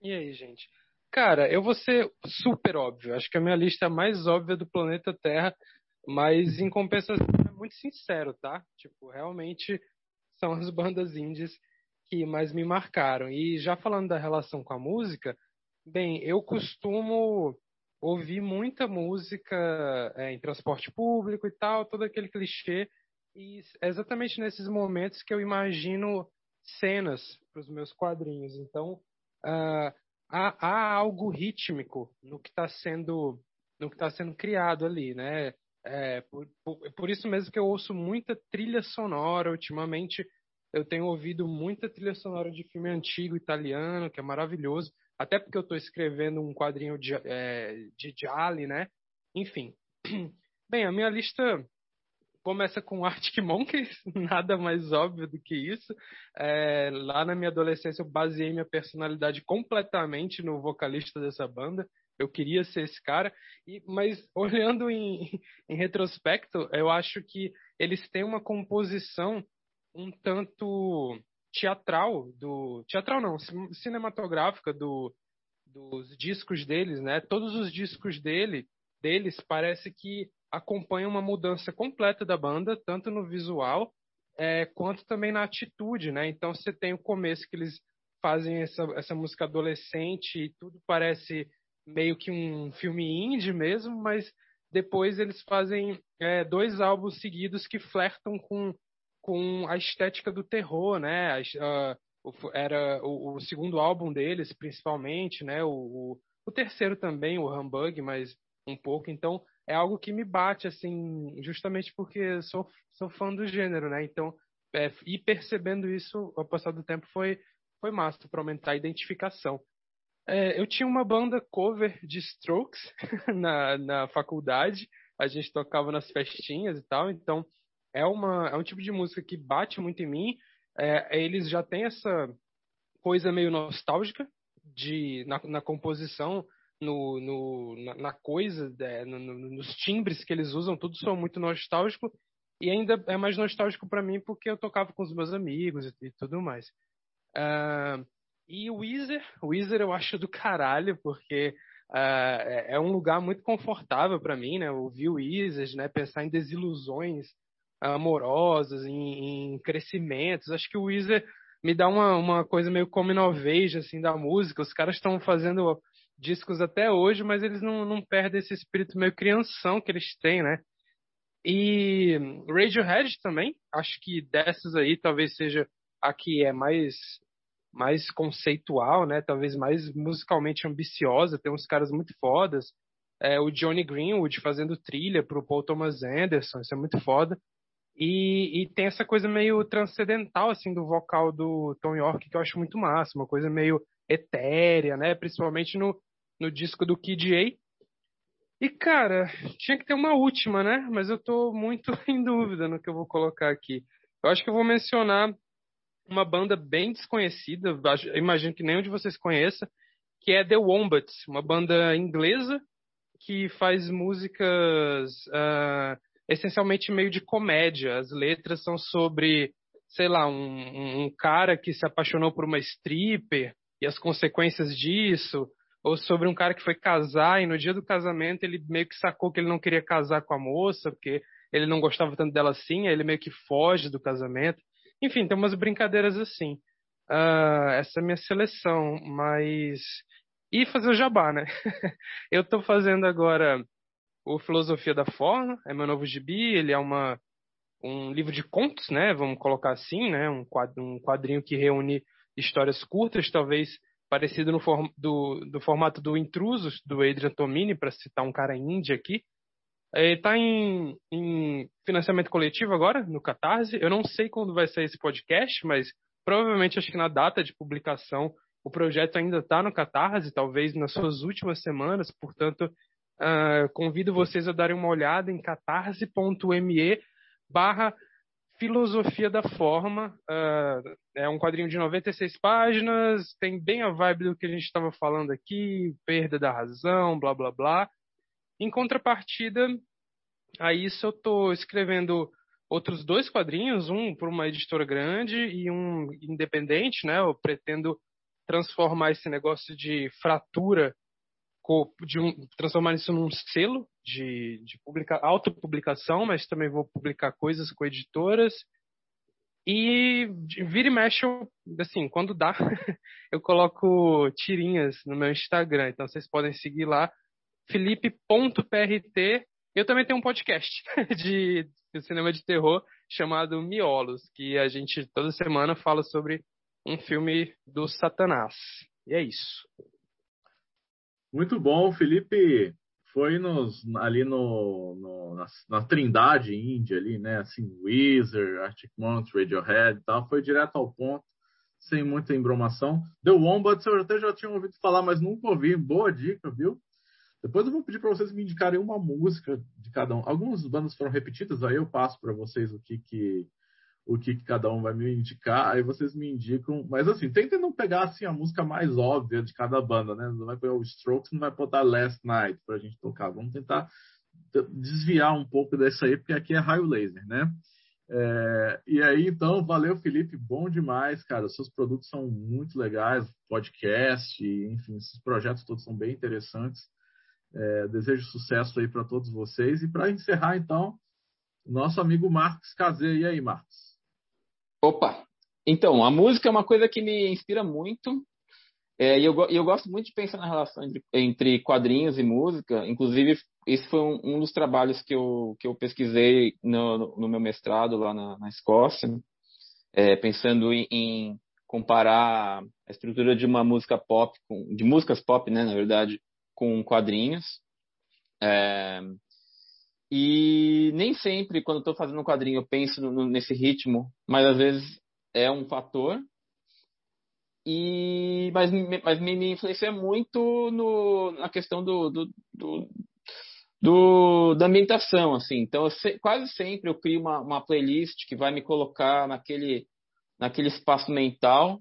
E aí, gente? Cara, eu vou ser super óbvio. Acho que a minha lista é a mais óbvia do planeta Terra, mas em compensação é muito sincero, tá? Tipo, realmente são as bandas indies que mais me marcaram. E já falando da relação com a música, bem, eu costumo ouvi muita música é, em transporte público e tal, todo aquele clichê. E é exatamente nesses momentos que eu imagino cenas para os meus quadrinhos. Então, uh, há, há, algo rítmico no que está sendo no que está sendo criado ali, né? É, por, por, por, isso mesmo que eu ouço muita trilha sonora ultimamente. Eu tenho ouvido muita trilha sonora de filme antigo italiano, que é maravilhoso até porque eu estou escrevendo um quadrinho de, é, de né? Enfim. Bem, a minha lista começa com Arctic Monkeys, nada mais óbvio do que isso. É, lá na minha adolescência eu baseei minha personalidade completamente no vocalista dessa banda. Eu queria ser esse cara, e, mas olhando em, em retrospecto, eu acho que eles têm uma composição um tanto teatral do teatral não cinematográfica do, dos discos deles né? Todos os discos dele deles parece que acompanham uma mudança completa da banda tanto no visual é, quanto também na atitude né? Então você tem o começo que eles fazem essa, essa música adolescente e tudo parece meio que um filme indie mesmo mas depois eles fazem é, dois álbuns seguidos que flertam com com a estética do terror, né? Uh, era o, o, segundo álbum deles, principalmente, né? O, o, o, terceiro também, o Humbug, mas um pouco. Então, é algo que me bate, assim, justamente porque sou, sou fã do gênero, né? Então, é, e percebendo isso ao passar do tempo foi, foi massa para aumentar a identificação. É, eu tinha uma banda cover de Strokes na, na faculdade. A gente tocava nas festinhas e tal. Então, é, uma, é um tipo de música que bate muito em mim. É, eles já têm essa coisa meio nostálgica de, na, na composição, no, no na, na, coisa, é, no, nos timbres que eles usam, tudo são muito nostálgico. E ainda é mais nostálgico para mim porque eu tocava com os meus amigos e, e tudo mais. Uh, e o Weezer, o Weezer eu acho do caralho, porque uh, é um lugar muito confortável para mim, né? Ouvir o Weezer, né? Pensar em desilusões amorosas, em, em crescimentos. Acho que o Weezer me dá uma, uma coisa meio como noveja, assim, da música. Os caras estão fazendo discos até hoje, mas eles não, não perdem esse espírito meio crianção que eles têm, né? E Radiohead também, acho que dessas aí talvez seja a que é mais mais conceitual, né? Talvez mais musicalmente ambiciosa. Tem uns caras muito fodas. É, o Johnny Greenwood fazendo trilha pro Paul Thomas Anderson, isso é muito foda. E, e, tem essa coisa meio transcendental, assim, do vocal do Tom York, que eu acho muito massa, uma coisa meio etérea, né? Principalmente no, no disco do Kid A. E, cara, tinha que ter uma última, né? Mas eu tô muito em dúvida no que eu vou colocar aqui. Eu acho que eu vou mencionar uma banda bem desconhecida, imagino que nenhum de vocês conheça, que é The Wombats, uma banda inglesa que faz músicas uh, essencialmente meio de comédia. As letras são sobre, sei lá, um, um cara que se apaixonou por uma stripper e as consequências disso, ou sobre um cara que foi casar e no dia do casamento ele meio que sacou que ele não queria casar com a moça porque ele não gostava tanto dela assim, aí ele meio que foge do casamento. Enfim, tem umas brincadeiras assim. Uh, essa é a minha seleção, mas. E fazer o jabá, né? eu estou fazendo agora o Filosofia da Forma, é meu novo gibi, ele é uma, um livro de contos, né? Vamos colocar assim, né? Um, quadro, um quadrinho que reúne histórias curtas, talvez parecido no form, do, do formato do Intrusos, do Adrian Tomini, para citar um cara índia aqui. Está é, em, em, financiamento coletivo agora, no Catarse. Eu não sei quando vai sair esse podcast, mas provavelmente acho que na data de publicação o projeto ainda está no Catarse, talvez nas suas últimas semanas. Portanto, uh, convido vocês a darem uma olhada em catarse.me barra filosofia da forma. Uh, é um quadrinho de 96 páginas, tem bem a vibe do que a gente estava falando aqui, perda da razão, blá blá blá. Em contrapartida a isso, eu estou escrevendo outros dois quadrinhos, um para uma editora grande e um independente, né? Eu pretendo transformar esse negócio de fratura, de um, transformar isso num selo de, de publica, autopublicação, mas também vou publicar coisas com editoras. E vira e mexe, assim, quando dá, eu coloco tirinhas no meu Instagram. Então vocês podem seguir lá felipe.prt. Eu também tenho um podcast de, de cinema de terror chamado Miolos, que a gente toda semana fala sobre um filme do Satanás. E é isso. Muito bom, Felipe. Foi nos, ali no, no na, na, Trindade Índia ali, né? Assim, Weezer, Arctic Monkeys, Radiohead e tal. Foi direto ao ponto, sem muita embromação. The Wombats eu até já tinha ouvido falar, mas nunca ouvi. Boa dica, viu? Depois eu vou pedir para vocês me indicarem uma música de cada um. Algumas bandas foram repetidas, aí eu passo para vocês o que que o que, cada um vai me indicar, aí vocês me indicam. Mas assim, tentem não pegar assim a música mais óbvia de cada banda, né? Não vai pegar o Strokes, não vai botar Last Night para a gente tocar. Vamos tentar desviar um pouco dessa aí, porque aqui é raio laser, né? É, e aí, então, valeu, Felipe, bom demais, cara. Os seus produtos são muito legais, podcast, enfim, esses projetos todos são bem interessantes. É, desejo sucesso aí para todos vocês. E para encerrar, então, nosso amigo Marcos Cazê. E aí, Marcos? Opa! Então, a música é uma coisa que me inspira muito. É, e eu, eu, gosto muito de pensar na relação entre, entre quadrinhos e música. Inclusive, esse foi um, um, dos trabalhos que eu, que eu pesquisei no, no meu mestrado lá na, na Escócia, é, pensando em, em, comparar a estrutura de uma música pop, com, de músicas pop, né, na verdade, com quadrinhos. É, e nem sempre, quando estou fazendo um quadrinho, eu penso no, nesse ritmo, mas às vezes é um fator. e mas, mas me, me influencia muito no, na questão do, do, do, do, da ambientação, assim. Então, eu se, quase sempre eu crio uma, uma playlist que vai me colocar naquele, naquele espaço mental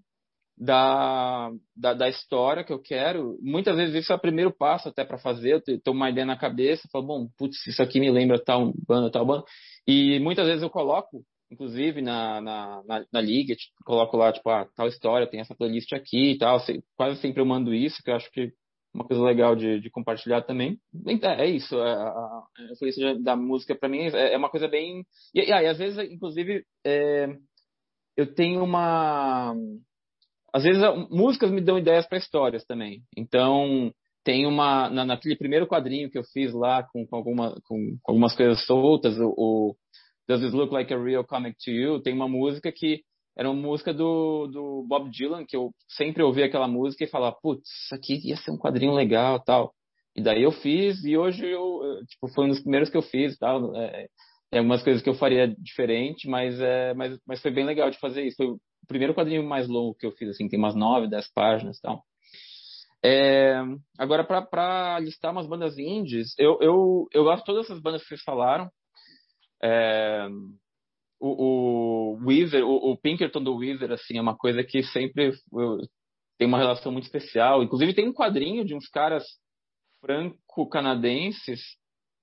da, da, da, história que eu quero. Muitas vezes isso é o primeiro passo até para fazer. Eu tenho uma ideia na cabeça, falo, bom, putz, isso aqui me lembra tal banda, tal banda. E muitas vezes eu coloco, inclusive na, na, na, na liga, tipo, coloco lá, tipo, ah, tal história, tem essa playlist aqui e tal. Quase sempre eu mando isso, que eu acho que uma coisa legal de, de compartilhar também. É, é isso, é, a, influência da música para mim é, é, uma coisa bem. E, e, e às vezes, inclusive, é, eu tenho uma. Às vezes, músicas me dão ideias para histórias também. Então, tem uma. Na, naquele primeiro quadrinho que eu fiz lá, com, com, alguma, com, com algumas coisas soltas, o, o Does This Look Like a Real Comic to You? Tem uma música que era uma música do, do Bob Dylan, que eu sempre ouvia aquela música e falava, putz, isso aqui ia ser um quadrinho legal tal. E daí eu fiz, e hoje eu, tipo, foi um dos primeiros que eu fiz tal. É, algumas coisas que eu faria diferente, mas, é, mas, mas foi bem legal de fazer isso. Foi o primeiro quadrinho mais longo que eu fiz, assim, tem umas nove, dez páginas tal. É, agora, para listar umas bandas indies, eu, eu, eu gosto de todas essas bandas que vocês falaram. É, o, o Weaver, o, o, Pinkerton do Weaver, assim, é uma coisa que sempre eu, tem uma relação muito especial. Inclusive tem um quadrinho de uns caras franco-canadenses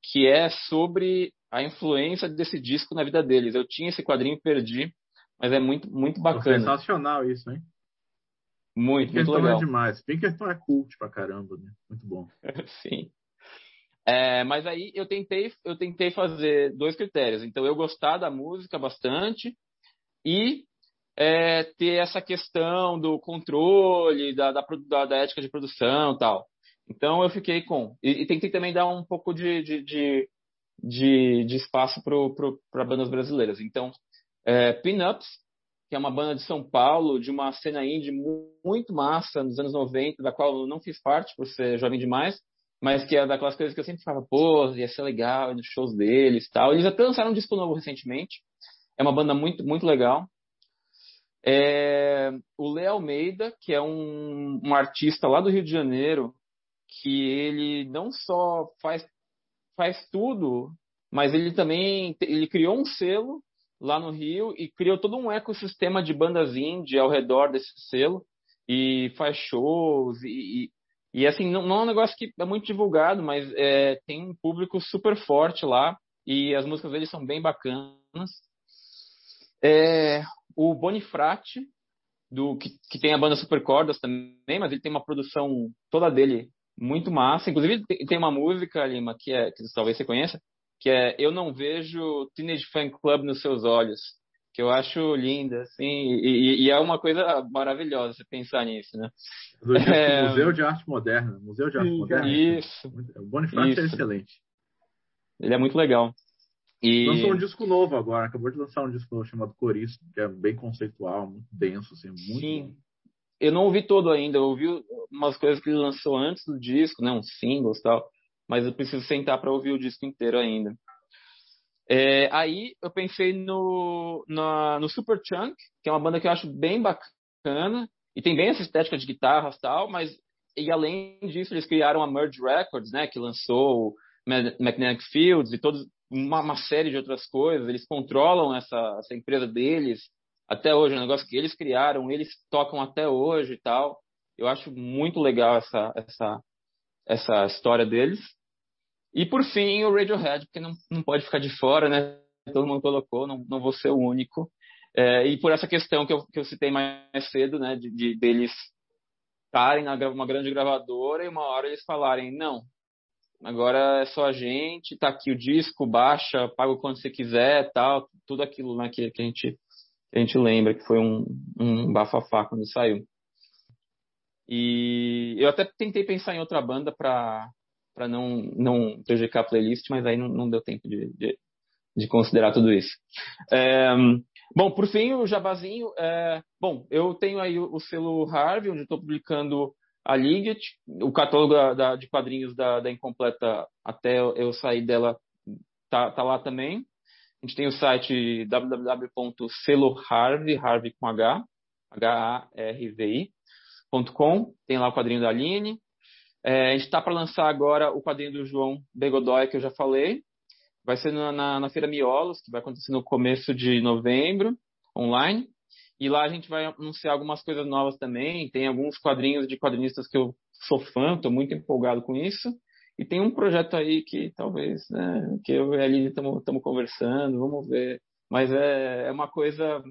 que é sobre a influência desse disco na vida deles. Eu tinha esse quadrinho e perdi, mas é muito muito bacana. Sensacional isso, hein? Muito, Pinkerton muito legal. é demais. Pinkerton é cult pra caramba, né? Muito bom. Sim. É, mas aí eu tentei, eu tentei fazer dois critérios. Então, eu gostar da música bastante e é, ter essa questão do controle, da, da, da, ética de produção tal. Então, eu fiquei com. E, e tentei também dar um pouco de, de, de, de, de espaço para bandas brasileiras. Então, é, Pinups, que é uma banda de São Paulo, de uma cena indie muito massa nos anos 90, da qual eu não fiz parte por ser jovem demais mas que é daquelas coisas que eu sempre falava, pô, ia ser legal ir nos shows deles tal. Eles até lançaram um disco novo recentemente. É uma banda muito, muito legal. É, o Lê Almeida, que é um, um artista lá do Rio de Janeiro, que ele não só faz, faz tudo, mas ele também ele criou um selo lá no Rio e criou todo um ecossistema de bandas indie ao redor desse selo e faz shows e, e assim, não, não, é um negócio que é muito divulgado, mas é, tem um público super forte lá e as músicas dele são bem bacanas. É, o Bonifrate, do, que, que tem a banda Super Cordas também, mas ele tem uma produção toda dele muito massa. Inclusive, tem uma música, Lima, que, é, que talvez você conheça, que é Eu Não Vejo Teenage Fan Club nos Seus Olhos que eu acho linda, assim, e, e, é uma coisa maravilhosa você pensar nisso, né? Do é... Museu de Arte Moderna, Museu de Arte Sim, Moderna. Isso. O Bonifácio é excelente. Ele é muito legal. E... Lançou um disco novo agora, acabou de lançar um disco novo chamado Coriço, que é bem conceitual, muito denso, assim, muito Sim. Eu não ouvi todo ainda, eu ouvi umas coisas que ele lançou antes do disco, né, uns singles e tal, mas eu preciso sentar para ouvir o disco inteiro ainda. É, aí eu pensei no, no Super Chunk, que é uma banda que eu acho bem bacana, e tem bem essa estética de guitarras e tal, mas e além disso eles criaram a Merge Records, né, que lançou Magnetic Fields e todos uma, uma, série de outras coisas. Eles controlam essa, essa empresa deles até hoje, é um negócio que eles criaram, eles tocam até hoje e tal. Eu acho muito legal essa essa essa história deles. E por fim, o Radiohead, porque não, não pode ficar de fora, né? Todo mundo colocou, não, não vou ser o único. É, e por essa questão que eu, que eu citei mais cedo, né? De, de deles estarem numa grande gravadora e uma hora eles falarem, não, agora é só a gente, tá aqui o disco, baixa, paga o quanto você quiser, tal, tudo aquilo né, que, que, a gente, a gente lembra que foi um, um bafafá quando saiu. E eu até tentei pensar em outra banda para para não, não prejudicar a playlist, mas aí não, não deu tempo de, de, de, considerar tudo isso. É, bom, por fim, o jabazinho. É, bom, eu tenho aí o, selo Harvey, onde estou publicando a Liget, o catálogo da, da, de quadrinhos da, da Incompleta, até eu sair dela, tá, tá lá também. A gente tem o site www.seloharvey, Harvey com H, H-A-R-V-I.com. Tem lá o quadrinho da Aline. É, a gente está para lançar agora o quadrinho do João Begodói, que eu já falei. Vai ser na, na, na Feira Miolos, que vai acontecer no começo de novembro, online. E lá a gente vai anunciar algumas coisas novas também. Tem alguns quadrinhos de quadrinistas que eu sou fã, estou muito empolgado com isso. E tem um projeto aí que talvez, né, que eu e a Aline estamos conversando, vamos ver. Mas é, é uma coisa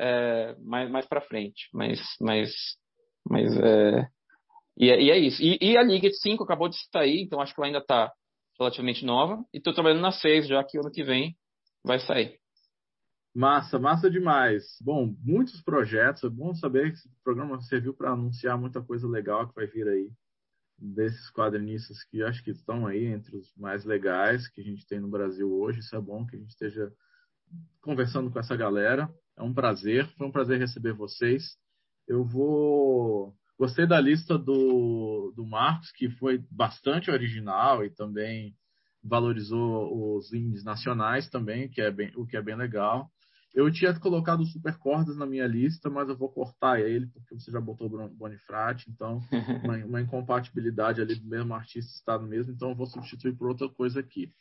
é, mais, mais para frente. Mas, mas, mas é, e, é, e é isso. E, e a Liga 5 acabou de sair, então acho que ela ainda está relativamente nova. E estou trabalhando na 6, já que ano que vem vai sair. Massa, massa demais. Bom, muitos projetos. É bom saber que esse programa serviu para anunciar muita coisa legal que vai vir aí desses quadrinistas que acho que estão aí entre os mais legais que a gente tem no Brasil hoje. Isso é bom que a gente esteja conversando com essa galera. É um prazer, foi um prazer receber vocês. Eu vou Gostei da lista do, do Marcos, que foi bastante original e também valorizou os indies nacionais também, que é bem, o que é bem legal. Eu tinha colocado o Super Cordas na minha lista, mas eu vou cortar ele, porque você já botou o Bonifrate, então uma, uma incompatibilidade ali do mesmo artista está no mesmo, então eu vou substituir por outra coisa aqui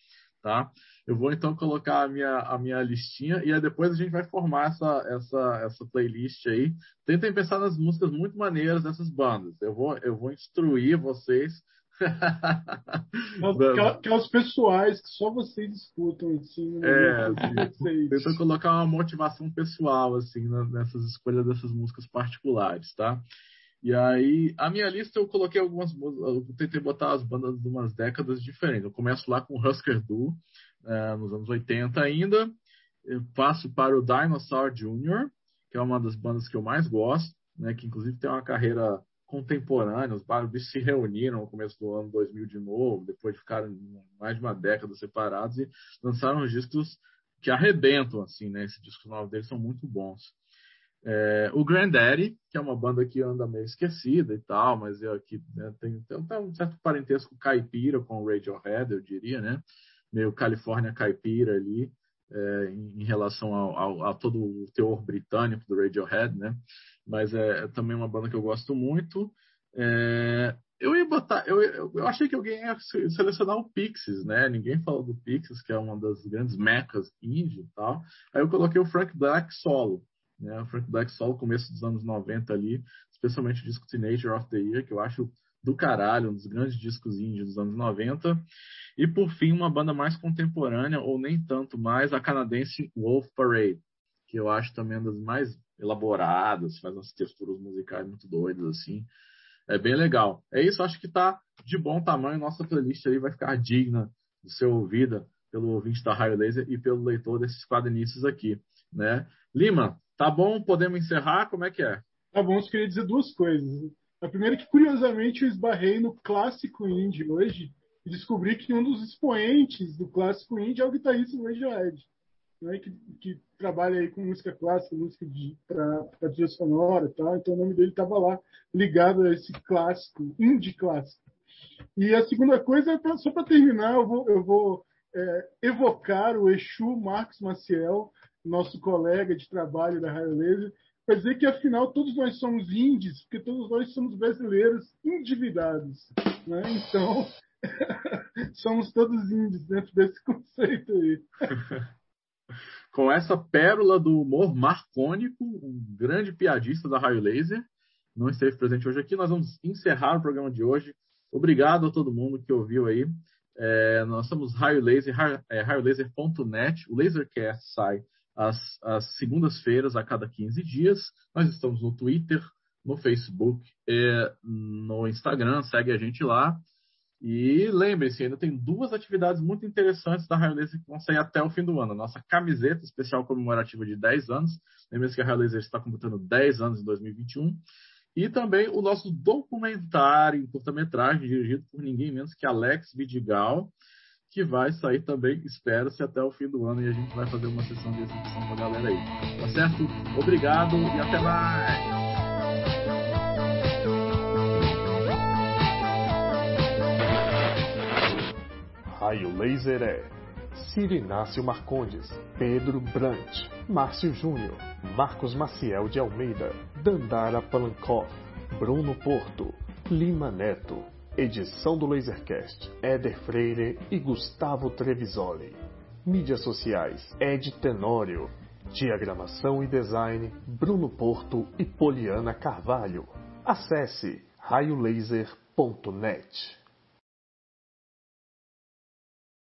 tá? Eu vou então colocar a minha, a minha listinha e aí depois a gente vai formar essa, essa, essa playlist aí. Tentem pensar nas músicas muito maneiras dessas bandas. Eu vou, eu vou instruir vocês. Aquelas pessoais que só vocês escutam assim. Né? É, tenta colocar uma motivação pessoal assim nessas escolhas dessas músicas particulares, tá? E aí, a minha lista eu coloquei algumas eu tentei botar as bandas de umas décadas diferentes. Eu começo lá com Husker Du, é, nos anos 80 ainda. Eu passo para o Dinosaur Jr., que é uma das bandas que eu mais gosto, né, que inclusive tem uma carreira contemporânea. Os bichos se reuniram no começo do ano 2000 de novo, depois de ficarem mais de uma década separados e lançaram discos que arrebentam, assim, né? Esses discos novos deles são muito bons. É, o Granddaddy, que é uma banda que anda meio esquecida e tal, mas é aqui né, tem, tem, tem, um certo parentesco caipira com o Radiohead, eu diria, né? Meio Califórnia caipira ali, é, em, em, relação ao, ao, a todo o teor britânico do Radiohead, né? Mas é, é também uma banda que eu gosto muito. É, eu ia botar, eu, eu achei que alguém ia selecionar o Pixies, né? Ninguém falou do Pixies, que é uma das grandes mecas indie e tal. Aí eu coloquei o Frank Black solo né? Frank Black solo começo dos anos 90 ali, especialmente o disco Teenager of the Year, que eu acho do caralho, um dos grandes discos indie dos anos 90. E por fim, uma banda mais contemporânea, ou nem tanto mais, a canadense Wolf Parade, que eu acho também uma das mais elaboradas, faz umas texturas musicais muito doidas, assim. É bem legal. É isso, acho que tá de bom tamanho. Nossa playlist aí vai ficar digna de ser ouvida pelo ouvinte da Raio Laser e pelo leitor desses quadrinistas aqui, né? Lima, Tá bom, podemos encerrar? Como é que é? Tá bom, eu queria dizer duas coisas. A primeira é que, curiosamente, eu esbarrei no clássico indie hoje e descobri que um dos expoentes do clássico indie é o guitarrista do Radiohead, né, que, que trabalha aí com música clássica, música para trilha sonora e tal. Então o nome dele estava lá ligado a esse clássico, indie clássico. E a segunda coisa, é só para terminar, eu vou, eu vou é, evocar o Exu Marcos Maciel, nosso colega de trabalho da Raio Laser, para dizer que, afinal, todos nós somos índios, porque todos nós somos brasileiros endividados. Né? Então, somos todos índios dentro desse conceito aí. Com essa pérola do humor marcônico, um grande piadista da Raio Laser, não esteve presente hoje aqui, nós vamos encerrar o programa de hoje. Obrigado a todo mundo que ouviu aí. É, nós somos Raio Laser, é, raiolaser.net. O Lasercast sai às, às segundas-feiras, a cada 15 dias. Nós estamos no Twitter, no Facebook, e no Instagram, segue a gente lá. E lembre-se, ainda tem duas atividades muito interessantes da Raio Laser que vão sair até o fim do ano. A nossa camiseta especial comemorativa de 10 anos. Lembre-se que a Raio Laser está completando 10 anos em 2021. E também o nosso documentário em curta-metragem, dirigido por ninguém menos que Alex Vidigal, que vai sair também, espera-se, até o fim do ano e a gente vai fazer uma sessão de exibição com a galera aí. Tá certo? Obrigado e até mais! Raio Laser é Ciro Inácio Marcondes, Pedro Brant, Márcio Júnior, Marcos Maciel de Almeida, Dandara Palancoff, Bruno Porto, Lima Neto. Edição do Lasercast, Éder Freire e Gustavo Trevisoli. Mídias sociais, Ed Tenório. Diagramação e design, Bruno Porto e Poliana Carvalho. Acesse raiolaser.net.